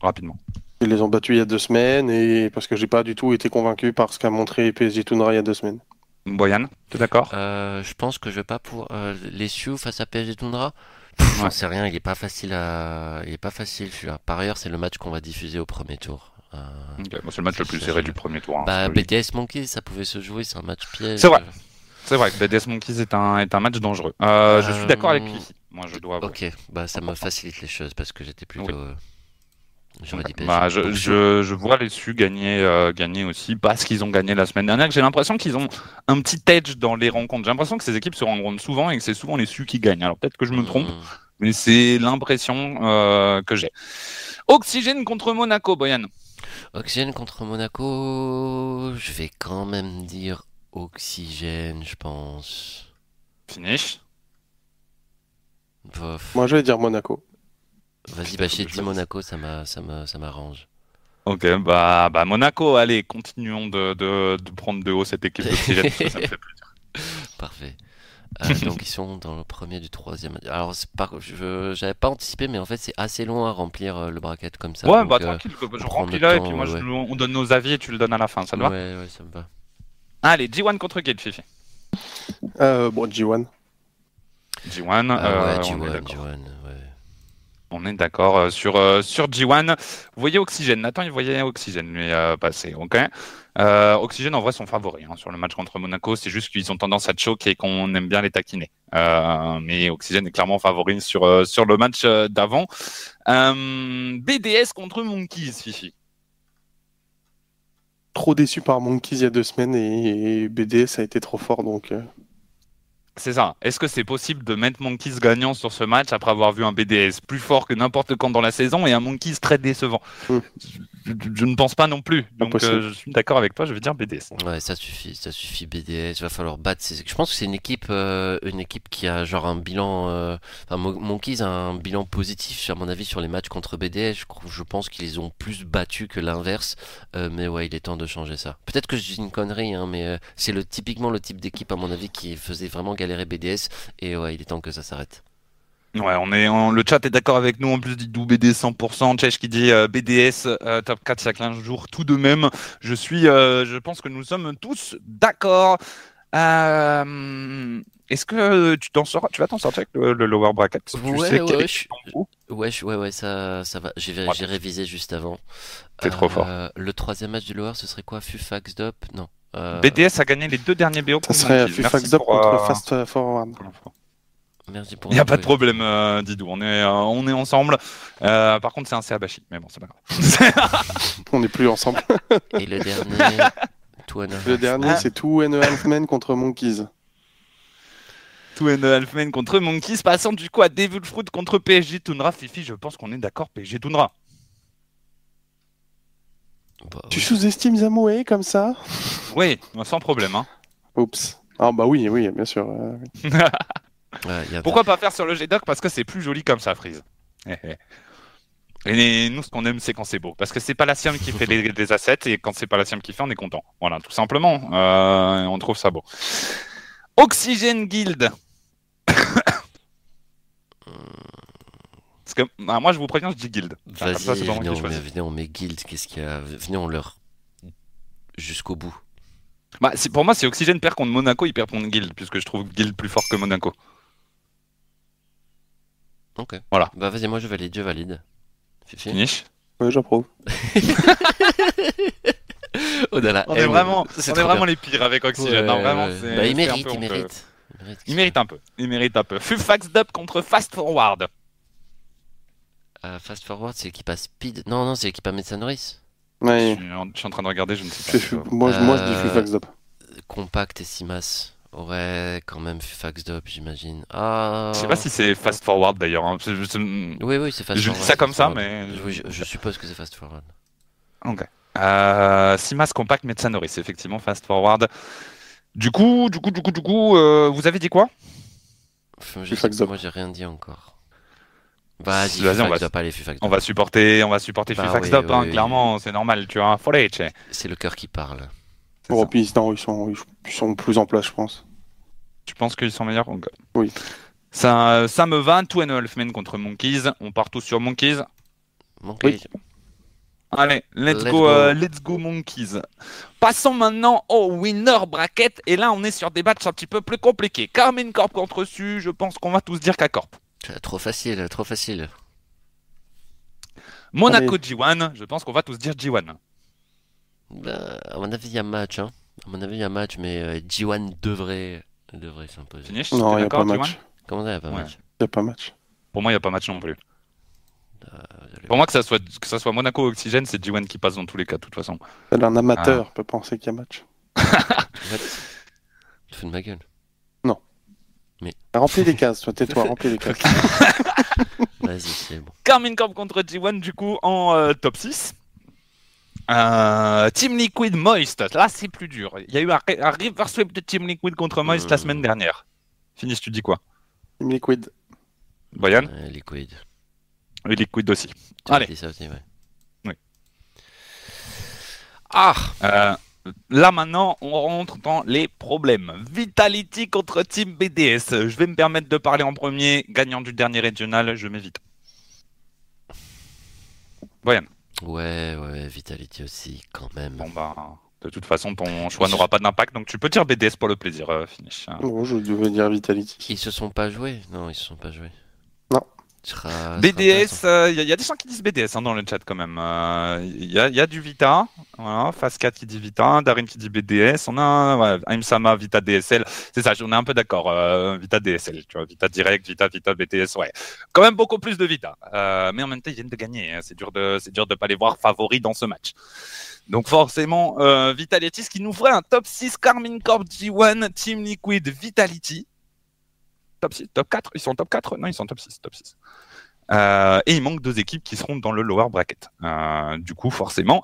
Rapidement. Ils les ont battus il y a deux semaines et parce que j'ai pas du tout été convaincu par ce qu'a montré PSG Tundra il y a deux semaines. Boyan, tu es d'accord? Euh, Je pense que je vais pas pour euh, les Sioux face à PSG Tundra? J'en sais rien, il est pas facile à, il est pas facile celui-là. Par ailleurs, c'est le match qu'on va diffuser au premier tour. Euh, c'est le match le plus serré du premier tour. Hein, bah, BDS Monkeys, ça pouvait se jouer, c'est un match piège. C'est vrai. C'est vrai que BDS Monkeys est un, est un match dangereux. je suis d'accord avec lui. Moi, je dois. Ok, bah ça me facilite les choses parce que j'étais plutôt. Bah, je, je, je, vois les Su gagner, euh, gagner aussi parce qu'ils ont gagné la semaine dernière. J'ai l'impression qu'ils ont un petit edge dans les rencontres. J'ai l'impression que ces équipes se rendent souvent et que c'est souvent les Su qui gagnent. Alors peut-être que je me trompe, hmm. mais c'est l'impression euh, que j'ai. Oxygène contre Monaco, Boyan. Oxygène contre Monaco, je vais quand même dire Oxygène, je pense. Finish. Moi, je vais dire Monaco. Vas-y, bah, j'ai dit Monaco, ça m'arrange. Ok, bah, bah Monaco, allez, continuons de, de, de prendre de haut cette équipe de ça, ça me fait plaisir. Parfait. Euh, donc ils sont dans le premier du troisième. Alors c'est pas, je j'avais pas anticipé, mais en fait c'est assez long à remplir euh, le bracket comme ça. Ouais, donc, bah euh, tranquille, je remplis là et puis moi je- on donne nos avis et tu le donnes à la fin, ça te va? Ouais, ouais, ça me va. Allez, G1 contre Gate, Fifi. Euh, bon, G1. G1, Ah euh, ouais, on est G1, d'accord. G1, ouais. On est d'accord euh, sur, euh, sur G1. Vous voyez Oxygène. Nathan, il voyait Oxygène lui euh, passer. ok Oxygène, en vrai, sont favoris hein, sur le match contre Monaco. C'est juste qu'ils ont tendance à choquer et qu'on aime bien les taquiner. Mais Oxygène est clairement favori sur, sur le match d'avant. BDS contre Monkeys, Fifi. Trop déçu par Monkeys il y a deux semaines et BDS a été trop fort donc. C'est ça. Est-ce que c'est possible de mettre Monkeys gagnant sur ce match après avoir vu un BDS plus fort que n'importe quand dans la saison et un Monkeys très décevant? Mm. je, je- je ne pense pas non plus. Donc euh, je suis d'accord avec toi, je vais dire BDS. Ouais, ça suffit, ça suffit BDS. Il va falloir battre. ces- Je pense que c'est une équipe, euh, une équipe qui a genre un bilan. euh, Enfin, Mon- Monkeys a un bilan positif, à mon avis, sur les matchs contre BDS. Je, crois- je pense qu'ils les ont plus battus que l'inverse. Euh, mais ouais, il est temps de changer ça. Peut-être que je dis une connerie, hein, mais euh, c'est le typiquement le type d'équipe, à mon avis, qui faisait vraiment galérer BDS. Et ouais, il est temps que ça s'arrête. Ouais, on est, on- le chat est d'accord avec nous. En plus, dit d'où BDS 100%. Chech qui dit euh, BDS euh, top 4 il y a 15 jours. Tout de même, je suis, euh, je pense que nous sommes tous d'accord. Euh, Est-ce que tu t'en sors, tu vas t'en sortir avec le, le lower bracket? Tu Ouais, sais ouais, ouais, je- Ouais, je- ouais, ouais, ça, ça va. J'ai révisé juste avant. T'es trop fort. Le troisième match du Lower, ce serait quoi? Fufax Dop? Non. Euh, BDS a gagné les deux derniers BO. Ça serait. Fufax pour, contre euh, Fast Forward. pour l'info. Merci pour Il n'y a pas de problème, euh, Didou. On est, euh, on est ensemble. Euh, par contre, c'est un Seabashi. Mais bon, c'est pas grave. On n'est plus ensemble. Et le dernier, Two and a Le dernier, Ah. c'est Two and a Half Men contre Monkeys. Two and a Half Men contre Monkeys. Passant du coup à Devil Fruit contre PSG Tundra. Fifi, je pense qu'on est d'accord. PSG Tundra. Bah, Tu ouais. sous-estimes Zamoué comme ça Oui, sans problème. hein. Oups. Ah bah oui, oui, bien sûr. euh, oui. Ouais, Pourquoi pas faire sur le G-Doc Parce que c'est plus joli comme ça, Freeze. Eh, eh. Et nous, ce qu'on aime, c'est quand c'est beau. Parce que c'est pas la Siam qui fait les, les assets, et quand c'est pas la Siam qui fait, on est content. Voilà, tout simplement. Euh, on trouve ça beau. Oxygène Guild. Parce que ah, moi, je vous préviens, je dis Guild. Enfin, Vas-y, venez, on, choisis. venez, on met Guild, qu'est-ce qu'il y a? Venez, on leur... Jusqu'au bout. Bah, c'est- pour moi, c'est Oxygène perd contre Monaco, il perd contre Guild, puisque je trouve Guild plus fort que Monaco. Ok. Voilà. Bah vas-y, moi je valide, je valide. Fifi Finish. Ouais, j'approuve. Oh là On eh, est vraiment, c'est on est vraiment bien. les pires avec Ouais, Oxygène. non, vraiment, ouais. c'est- Bah, il c'est un mérite, peu il honteux. mérite. Il mérite. Il mérite un peu. Il mérite un peu. Fufax Dub contre Fast Forward. Euh, fast Forward, c'est l'équipe à Speed. Non, non, c'est l'équipe à Médecin Norris. Ouais. Je, suis en, je suis en train de regarder, je ne sais pas. Moi, je- moi, je dis Euh, Fufax Dop. Compact et Simas. Ouais, quand même Fufax Dop, j'imagine. Ah. Je sais pas si c'est Fast Forward d'ailleurs. hein. Oui, oui, c'est Fast Je dis Forward. ça comme ça, Forward. mais- Oui, je, je suppose que c'est Fast Forward. Ok. Euh, Simas Compact Médecin Norris, effectivement, Fast Forward. Du coup, du coup, du coup, du coup, euh, vous avez dit quoi? Fufax Dop. moi j'ai rien dit encore. Vas-y, Vas-y, on va- On Dop. va supporter, on va supporter Bah oui, oui, hein, oui. clairement, c'est normal, tu vois. Follet, c'est C'est le cœur qui parle. Non, ils sont, ils sont plus en place, je pense. Tu penses qu'ils sont meilleurs. Oui. Ça, ça me va. Two and a Half Men contre Monkeys. On part tous sur Monkeys. Mon Oui. cœur. Allez, let's, Let's go, go. euh, let's go Monkeys. Passons maintenant au winner bracket. Et là, on est sur des matchs un petit peu plus compliqués. Carmine Corp contre Su, je pense qu'on va tous dire qu'à Corp. Trop facile, trop facile. Monaco G1, je pense qu'on va tous dire G1. Bah, à mon avis, il y a match. Hein. À mon avis, il y a match, mais euh, G1 devrait, devrait s'imposer. Finish Non, il n'y a pas match. G1 Comment ça, il y a pas Ouais. match? Il n'y a pas match. Pour moi, il n'y a pas match non plus. Euh, désolé. Pour moi, que ça soit, que ça soit Monaco ou Oxygène, c'est G1 qui passe dans tous les cas, de toute façon. Un Ah. amateur peut penser qu'il y a match. Tu te fous de ma gueule. Remplis les cases, toi, tais-toi, remplis les cases. Vas-y, c'est bon. Carmine Corp contre G1, du coup, en euh, top 6. Euh, Team Liquid Moist, là c'est plus dur. Il y a eu un, un reverse sweep de Team Liquid contre Moist la Hmm. semaine dernière. Finish, tu dis quoi? Team Liquid. Boyan Euh, liquid. Oui, Liquid aussi. Allez. dit ça aussi, ouais. Oui. Ah Euh, Là maintenant, on rentre dans les problèmes. Vitality contre Team BDS. Je vais me permettre de parler en premier. Gagnant du dernier régional, je m'évite. Voyons. Ouais, ouais, Vitality aussi, quand même. Bon bah, de toute façon, ton choix n'aura pas d'impact, donc tu peux dire BDS pour le plaisir, euh, finish. Bon, je devais dire Vitality. Ils se sont pas joués Non, ils se sont pas joués. BDS, il y, a des gens qui disent BDS hein, dans le chat quand même. Il y, a, y a du Vita, voilà, Phase 4 qui dit Vita, Darin qui dit BDS, on a ouais, Aimsama, Vita DSL, c'est ça, on est un peu d'accord, euh, Vita DSL, tu vois, Vita Direct, Vita, Vita, BTS, ouais. Quand même beaucoup plus de Vita, Euh, mais en même temps ils viennent de gagner, hein, c'est dur de, c'est dur de pas les voir favoris dans ce match. Donc forcément, euh, Vitality, ce qui nous ferait un top 6 Carmine Corp G1, Team Liquid, Vitality. Top 6, top 4, ils sont top 4 Non, ils sont top 6, top 6. Euh, et il manque deux équipes qui seront dans le lower bracket. Euh, du coup, forcément,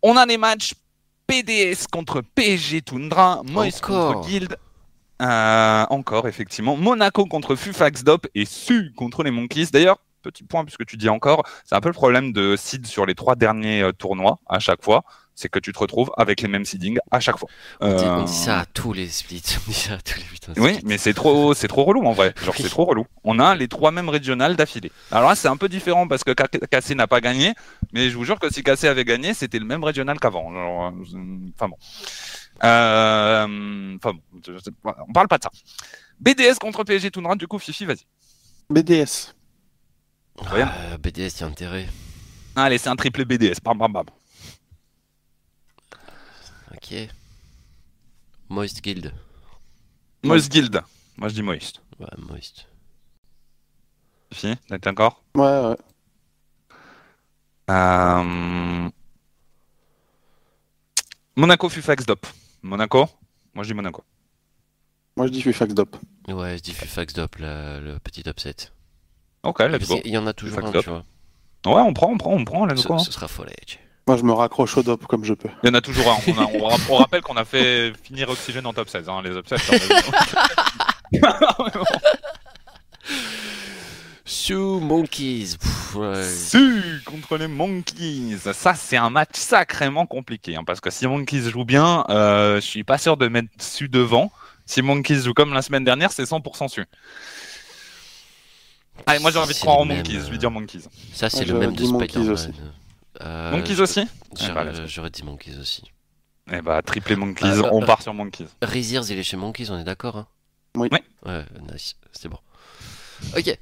on a les matchs PDS contre PSG Tundra, Moïse contre Guild. Euh, encore, effectivement. Monaco contre Fufax Dop et Su contre les Monkeys. D'ailleurs, petit point, puisque tu dis encore, c'est un peu le problème de seed sur les trois derniers tournois à chaque fois. C'est que tu te retrouves avec les mêmes seedings à chaque fois. On dit, on Euh, dit ça à tous les splits. On dit ça à tous les putains de oui, splits. mais c'est trop, c'est trop relou en vrai. Genre, c'est trop relou. On a les trois mêmes régionales d'affilée. Alors là, c'est un peu différent parce que KC n'a pas gagné, mais je vous jure que si KC avait gagné, c'était le même régional qu'avant. Euh, Enfin bon. Euh, Enfin bon, on parle pas de ça. BDS contre PSG Toundra, du coup, Fifi, vas-y. BDS. Rien. Ah, BDS, il y a intérêt. Allez, c'est un triplé BDS. Bam, bam, bam. Ok. Moist Guild. Moist Guild. Moi, je dis Moist. Ouais, Moist. T'es d'accord Ouais, ouais. Euh, Monaco Fufax Dop. Monaco? Moi, je dis Monaco. Moi, je dis Fufax Dop. Ouais, je dis Fufax Dop, la- le petit upset. Ok, let's go. qu'il y en a toujours Fufax un, Dop. tu vois. Ouais, on prend, on prend, on prend, let's Ce, go. hein. ce sera follet. Moi, je me raccroche au Dop comme je peux. Il y en a toujours un. On, a- on ra- on rappelle qu'on a fait finir Oxygène en top 16. Hein, les upsets. Sue Monkeys. Pff, ouais. Su contre les Monkeys. Ça, c'est un match sacrément compliqué. hein, parce que si Monkeys joue bien, euh, je suis pas sûr de mettre Su devant. Si Monkeys joue comme la semaine dernière, c'est 100% Su. Allez, moi j'ai envie de croire en Monkeys. Je vais euh, dire Monkeys. Ça, c'est Ouais, le même de Spider-Man. Euh, Monkeys aussi j'aurais- bah, go. J'aurais dit Monkeys aussi. Eh bah, triplé Monkeys. Euh, on euh, part sur Monkeys. Reziers, il est chez Monkeys, on est d'accord hein? Oui. Oui. Ouais, nice. C'est bon. Ok.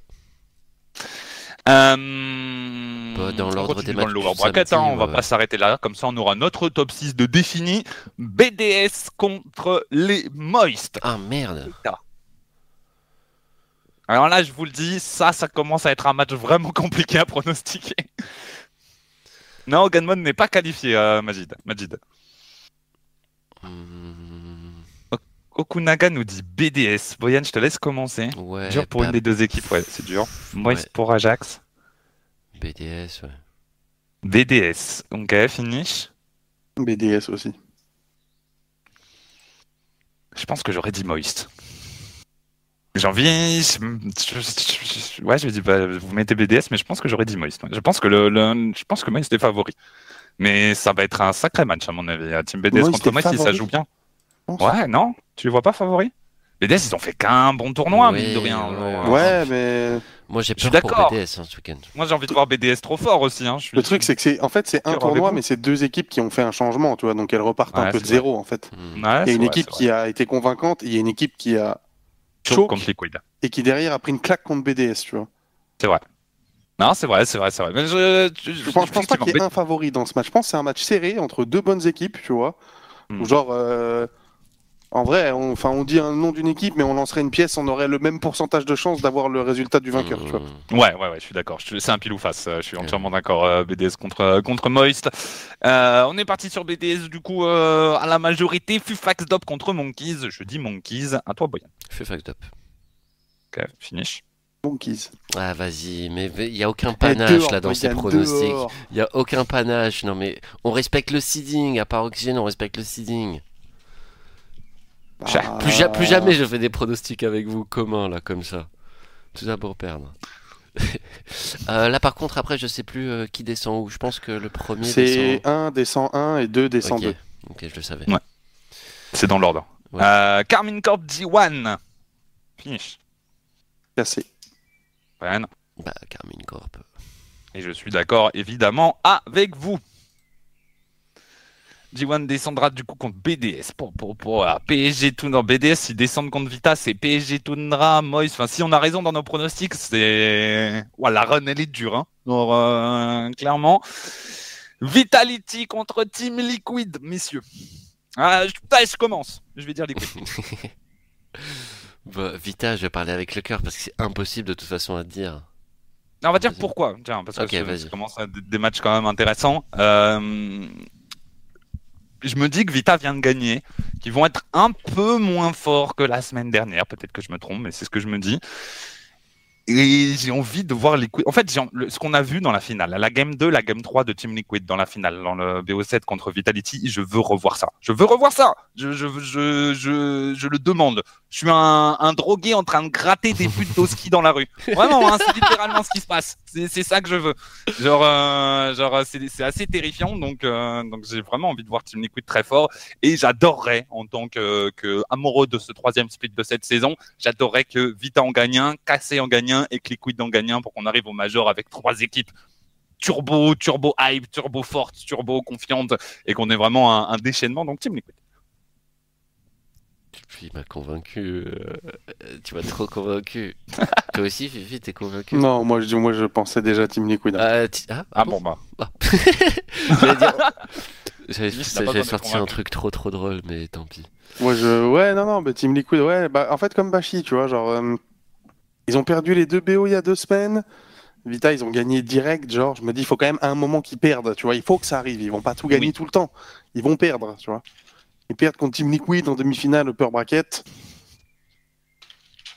Euh... Bah, dans l'ordre des dans le matchs lower bracket, hein, on va ouais. pas s'arrêter là, comme ça on aura notre top 6 de défini. BDS contre les Moist. Ah merde. Alors là, je vous le dis, ça, ça commence à être un match vraiment compliqué à pronostiquer. Non, Ganmon n'est pas qualifié, euh, Majid. Majid. Hmm, Okunaga nous dit BDS. Boyan, je te laisse commencer. ouais. dur pour bah, une des deux équipes, ouais, c'est dur. Moist ouais, pour Ajax. BDS, ouais. BDS. Ok, finish. BDS aussi. Je pense que j'aurais dit Moist. J'ai envie. Ouais, je me dis, bah, vous mettez BDS, mais je pense que j'aurais dit Moist. Je pense que le, le- je pense que Moist est favori. Mais ça va être un sacré match, à mon avis. à Team BDS contre Moist, si ça favori joue bien. Ouais, non? Tu les vois pas favoris? BDS, ils ont fait qu'un bon tournoi, Oui, mine de rien. ouais, euh, mais Moi, j'ai peur pour d'accord. BDS hein, ce week-end. Moi, j'ai envie de voir BDS trop fort aussi. Hein. Je suis... le truc, c'est que c'est, en fait, c'est un tournoi, mais c'est deux équipes qui ont fait un changement, tu vois, donc elles repartent Ouais, un peu de zéro, en fait. Ouais, Il y a une vrai, équipe qui a été convaincante, et il y a une équipe qui a choke contre Liquid. et qui derrière a pris une claque contre BDS, tu vois. C'est vrai. Non, c'est vrai, c'est vrai, c'est vrai. Mais je, je, Je pense, je pense pas qu'il y ait un favori dans ce match. Je pense que c'est un match serré entre deux bonnes équipes, tu vois. Hmm. Genre, euh, en vrai, on, enfin, on dit un nom d'une équipe, mais on lancerait une pièce, on aurait le même pourcentage de chances d'avoir le résultat du vainqueur, tu vois. Hmm. Ouais, ouais, ouais, je suis d'accord. C'est un pile ou face. euh, Je suis entièrement d'accord. euh, BDS contre, euh, contre Moist. Euh, on est parti sur BDS, du coup, euh, à la majorité. Fufax Dop contre Monkeys. Je dis Monkeys. À toi, Boyan. Fufax Dop. Ok, finish. Monkeys. Ah, vas-y, mais il n'y a aucun panache dehors, là dans ces pronostics. Il n'y a aucun panache. Non, mais on respecte le seeding. À part Oxygène, on respecte le seeding. Bah, Plus, ja- plus jamais je fais des pronostics avec vous communs là, comme ça. Tout ça pour perdre. Euh, là, par contre, après, je sais plus euh, qui descend où. Je pense que le premier C'est descend. 1 descend 1 et 2 descend Ok. 2. Ok, je le savais. Ouais. C'est dans l'ordre. Ouais. Euh, Carmine Corp G1. Finish. Cassé. Brian. Bah, Carmine Corp. Et je suis d'accord évidemment avec vous. G1 descendra du coup contre BDS pour, pour, pour PSG Tundra. BDS, ils descendent contre Vita, c'est PSG Tundra, Moïse. Enfin, si on a raison dans nos pronostics, c'est. Ouah, la run, elle est dure. Hein. Alors, euh, clairement. Vitality contre Team Liquid, messieurs. Ah, je, putain, je commence. Je vais dire Liquid. Bah, Vita, je vais parler avec le cœur parce que c'est impossible de toute façon à dire. Non, on va dire pourquoi. Tiens, parce que Ok, ça- commence à des matchs quand même intéressants. Euh, Je me dis que Vita vient de gagner, qu'ils vont être un peu moins forts que la semaine dernière. Peut-être que je me trompe, mais c'est ce que je me dis. Et j'ai envie de voir Liquid. En fait, le- ce qu'on a vu dans la finale, la game 2, la game 3 de Team Liquid dans la finale, dans le BO7 contre Vitality, je veux revoir ça. Je veux revoir ça. Je, je, je, je, je le demande. Je suis un, un drogué en train de gratter des putes d'Oski dans la rue. Vraiment, hein, c'est littéralement ce qui se passe. C'est ça que je veux. Genre, euh, genre c'est c'est assez terrifiant. Donc, euh, donc j'ai vraiment envie de voir Team Liquid très fort. Et j'adorerais, en tant que, que amoureux de ce troisième split de cette saison, j'adorerais que Vita en gagne un, Cassé en gagne un et que Liquid en gagne un pour qu'on arrive au Major avec trois équipes turbo, turbo hype, turbo forte, turbo confiante et qu'on ait vraiment un, un déchaînement. Donc Team Liquid. Il m'a convaincu. euh, Tu m'as trop convaincu. Toi aussi, Fifi, t'es convaincu? Non, moi je, moi je pensais déjà Team Liquid. Ah, ti- ah, Ah bon? bah. Pas j'allais besoin de sortir un truc trop trop drôle, mais tant pis. Moi je. Ouais, non, non, mais Team Liquid, ouais. Bah, en fait, comme Bashi, tu vois, genre. euh, Ils ont perdu les deux BO il y a deux semaines. Vita, ils ont gagné direct. Genre, je me dis, il faut quand même à un moment qu'ils perdent, tu vois. Il faut que ça arrive. Ils vont pas tout gagner Oui. tout le temps. Ils vont perdre, tu vois. Ils perdent contre Team Liquid en demi-finale upper bracket.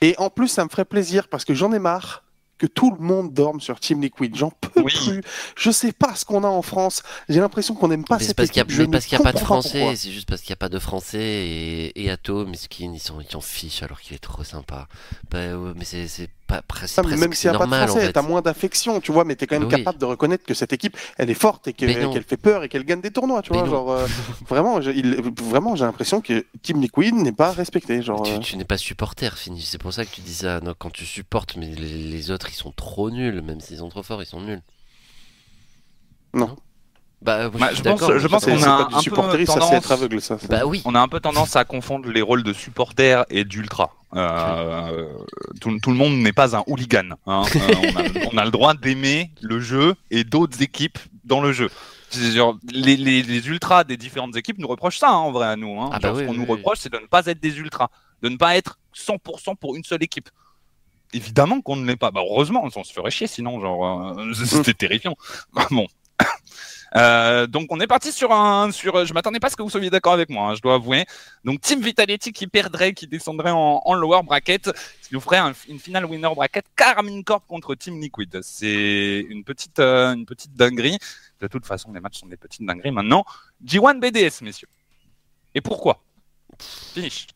Et en plus, ça me ferait plaisir parce que j'en ai marre que tout le monde dorme sur Team Liquid. J'en peux Oui. plus. Je sais pas ce qu'on a en France. J'ai l'impression qu'on n'aime pas Mais cette parce a, équipe. Je mais parce qu'il y a pas de français, c'est juste parce qu'il y a pas de français et, et Ato, Miskin, ils sont, ils s'en fichent alors qu'il est trop sympa. Bah ouais, mais c'est pas presque, même s'il n'y a pas de normal en français, fait. t'as moins d'affection, tu vois, mais t'es quand même Oui. capable de reconnaître que cette équipe, elle est forte et qu'elle fait peur et qu'elle gagne des tournois, tu Mais vois. non. Genre, euh, vraiment, il- vraiment, j'ai l'impression que Team Liquid n'est pas respecté. Genre, Tu, euh, tu n'es pas supporter, Fini. C'est pour ça que tu dis ça. Non, quand tu supportes, mais les, les autres, ils sont trop nuls. Même s'ils sont trop forts, ils sont nuls. Non. Bah, Bah, je pense- je qu'on a un peu tendance- c'est être aveugle, ça. Bah oui. On a un peu tendance à confondre les rôles de supporter et d'ultra. Euh, tout, tout le monde n'est pas un hooligan. hein. Euh, on, a, on a le droit d'aimer le jeu et d'autres équipes dans le jeu. Genre, les, les- les ultras des différentes équipes nous reprochent ça, hein, en vrai, à nous. hein. Ah bah Genre, oui, ce qu'on oui, nous reproche, c'est de ne pas être des ultras, de ne pas être 100% pour une seule équipe. Évidemment qu'on ne l'est pas. Bah, heureusement, on se ferait chier sinon, genre, euh, c'était terrifiant. Bon. Euh, donc on est parti sur un sur je m'attendais pas à ce que vous soyez d'accord avec moi hein, je dois avouer. Donc Team Vitality qui perdrait qui descendrait en, lower bracket ce qui nous ferait un- une finale winner bracket Carmine Corp contre Team Liquid. C'est une petite euh, une petite dinguerie. De toute façon les matchs sont des petites dingueries maintenant. G1 BDS messieurs. Et pourquoi? Finish.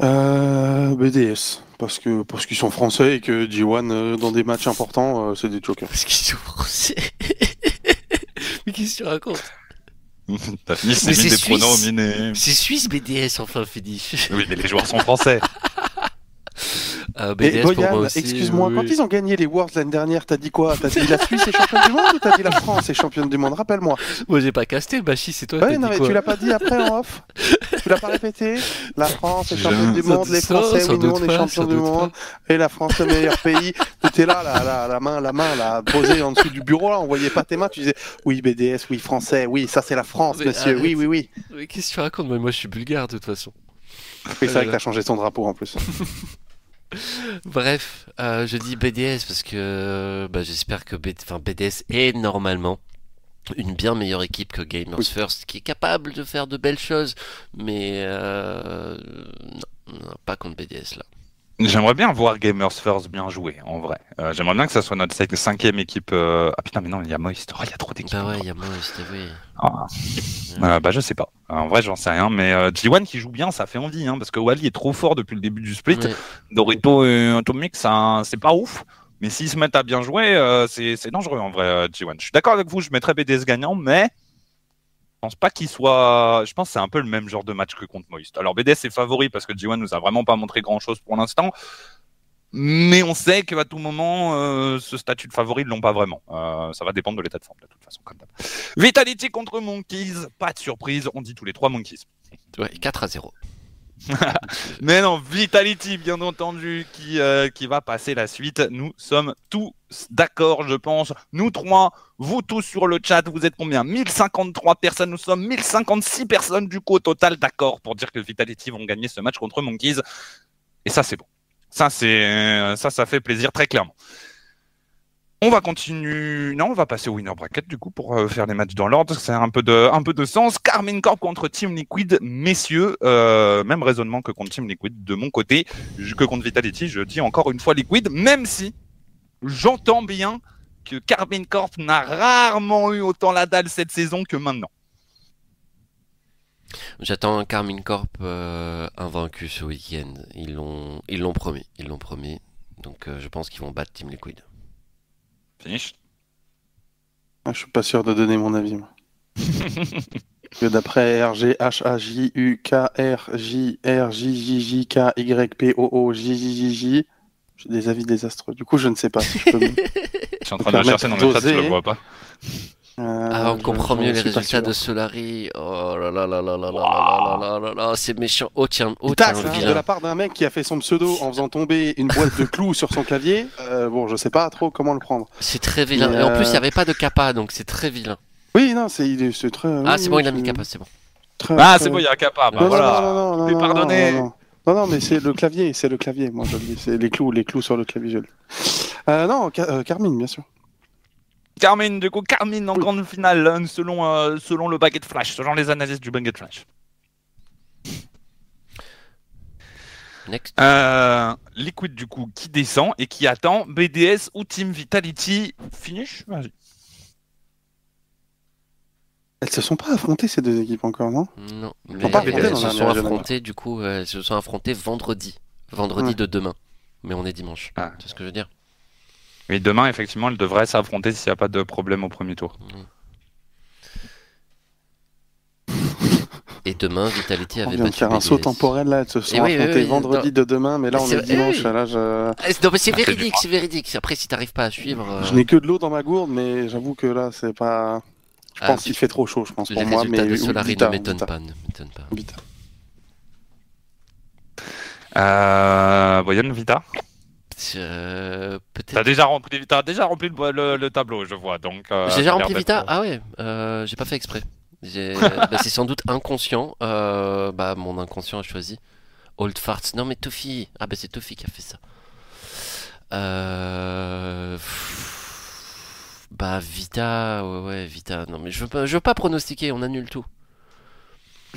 Euh, BDS, parce que parce qu'ils sont français et que G1 euh, dans des matchs importants, euh, c'est des jokers. Parce qu'ils sont français. mais qu'est-ce que tu racontes? T'as fini c'est des suisse. pronoms minés C'est Suisse BDS, enfin, Fini. oui mais les joueurs sont français Euh, BDS Boyan, excuse-moi, oui, quand ils ont gagné les Worlds l'année dernière, t'as dit quoi? T'as dit la Suisse est championne du monde ou t'as dit la France est championne du monde? Rappelle-moi. Moi, j'ai pas casté, Bachi, c'est toi Ouais, qui non, mais tu l'as pas dit après en off Tu l'as pas répété? La France est championne du monde, les Français, oui, nous on est champions du monde, et la France le meilleur pays. Tu étais là, la, la, la main, la main, là, posée en dessous du bureau, là, on voyait pas tes mains, tu disais oui BDS, oui français, oui, ça c'est la France, Mais monsieur, arrête. oui, oui, oui. Mais qu'est-ce que tu racontes? Mais moi, je suis bulgare, de toute façon. Oui, c'est vrai que t'as changé ton drapeau en plus. Bref, euh, je dis BDS parce que bah, j'espère que B- enfin, BDS est normalement une bien meilleure équipe que Gamers Oui. First, qui est capable de faire de belles choses, mais euh, non, non, pas contre BDS là. J'aimerais bien voir Gamers First bien jouer, en vrai. Euh, J'aimerais bien que ça soit notre cinq- cinquième équipe. euh, Ah putain, mais non, il y a Moist. Oh, il y a trop d'équipes. Bah ouais, il y a moi, c'était oui. Ah. Euh, bah je sais pas. En vrai, j'en sais rien. Mais euh, G1 qui joue bien, ça fait envie. Hein, parce que Wally est trop fort depuis le début du split. Ouais. Dorito et Atomic, ça, c'est pas ouf. Mais s'ils se mettent à bien jouer, c'est dangereux en vrai, euh, G1. Je suis d'accord avec vous, je mettrais BDS gagnant, mais pense pas qu'il soit. Je pense que c'est un peu le même genre de match que contre Moist. Alors BDS est favori parce que G1 nous a vraiment pas montré grand chose pour l'instant. Mais on sait qu'à tout moment, euh, ce statut de favori, ils l'ont pas vraiment. Euh, ça va dépendre de l'état de forme, de toute façon. Vitality contre Monkeys, pas de surprise, on dit tous les trois Monkeys. Ouais, 4 à 0. Mais non, Vitality, bien entendu, qui, euh, qui va passer la suite. Nous sommes tous d'accord, je pense. Nous trois, vous tous sur le chat, vous êtes combien? 1053 personnes, nous sommes 1056 personnes du coup au total d'accord pour dire que Vitality vont gagner ce match contre Monkeys. Et ça, c'est bon. Ça, c'est ça, ça fait plaisir très clairement. On va continuer. Non, on va passer au winner bracket du coup pour euh, faire les matchs dans l'ordre. C'est un peu de, un peu de sens. Carmine Corp contre Team Liquid, messieurs, euh, même raisonnement que contre Team Liquid de mon côté, que contre Vitality. Je dis encore une fois Liquid, même si j'entends bien que Carmine Corp n'a rarement eu autant la dalle cette saison que maintenant. J'attends un Carmine Corp euh, invaincu ce week-end. Ils l'ont, ils l'ont promis, ils l'ont promis. Donc je pense qu'ils vont battre Team Liquid. Finish. Ah, Je suis pas sûr de donner mon avis. moi. Que d'après R G H A J U K R J R J J J K Y P O O J J J J, j'ai des avis désastreux. Du coup, je ne sais pas si je peux. me- Je suis en train de le permettre chercher dans le chat, je le d'oser. vois pas. Euh, Ah, on comprend mieux les résultats de Solari. Oh là là là là là là là là là là là, c'est méchant. Oh tiens, oh tiens, de la part d'un mec qui a fait son pseudo en faisant tomber une boîte de clous sur son clavier, euh, bon, je sais pas trop comment le prendre. C'est très vilain. Mais, Et en plus, il euh, n'y avait pas de kappa, donc c'est très vilain. Oui, non, c'est il est- c'est très. Ah, oui, c'est bon, il a mis kappa, c'est bon. très- Ah, très- c'est bon, il y a un capa. Bah, non, voilà. non, non, non, T'es non, non, pardonné. Non, non, mais c'est le clavier, c'est le clavier. Moi, je le dis, c'est les clous, les clous sur le clavier. Je le dis. Euh, non, Ca- euh, Carmine, bien sûr. Carmine, du coup, Carmine en Oui. grande finale, hein, selon, euh, selon le baguette flash, selon les analyses du baguette flash. Next. Euh, Liquid, du coup, qui descend et qui attend BDS ou Team Vitality? Finish Vas-y. Elles se sont pas affrontées ces deux équipes encore, non? Non, mais pas elles se sont affrontées, du coup, euh, elles se sont affrontées vendredi. Vendredi Ouais. de demain. Mais on est dimanche. Ah. C'est ce que je veux dire? Oui, demain, effectivement, elles devraient s'affronter s'il n'y a pas de problème au premier tour. Et demain, Vitality On avait vient de faire un saut temporel là, elles se sont Eh oui, affrontées oui, vendredi de demain, mais là on C'est est dimanche. oui. Là, je, Ah, c'est- non, mais c'est Ah, véridique, c'est véridique. Après, si t'arrives pas à suivre, euh, je n'ai que de l'eau dans ma gourde, mais j'avoue que là c'est pas. Je ah, pense qu'il fait trop chaud, je pense pour moi. résultats Mais de Solari ne m'étonnent Vita, pas, pas. Vita. Euh, Boyan, Vita? Euh, T'as déjà rempli, t'as déjà rempli le, le- le tableau, je vois. Donc, euh, J'ai déjà rempli Vita Ah ouais, euh, j'ai pas fait exprès. Bah, c'est sans doute inconscient. Euh, bah, mon inconscient a choisi Old Farts. Non, mais Tofi. Ah, bah, c'est Tofi qui a fait ça. Bah, Vita. Ouais, ouais, Vita. Non, mais je veux pas, je veux pas pronostiquer, on annule tout.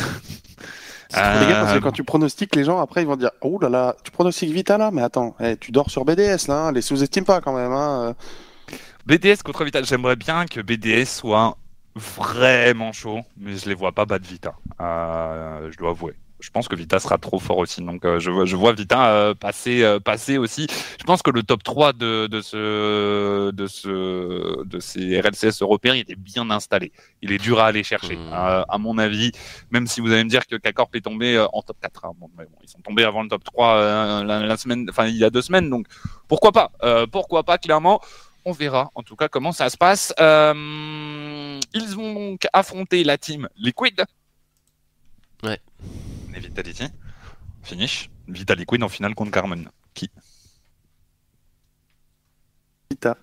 C'est trop dégueu parce que Euh, quand tu pronostiques, les gens après ils vont dire Oh là là, tu pronostiques Vita là Mais attends, eh, tu dors sur BDS là, hein, les sous-estime pas quand même. Hein. BDS contre Vita, j'aimerais bien que BDS soit vraiment chaud, mais je les vois pas battre Vita. Euh, je dois avouer. Je pense que Vita sera trop fort aussi, donc euh, je, vois, je vois Vita euh, passer, euh, passer aussi. Je pense que le top 3 de, de, ce, de, ce, de ces RLCS européens, il est bien installé. Il est dur à aller chercher, Hmm. À mon avis. Même si vous allez me dire que K-Corp est tombé en top 4. hein. Bon, mais bon, ils sont tombés avant le top 3 euh, la, la semaine, enfin il y a deux semaines, donc pourquoi pas Pourquoi pas, clairement on verra en tout cas comment ça se passe. Ils vont donc affronter la team Liquid. Ouais. Et Vitality. Finish. Vita Liquid en finale contre Carmen. Qui? Vita.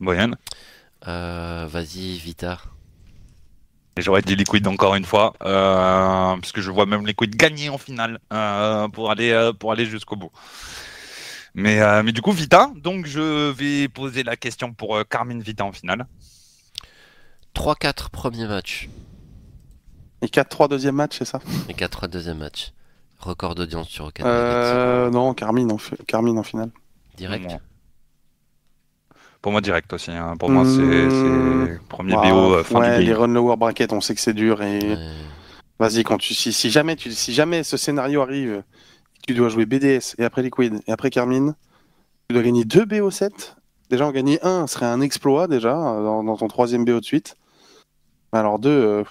Boyan. Euh, Vas-y, Vita. Et j'aurais dit Liquid encore une fois, euh, parce que je vois même Liquid gagner en finale euh, pour aller, euh, pour aller jusqu'au bout. Mais, euh, mais du coup, Vita, donc je vais poser la question pour euh, Carmine Vita en finale. 3-4 premier match. Et 4-3 deuxième match, c'est ça? Et 4-3 deuxième match. Record d'audience sur Rocket euh, Non, Carmine en, fi- Carmine en finale. Direct? Pour moi, Pour moi, direct aussi. hein. Pour moi, c'est c'est premier Ah, BO euh, fin ouais, du les run lower bracket, on sait que c'est dur. Et Ouais. vas-y, quand tu, si, si jamais tu, si jamais ce scénario arrive, tu dois jouer BDS et après Liquid et après Carmine. Tu dois gagner deux BO7. Déjà, en gagner un serait un exploit, déjà, dans, dans ton troisième BO de suite. Alors, deux. euh,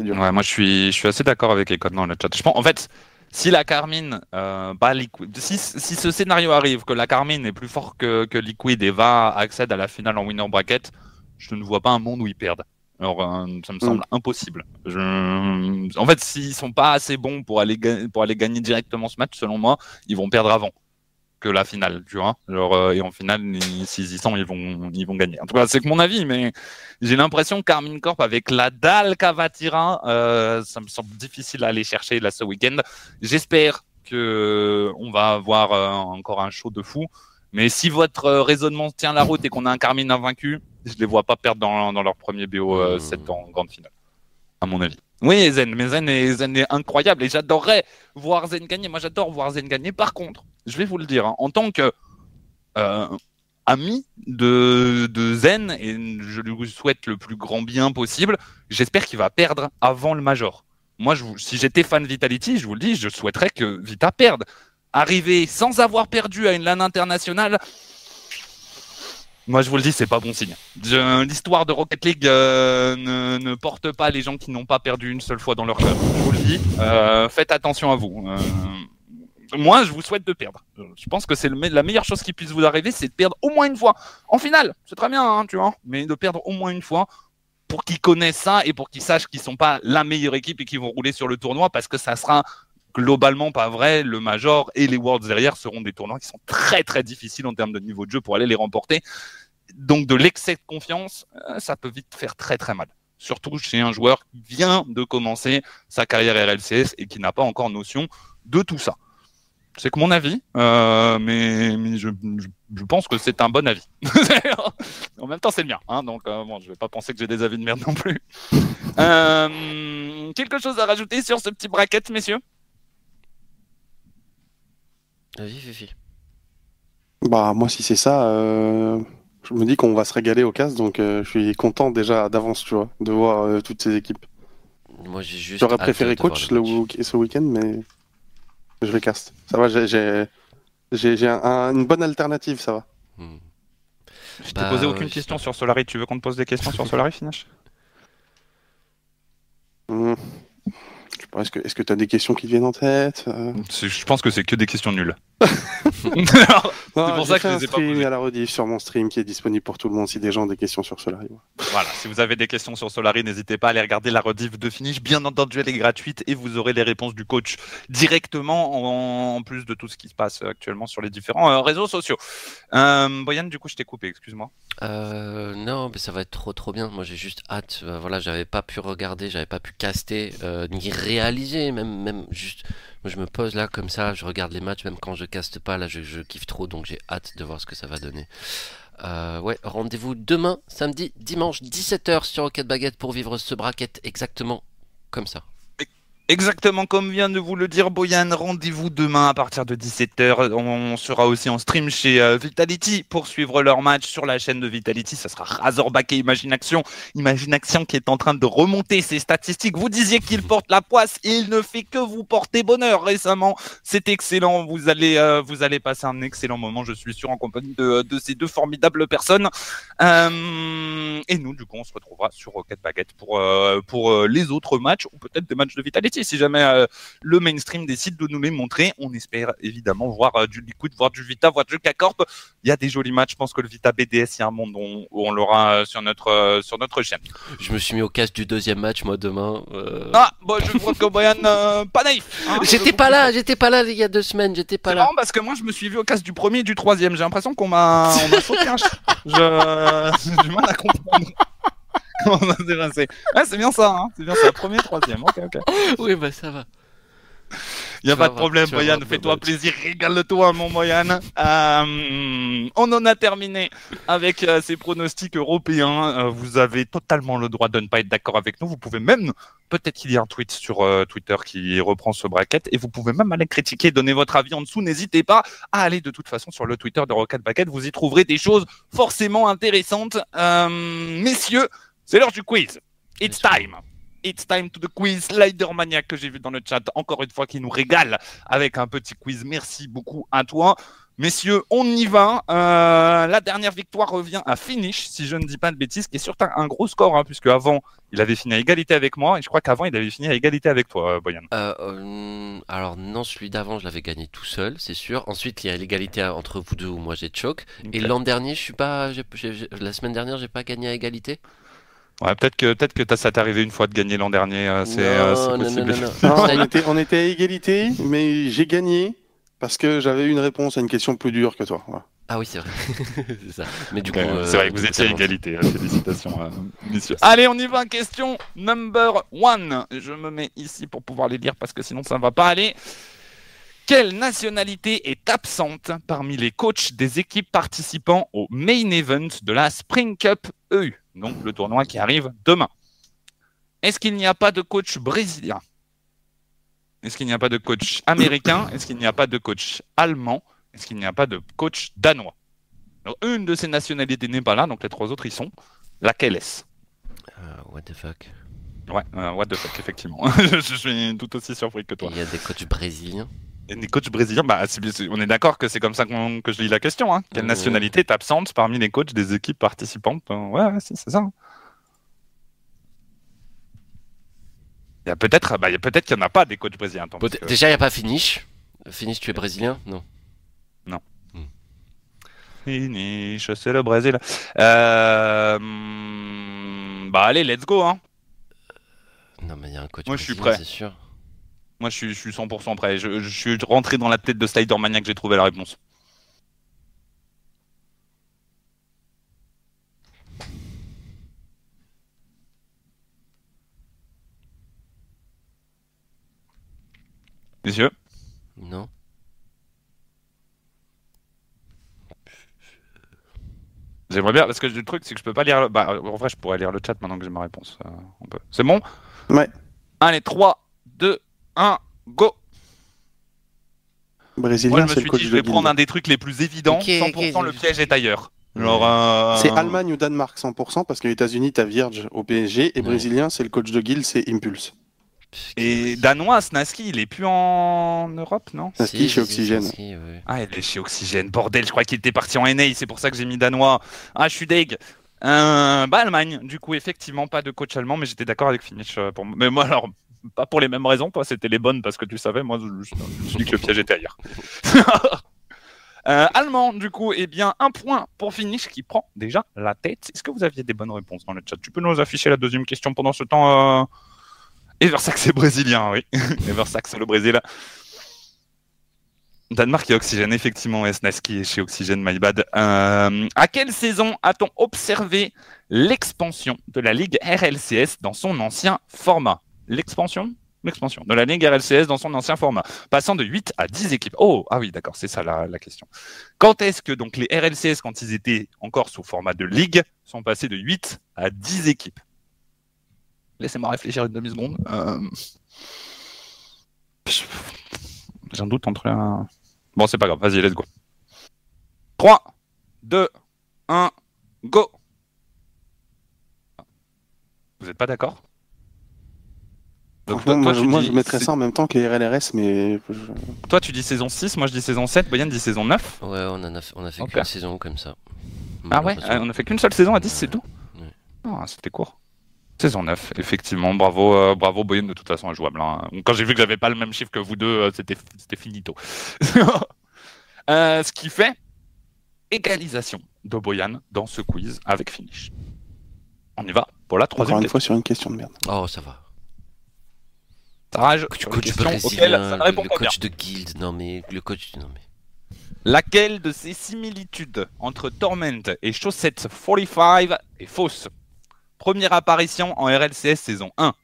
dur. Ouais, moi je suis, je suis assez d'accord avec les codes dans le chat. Je pense, en fait, si la Carmine euh, bat Liquid, si, si ce scénario arrive, que la Carmine est plus fort que, que Liquid et va accède à la finale en winner bracket, je ne vois pas un monde où ils perdent. Alors, euh, ça me semble impossible. Je... En fait, s'ils sont pas assez bons pour aller, pour aller gagner directement ce match, selon moi, ils vont perdre avant que la finale, tu vois. Genre, euh, et en finale, ils- s'ils y sont, ils vont, ils vont gagner. En tout cas, c'est que mon avis, mais j'ai l'impression que Carmine Corp, avec la dalle qu'Avatira, euh, ça me semble difficile à aller chercher là ce week-end. J'espère que on va avoir euh, encore un show de fou. Mais si votre euh, raisonnement tient la route et qu'on a un Carmine invaincu, je les vois pas perdre dans, dans leur premier BO euh, Mmh. 7 en grande finale, à mon avis. Oui, Zen, mais Zen est, Zen est incroyable et j'adorerais voir Zen gagner. Moi, j'adore voir Zen gagner. Par contre, je vais vous le dire, hein, en tant que euh, ami de, Zen, et je lui souhaite le plus grand bien possible, j'espère qu'il va perdre avant le Major. Moi, je si j'étais fan Vitality, je vous le dis, je souhaiterais que Vita perde. Arriver sans avoir perdu à une LAN internationale, moi je vous le dis, c'est pas bon signe. L'histoire de Rocket League euh, ne, porte pas les gens qui n'ont pas perdu une seule fois dans leur cœur. Je vous le dis, Euh, faites attention à vous. Moi, je vous souhaite de perdre. Je pense que c'est la meilleure chose qui puisse vous arriver, c'est de perdre au moins une fois. En finale, c'est très bien, hein, tu vois, mais de perdre au moins une fois pour qu'ils connaissent ça et pour qu'ils sachent qu'ils sont pas la meilleure équipe et qu'ils vont rouler sur le tournoi parce que ça sera globalement pas vrai. Le Major et les Worlds derrière seront des tournois qui sont très très difficiles en termes de niveau de jeu pour aller les remporter. Donc de l'excès de confiance, euh, ça peut vite faire très très mal. Surtout chez un joueur qui vient de commencer sa carrière RLCS et qui n'a pas encore notion de tout ça. C'est que mon avis, euh, mais, mais je, je- je pense que c'est un bon avis. en même temps, c'est le mien, hein, donc euh, bon, je vais pas penser que j'ai des avis de merde non plus. Euh, quelque chose à rajouter sur ce petit bracket, messieurs? Vas-y, Fifi. Bah, moi, si c'est ça, euh, je me dis qu'on va se régaler au casse, donc euh, je suis content déjà d'avance, tu vois, de voir euh, toutes ces équipes. Moi, j'ai juste. J'aurais préféré coach le le match. week- ce week-end, mais je vais cast. Ça va, j'ai- j'ai j'ai- j'ai un- un- une bonne alternative, ça va. Hmm. Je t'ai Bah, posé ouais, aucune je question sur Solari. Tu veux qu'on te pose des questions sur Solari, Finache Hmm. Est-ce que que t'as des questions qui te viennent en tête? Euh Je pense que c'est que des questions nulles. Non, pour ça que je les ai pas a la rediff sur mon stream qui est disponible pour tout le monde si des gens ont des questions sur cela. Voilà, si vous avez des questions sur Solari, n'hésitez pas à aller regarder la rediff de finish. Bien entendu, elle est gratuite et vous aurez les réponses du coach directement en, en plus de tout ce qui se passe actuellement sur les différents euh, réseaux sociaux. Euh, Boyan, du coup, je t'ai coupé, excuse-moi. Euh, non, mais ça va être trop trop bien. Moi, j'ai juste hâte. Euh, voilà, j'avais pas pu regarder, j'avais pas pu caster, euh, ni réaliser, même même juste. Je me pose là comme ça, je regarde les matchs, même quand je caste pas. Là, je, je kiffe trop, donc j'ai hâte de voir ce que ça va donner. Euh, ouais, rendez-vous demain, samedi, dimanche, 17h sur Rocket Baguette pour vivre ce bracket exactement comme ça. Exactement comme vient de vous le dire Boyan, rendez-vous demain à partir de 17h. On sera aussi en stream chez euh, Vitality pour suivre leur match sur la chaîne de Vitality. Ça sera Razorback et Imagine Action. Imagine Action qui est en train de remonter ses statistiques. Vous disiez qu'il porte la poisse et il ne fait que vous porter bonheur récemment. C'est excellent. Vous allez, euh, vous allez passer un excellent moment, je suis sûr, en compagnie de, de ces deux formidables personnes. Euh, et nous, du coup, on se retrouvera sur Rocket Baguette pour, euh, pour euh, les autres matchs ou peut-être des matchs de Vitality. Si jamais euh, le mainstream décide de nous les montrer, on espère évidemment voir euh, du Liquid, voir du Vita, voir du K-Corp. Il y a des jolis matchs. Je pense que le Vita BDS, il y a un monde où, où on l'aura euh, sur notre, euh, sur notre chaîne. Je me suis mis au casque du deuxième match, moi, demain. euh, Ah, bon, je vois que Brian, euh, pas naïf. hein. J'étais pas là, j'étais pas là il y a deux semaines, j'étais pas C'est là. marrant parce que moi je me suis vu au casse du premier et du troisième. J'ai l'impression qu'on m'a sauté un j'ai du mal à comprendre. Passé Ouais, c'est bien ça, hein. c'est bien ça. Premier, troisième. Ok, ok. Oui, bah ça va. Il n'y a Tu pas de problème, voir, Fais-toi Bob. plaisir. Régale-toi, mon Boyan. Euh, on en a terminé avec euh, ces pronostics européens. Euh, vous avez totalement le droit de ne pas être d'accord avec nous. Vous pouvez même, peut-être qu'il y a un tweet sur Twitter qui reprend ce bracket, et vous pouvez même aller critiquer, donner votre avis en dessous. N'hésitez pas à aller de toute façon sur le Twitter de Rocket Bracket. Vous y trouverez des choses forcément intéressantes. Messieurs, c'est l'heure du quiz. It's time. It's time to the quiz Slider Maniac que j'ai vu dans le chat, encore une fois, qui nous régale avec un petit quiz. Merci beaucoup à toi. Messieurs, on y va. Euh, la dernière victoire revient à finish, si je ne dis pas de bêtises, qui est surtout un gros score, hein, puisque avant il avait fini à égalité avec moi, et je crois qu'avant il avait fini à égalité avec toi, euh, Boyan. Euh, euh, alors non, celui d'avant je l'avais gagné tout seul, c'est sûr. Ensuite il y a l'égalité entre vous deux où moi j'ai choke. Et l'an dernier, je suis pas, la semaine dernière j'ai pas gagné à égalité? Ouais, peut-être que peut-être que ça t'est arrivé une fois de gagner l'an dernier. euh, c'est euh, c'est non, on, était, on était à égalité, mais j'ai gagné parce que j'avais une réponse à une question plus dure que toi. Ah oui, c'est vrai. c'est ça. Mais du coup, euh, c'est vrai que vous étiez à égalité. hein, Félicitations, euh, messieurs. Allez, on y va. Question number one. Je me mets ici pour pouvoir les lire parce que sinon ça ne va pas aller. Quelle nationalité est absente parmi les coachs des équipes participant au main event de la Spring Cup EU Donc le tournoi qui arrive demain. Est-ce qu'il n'y a pas de coach brésilien? Est-ce qu'il n'y a pas de coach américain? Est-ce qu'il n'y a pas de coach allemand? Est-ce qu'il n'y a pas de coach danois? Alors, une de ces nationalités n'est pas là, donc les trois autres y sont. Laquelle est-ce? Ah, what the fuck? Ouais, euh, what the fuck, effectivement. je suis tout aussi surpris que toi. Il y a des coachs brésiliens? Des coachs brésiliens, bah, on est d'accord que c'est comme ça que je lis la question. Hein. Quelle nationalité est absente parmi les coachs des équipes participantes? Euh, Ouais, ouais, si, c'est ça. Il y a peut-être bah, qu'il n'y en a pas des coachs brésiliens. Attends, que- Déjà, il n'y a pas finish. Finish, tu es brésilien? Non. Finish, c'est le Brésil. Euh, hum, Bah allez, let's go. Hein. Non, mais il y a un coach Moi, je suis prêt. c'est sûr. Moi, je suis, je suis 100% prêt. Je, je suis rentré dans la tête de Slidermania que j'ai trouvé la réponse. Messieurs, Non. j'aimerais bien, parce que le truc, c'est que je peux pas lire. le- Bah, en vrai, je pourrais lire le chat maintenant que j'ai ma réponse. euh, on peut. C'est bon? Ouais. Allez, 3, 2, 1, go Brésilien, Moi, je me suis dit, je vais prendre un des trucs les plus évidents. Ok, 100% ok, le piège est ailleurs. Euh, C'est Allemagne ou Danemark 100% parce qu'aux États-Unis, t'as Virge au PSG et Ouais. Brésilien, c'est le coach de Guild, c'est Impulse. Et danois, Snaski, il est plus en Europe, non? Ça skie Si, chez si, si, Oxygène. si, ouais. Ah, il est chez Oxygène. Bordel, je crois qu'il était parti en NA, c'est pour ça que j'ai mis danois. Ah, je suis deg. Euh, bah, Allemagne, du coup, effectivement, pas de coach allemand, mais j'étais d'accord avec Finish. euh, Pour... Mais moi, alors, pas pour les mêmes raisons. Toi, c'était les bonnes parce que tu savais. Moi, je, me suis dit que le piège était ailleurs. Euh, allemand, du coup, eh bien, un point pour Finish qui prend déjà la tête. Est-ce que vous aviez des bonnes réponses dans le chat? Tu peux nous afficher la deuxième question pendant ce temps euh... Eversax, c'est brésilien, oui. Eversax, le Brésil. Danemark et Oxygène, effectivement, ouais, Snaski est chez Oxygène, my bad. Euh, à quelle saison a-t-on observé l'expansion de la Ligue RLCS dans son ancien format? L'expansion L'expansion de la Ligue RLCS dans son ancien format, passant de 8 à 10 équipes. Oh, ah oui, d'accord, c'est ça la, la question. Quand est-ce que donc les RLCS, quand ils étaient encore sous format de ligue, sont passés de 8 à 10 équipes? Laissez-moi réfléchir une demi-seconde. Euh, J'ai un doute entre un. Bon, c'est pas grave, vas-y, let's go. 3, 2, 1, go Vous n'êtes pas d'accord? Donc, moi, tu moi, dis- je mettrais ça en même temps que les RLRS, mais Toi, tu dis saison 6, moi je dis saison 7, Boyan dit saison 9. Ouais, on en a fait, on a fait qu'une saison comme ça. Ah ouais. On a fait qu'une seule saison à 10, c'est tout Ouais. Ah, c'était court. Saison 9, effectivement. Bravo, euh, bravo Boyan, de toute façon, est jouable. hein. Quand j'ai vu que j'avais pas le même chiffre que vous deux, euh, c'était c'était finito. Euh, ce qui fait égalisation de Boyan dans ce quiz avec finish. On y va pour la encore troisième une question. fois sur une question de merde. Oh, ça va. Rage coach brésilien, ça le, répond le pas bien. coach de guild, non mais le coach, non mais. Laquelle de ces similitudes entre Torment et Chaussette 45 est fausse? Première apparition en RLCS saison 1.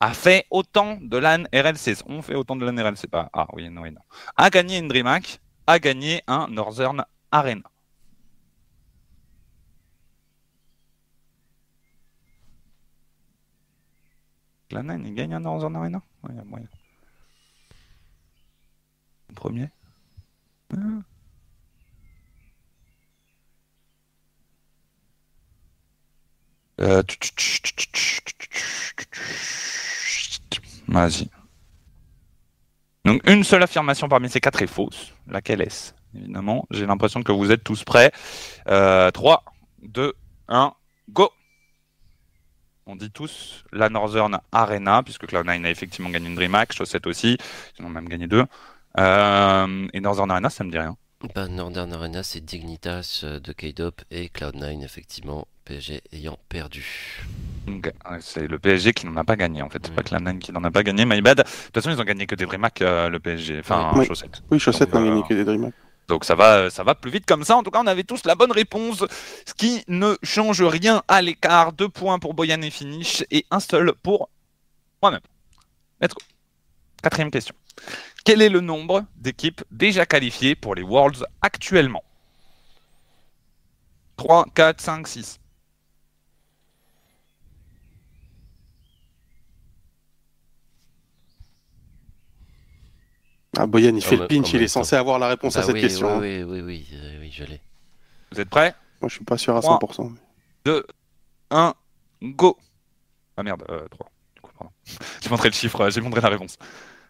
A fait autant de LAN RLCS. On fait autant de LAN RLCS. Pas. Ah oui, non, oui, non. A gagné une DreamHack. A gagné un Northern Arena. Clanen, il gagne un an en arena Ouais, il y a moyen. Premier Vas-y. Donc une seule affirmation parmi ces quatre est fausse. Laquelle est-ce? Évidemment, j'ai l'impression que vous êtes tous prêts. Euh, 3, 2, 1, go on dit tous la Northern Arena, puisque Cloud9 a effectivement gagné une DreamHack, Chaussette aussi, ils en ont même gagné deux. Euh, et Northern Arena, ça me dit rien. Bah, Northern Arena, c'est Dignitas euh, de K-Dop et Cloud9, effectivement, PSG ayant perdu. Ok, ouais, C'est le PSG qui n'en a pas gagné en fait. C'est Oui. pas Cloud9 qui n'en a pas gagné, my bad. De toute façon, ils ont gagné que des DreamHack, euh, le PSG, enfin Oui. Chaussette. Oui, Chaussette n'a gagné euh, que des DreamHack. Donc ça va, ça va plus vite comme ça. En tout cas, on avait tous la bonne réponse, ce qui ne change rien à l'écart. Deux points pour Boyan et Finish et un seul pour moi-même. Let's go. Quatrième question. Quel est le nombre d'équipes déjà qualifiées pour les Worlds actuellement? 3, 4, 5, 6. Ah, Boyan, il fait En le pinch, en il est censé avoir la réponse à Bah cette oui, question. oui, oui, oui, oui, euh, oui, je l'ai. Vous êtes prêts? Moi, je suis pas sûr à Trois. 100%. 2, 1, go. Ah merde, euh, 3. Du coup, pardon. J'ai montré le chiffre, euh, j'ai montré la réponse.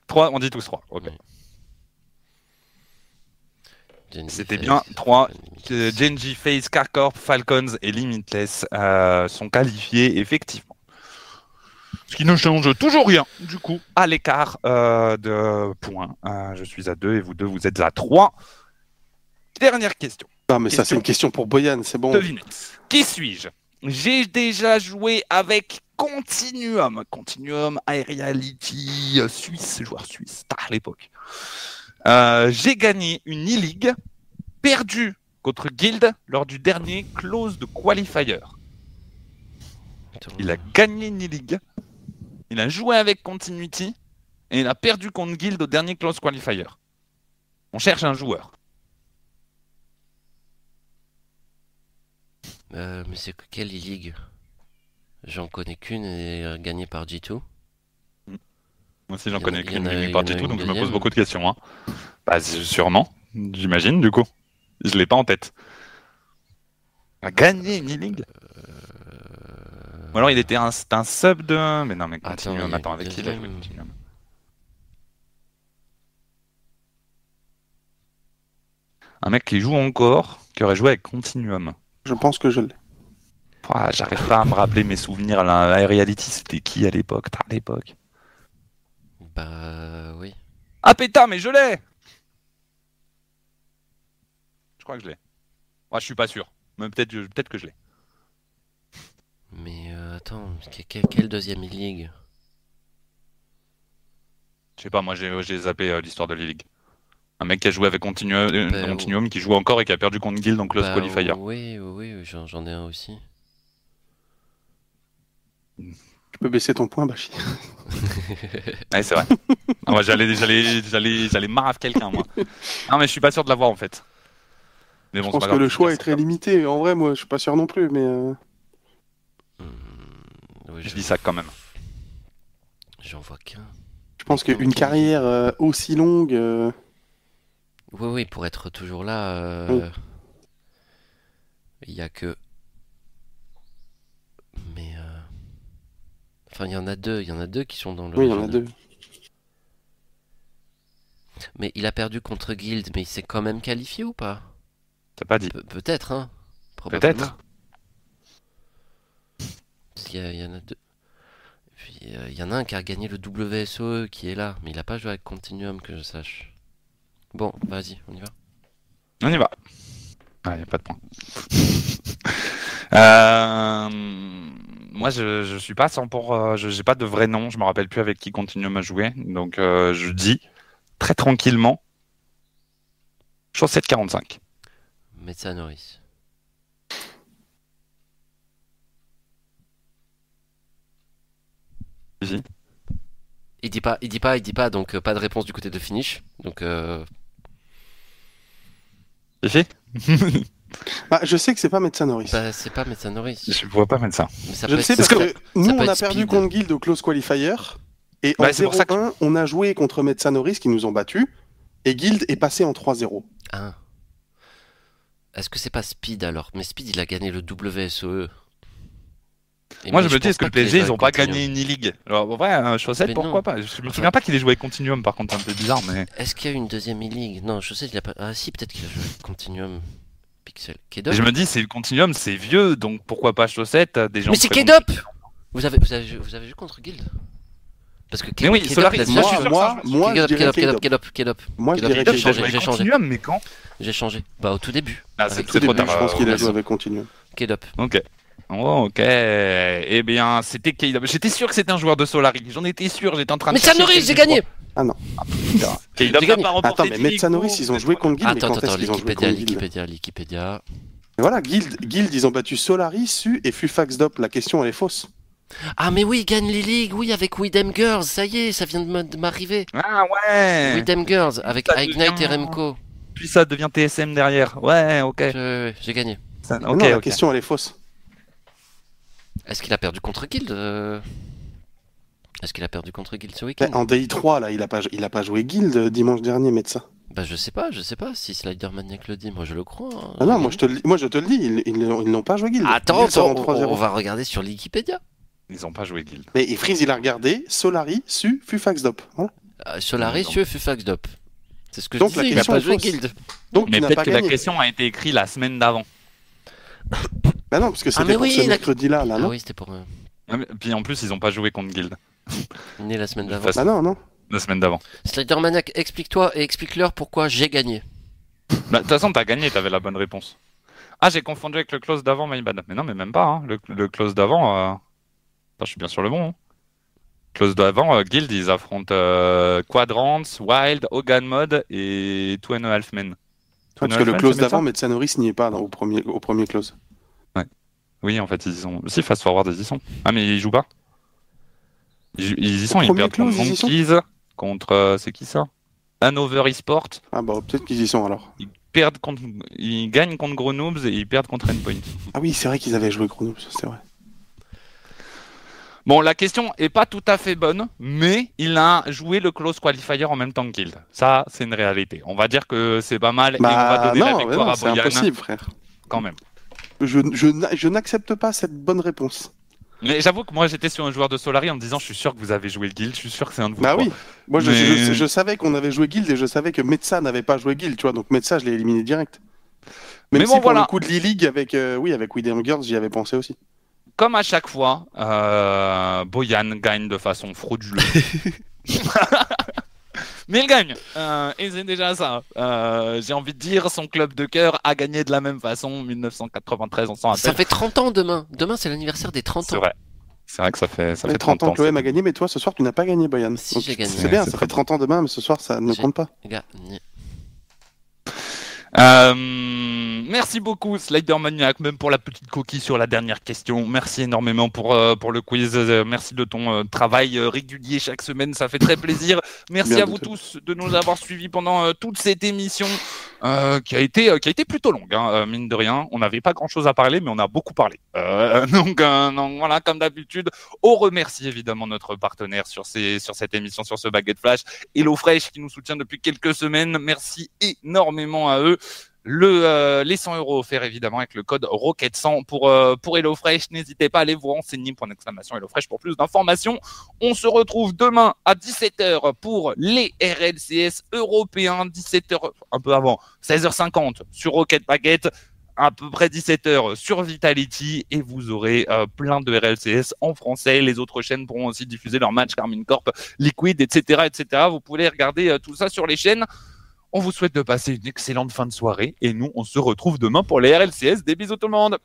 3, on dit tous 3. Ok. Oui. Genji C'était Face, bien 3. Limitless. que Genji, FaZe, Carcorp, Falcons et Limitless euh, sont qualifiés effectivement. Ce qui ne change toujours rien, du coup, à l'écart euh, de points. Euh, je suis à 2 et vous deux, vous êtes à 3. Dernière question. Non, mais ça, Question. c'est une question pour Boyan, c'est bon. Devinez. Qui suis-je? J'ai déjà joué avec Continuum. Continuum, iReality, euh, suisse, joueur suisse, à l'époque. Euh, J'ai gagné une e-league, perdu contre Guild lors du dernier close de qualifier. Il a gagné une e-league, il a joué avec Continuity et il a perdu contre Guild au dernier close qualifier. On cherche un joueur. Euh, mais c'est que quelle e-league J'en connais qu'une et euh, gagnée par G2. Moi aussi, j'en connais qu'une y par en a tout, une donc je me pose beaucoup de questions. Hein. Bah, sûrement, j'imagine, du coup. Je l'ai pas en tête. A gagné une e-league Ou alors il était un, c'était un sub de. Mais non, mais Attends, Continuum, attends, avec qui il a joué. Continuum Un mec qui joue encore, qui aurait joué avec Continuum. Je pense que je l'ai. J'arrive pas à me rappeler mes souvenirs. La la reality, c'était qui à l'époque? À l'époque. Bah oui. Ah pétard, mais je l'ai Je crois que je l'ai. Ouais, je suis pas sûr. Mais peut-être peut que je l'ai. Mais euh, attends, que- que- quelle deuxième e-league Je sais pas, moi j'ai zappé euh, l'histoire de l'e-league. Un mec qui a joué avec Continuum, euh, Bah, Continuum, qui joue encore et qui a perdu contre Guild en close Bah, qualifier. Oui, oui, oui, j'en ai un aussi. Tu peux baisser ton point, Bachi. Ouais, c'est vrai. Moi, j'allais j'allais j'allais quelqu'un moi. Non mais je suis pas sûr de l'avoir en fait. Mais bon, Je pense pas que grave, le choix est très limité. En vrai, moi, je suis pas sûr non plus, mais. euh, oui, Je je- dis ça quand même. J'en vois qu'un. Je pense qu'une carrière euh, aussi longue. euh, Oui, oui, pour être toujours là, euh, il y a que. Mais. euh, Enfin, il y en a deux, il y en a deux qui sont dans le. Oui, il y en a deux. Mais il a perdu contre Guild, mais il s'est quand même qualifié ou pas? T'as pas dit. Pe- Peut-être, hein. Peut-être. Parce qu'il y, il en a deux. Et puis, euh, il y en a un qui a gagné le WSOE qui est là, mais il a pas joué avec Continuum que je sache. Bon, vas-y, on y va. On y va. Ah, y a pas de point. Euh, moi, je, je suis pas 100 pour. euh, je j'ai pas de vrai nom. Je me rappelle plus avec qui Continuum a joué. Donc, je dis très tranquillement. Chaussette 45. Metsa Norris. Il dit pas, il dit pas, il dit pas, donc euh, pas de réponse du côté de finish. Donc euh, Ici Bah, je sais que c'est pas Médecin Norris. bah, c'est pas Metsa Norris. Je vois pas mettre ça. Mais ça je peut le sais parce que, nous, peut on a être perdu speed. contre Guild au close qualifier. Et Bah, en c'est pour ça que- 0-1, on a joué contre Médecin Norris qui nous ont battus. Et Guild est passé en 3-0. Ah. Est-ce que c'est pas Speed alors? Mais Speed il a gagné le WSOE. Et Moi, je me dis, est-ce que le PSG, ils ont pas gagné une e-league Alors, en vrai, euh, chaussette, Mais pourquoi non. pas Je me souviens pas qu'il ait joué Continuum, par contre, c'est un peu bizarre, mais. Est-ce qu'il y a eu une deuxième e-league Non, je sais, il a pas. Ah si, peut-être qu'il a joué Continuum Pixel. K-Dop Et je me dis, c'est le Continuum, c'est vieux, donc pourquoi pas chaussette des gens Mais c'est bons. vous avez, vous, avez, joué- vous avez joué contre Guild Parce que Mais oui, a moi, moi, moi, je K-Dop, dirais K-Dop, K-Dop. K-Dop, K-Dop. Moi, je K-Dop, dirais K-Dop, J'ai changé, joué j'ai changé. Continuum, mais quand J'ai changé. Bah au tout début. Ah, c'est trop tard. je pense qu'il a euh, joué avec Continuum. K-Dop. Ok. Oh, ok. Eh bien, c'était K-Dop. J'étais sûr que c'était un joueur de Solari. J'en étais sûr. J'étais en train de. Mais Sanoris, j'ai gagné trois. K-Dop J'ai n'a pas remporté Attends, mais Metsanoris, ils ont ou- joué contre Guild, mais Attends, quand attends, est-ce qu'ils ont joué Wikipédia, contre Guild Wikipédia, Wikipédia. Et Voilà, Guild, Guild, ils ont battu Solari, Su et Fufax Dop. La question, elle est fausse. Ah mais oui, ils gagnent les ligues, oui, avec Widem Girls, ça y est, ça vient de m'arriver. Ah ouais. Widem Girls, avec Ça Ignite devient- et Remco. Puis ça devient TSM derrière. Ouais, ok. Je- J'ai gagné. Ça- non, la question, elle est fausse. Est-ce qu'il a perdu contre Guild euh Est-ce qu'il a perdu contre Guild ce week-end En DI3, là, il a pas, il a pas joué Guild euh, dimanche dernier, Metsa. Bah je sais pas, je sais pas si Slider Maniac le dit, moi je le crois. hein. Ah non, moi je te le, moi, je te le dis, ils, ils, ils n'ont pas joué Guild. Attends, Guild sort en attends, 3-0. on, on va regarder sur Wikipédia. Ils ont pas joué Guild. Mais et Freeze, il a regardé Solari, Su, Fufax Dop. Voilà. Euh, Solaris, Non. Su, Fufax Dop. C'est ce que Donc, je disais, il a question pas joué. Guild. Donc Mais peut-être que la question a été écrite la semaine d'avant. Bah non, parce que Ah, c'était mais pour oui, ce la- mercredi-là, là, Ah oui, c'était pour euh, Ah, mais- Puis en plus, ils ont pas joué contre Guild né la semaine d'avant. Face- Bah non, non. la semaine d'avant. Slider Maniac, explique-toi et explique-leur pourquoi j'ai gagné. Bah, De toute façon, t'as gagné, t'avais la bonne réponse. Ah, j'ai confondu avec le close d'avant, my bad. Mais non, mais même pas. hein. Le, le close d'avant. euh, Attends, je suis bien sur le bon. hein. Close d'avant, euh, Guild, ils affrontent euh, Quadrants, Wild, Hogan Mode et Two and a Half Men. Two and a Parce que Half le Men, close c'est bien ça d'avant, Metsanoris n'y est pas dans- au, premier, au premier close. Oui, en fait, ils y sont. Si, Fast Forward, ils y sont. Ah, mais ils jouent pas Ils, y sont, Au ils perdent contre ils Monkeys, contre. euh, c'est qui ça? Hanover Esport. Ah bah peut-être qu'ils y sont alors. Ils, perdent contre... ils gagnent contre Grenoble et ils perdent contre Endpoint. Ah oui, c'est vrai qu'ils avaient joué Chronos, c'est vrai. Bon, la question est pas tout à fait bonne, mais il a joué le close qualifier en même temps que Guild. Ça, c'est une réalité. On va dire que c'est pas mal et on va Bah donner la non, mais victoire non à c'est Boyan impossible, frère. quand même. Je, je, n'a- je n'accepte pas cette bonne réponse. Mais j'avoue que moi j'étais sur un joueur de Solari en me disant je suis sûr que vous avez joué le Guild, je suis sûr que c'est un de vous. Bah trois. oui, moi je, Mais- je- je savais qu'on avait joué Guild et je savais que Metsa n'avait pas joué Guild, tu vois, donc Metsa je l'ai éliminé direct. Même Mais si bon, pour voilà. le coup de l'e-league avec, euh, oui, avec William Girls, j'y avais pensé aussi. Comme à chaque fois, euh, Boyan gagne de façon frauduleuse. Mais il gagne, euh, et c'est déjà ça. Euh, J'ai envie de dire, son club de cœur a gagné de la même façon, 1993, on s'en Ça rappelle. fait 30 ans demain. Demain, c'est l'anniversaire des 30 C'est ans. vrai. C'est vrai que ça fait, ça Ça fait 30 ans. que l'OM c'est- a gagné, mais toi ce soir tu n'as pas gagné, Boyan. Si, j'ai gagné. C'est bien, c'est ça fait 30 ans demain, mais ce soir ça ne compte pas. Gars, Euh, merci beaucoup Slider Maniac, même pour la petite coquille sur la dernière question. Merci énormément pour, euh, pour le quiz. Euh, merci de ton travail régulier chaque semaine, ça fait très plaisir. Merci Bien à vous tous de nous avoir suivis pendant toute cette émission euh, qui, a été, qui a été plutôt longue, hein, mine de rien. On n'avait pas grand-chose à parler, mais on a beaucoup parlé. Euh, donc, euh, donc voilà, comme d'habitude, on remercie évidemment notre partenaire sur, ces, sur cette émission, sur ce Baguette Flash, HelloFresh qui nous soutient depuis quelques semaines. Merci énormément à eux. Le, euh, les 100 euros offerts évidemment avec le code Rocket100 pour, euh, pour HelloFresh. N'hésitez pas à aller vous renseigner pour exclamation HelloFresh pour plus d'informations. On se retrouve demain à 17h pour les RLCS européens. 17h, un peu avant, 16h50 sur Rocket Baguette. À peu près 17h sur Vitality et vous aurez euh, plein de RLCS en français. Les autres chaînes pourront aussi diffuser leurs matchs Carmine Corp, Liquid, etc., etc. Vous pouvez regarder tout ça sur les chaînes. On vous souhaite de passer une excellente fin de soirée et nous, on se retrouve demain pour les RLCS. Des bisous tout le monde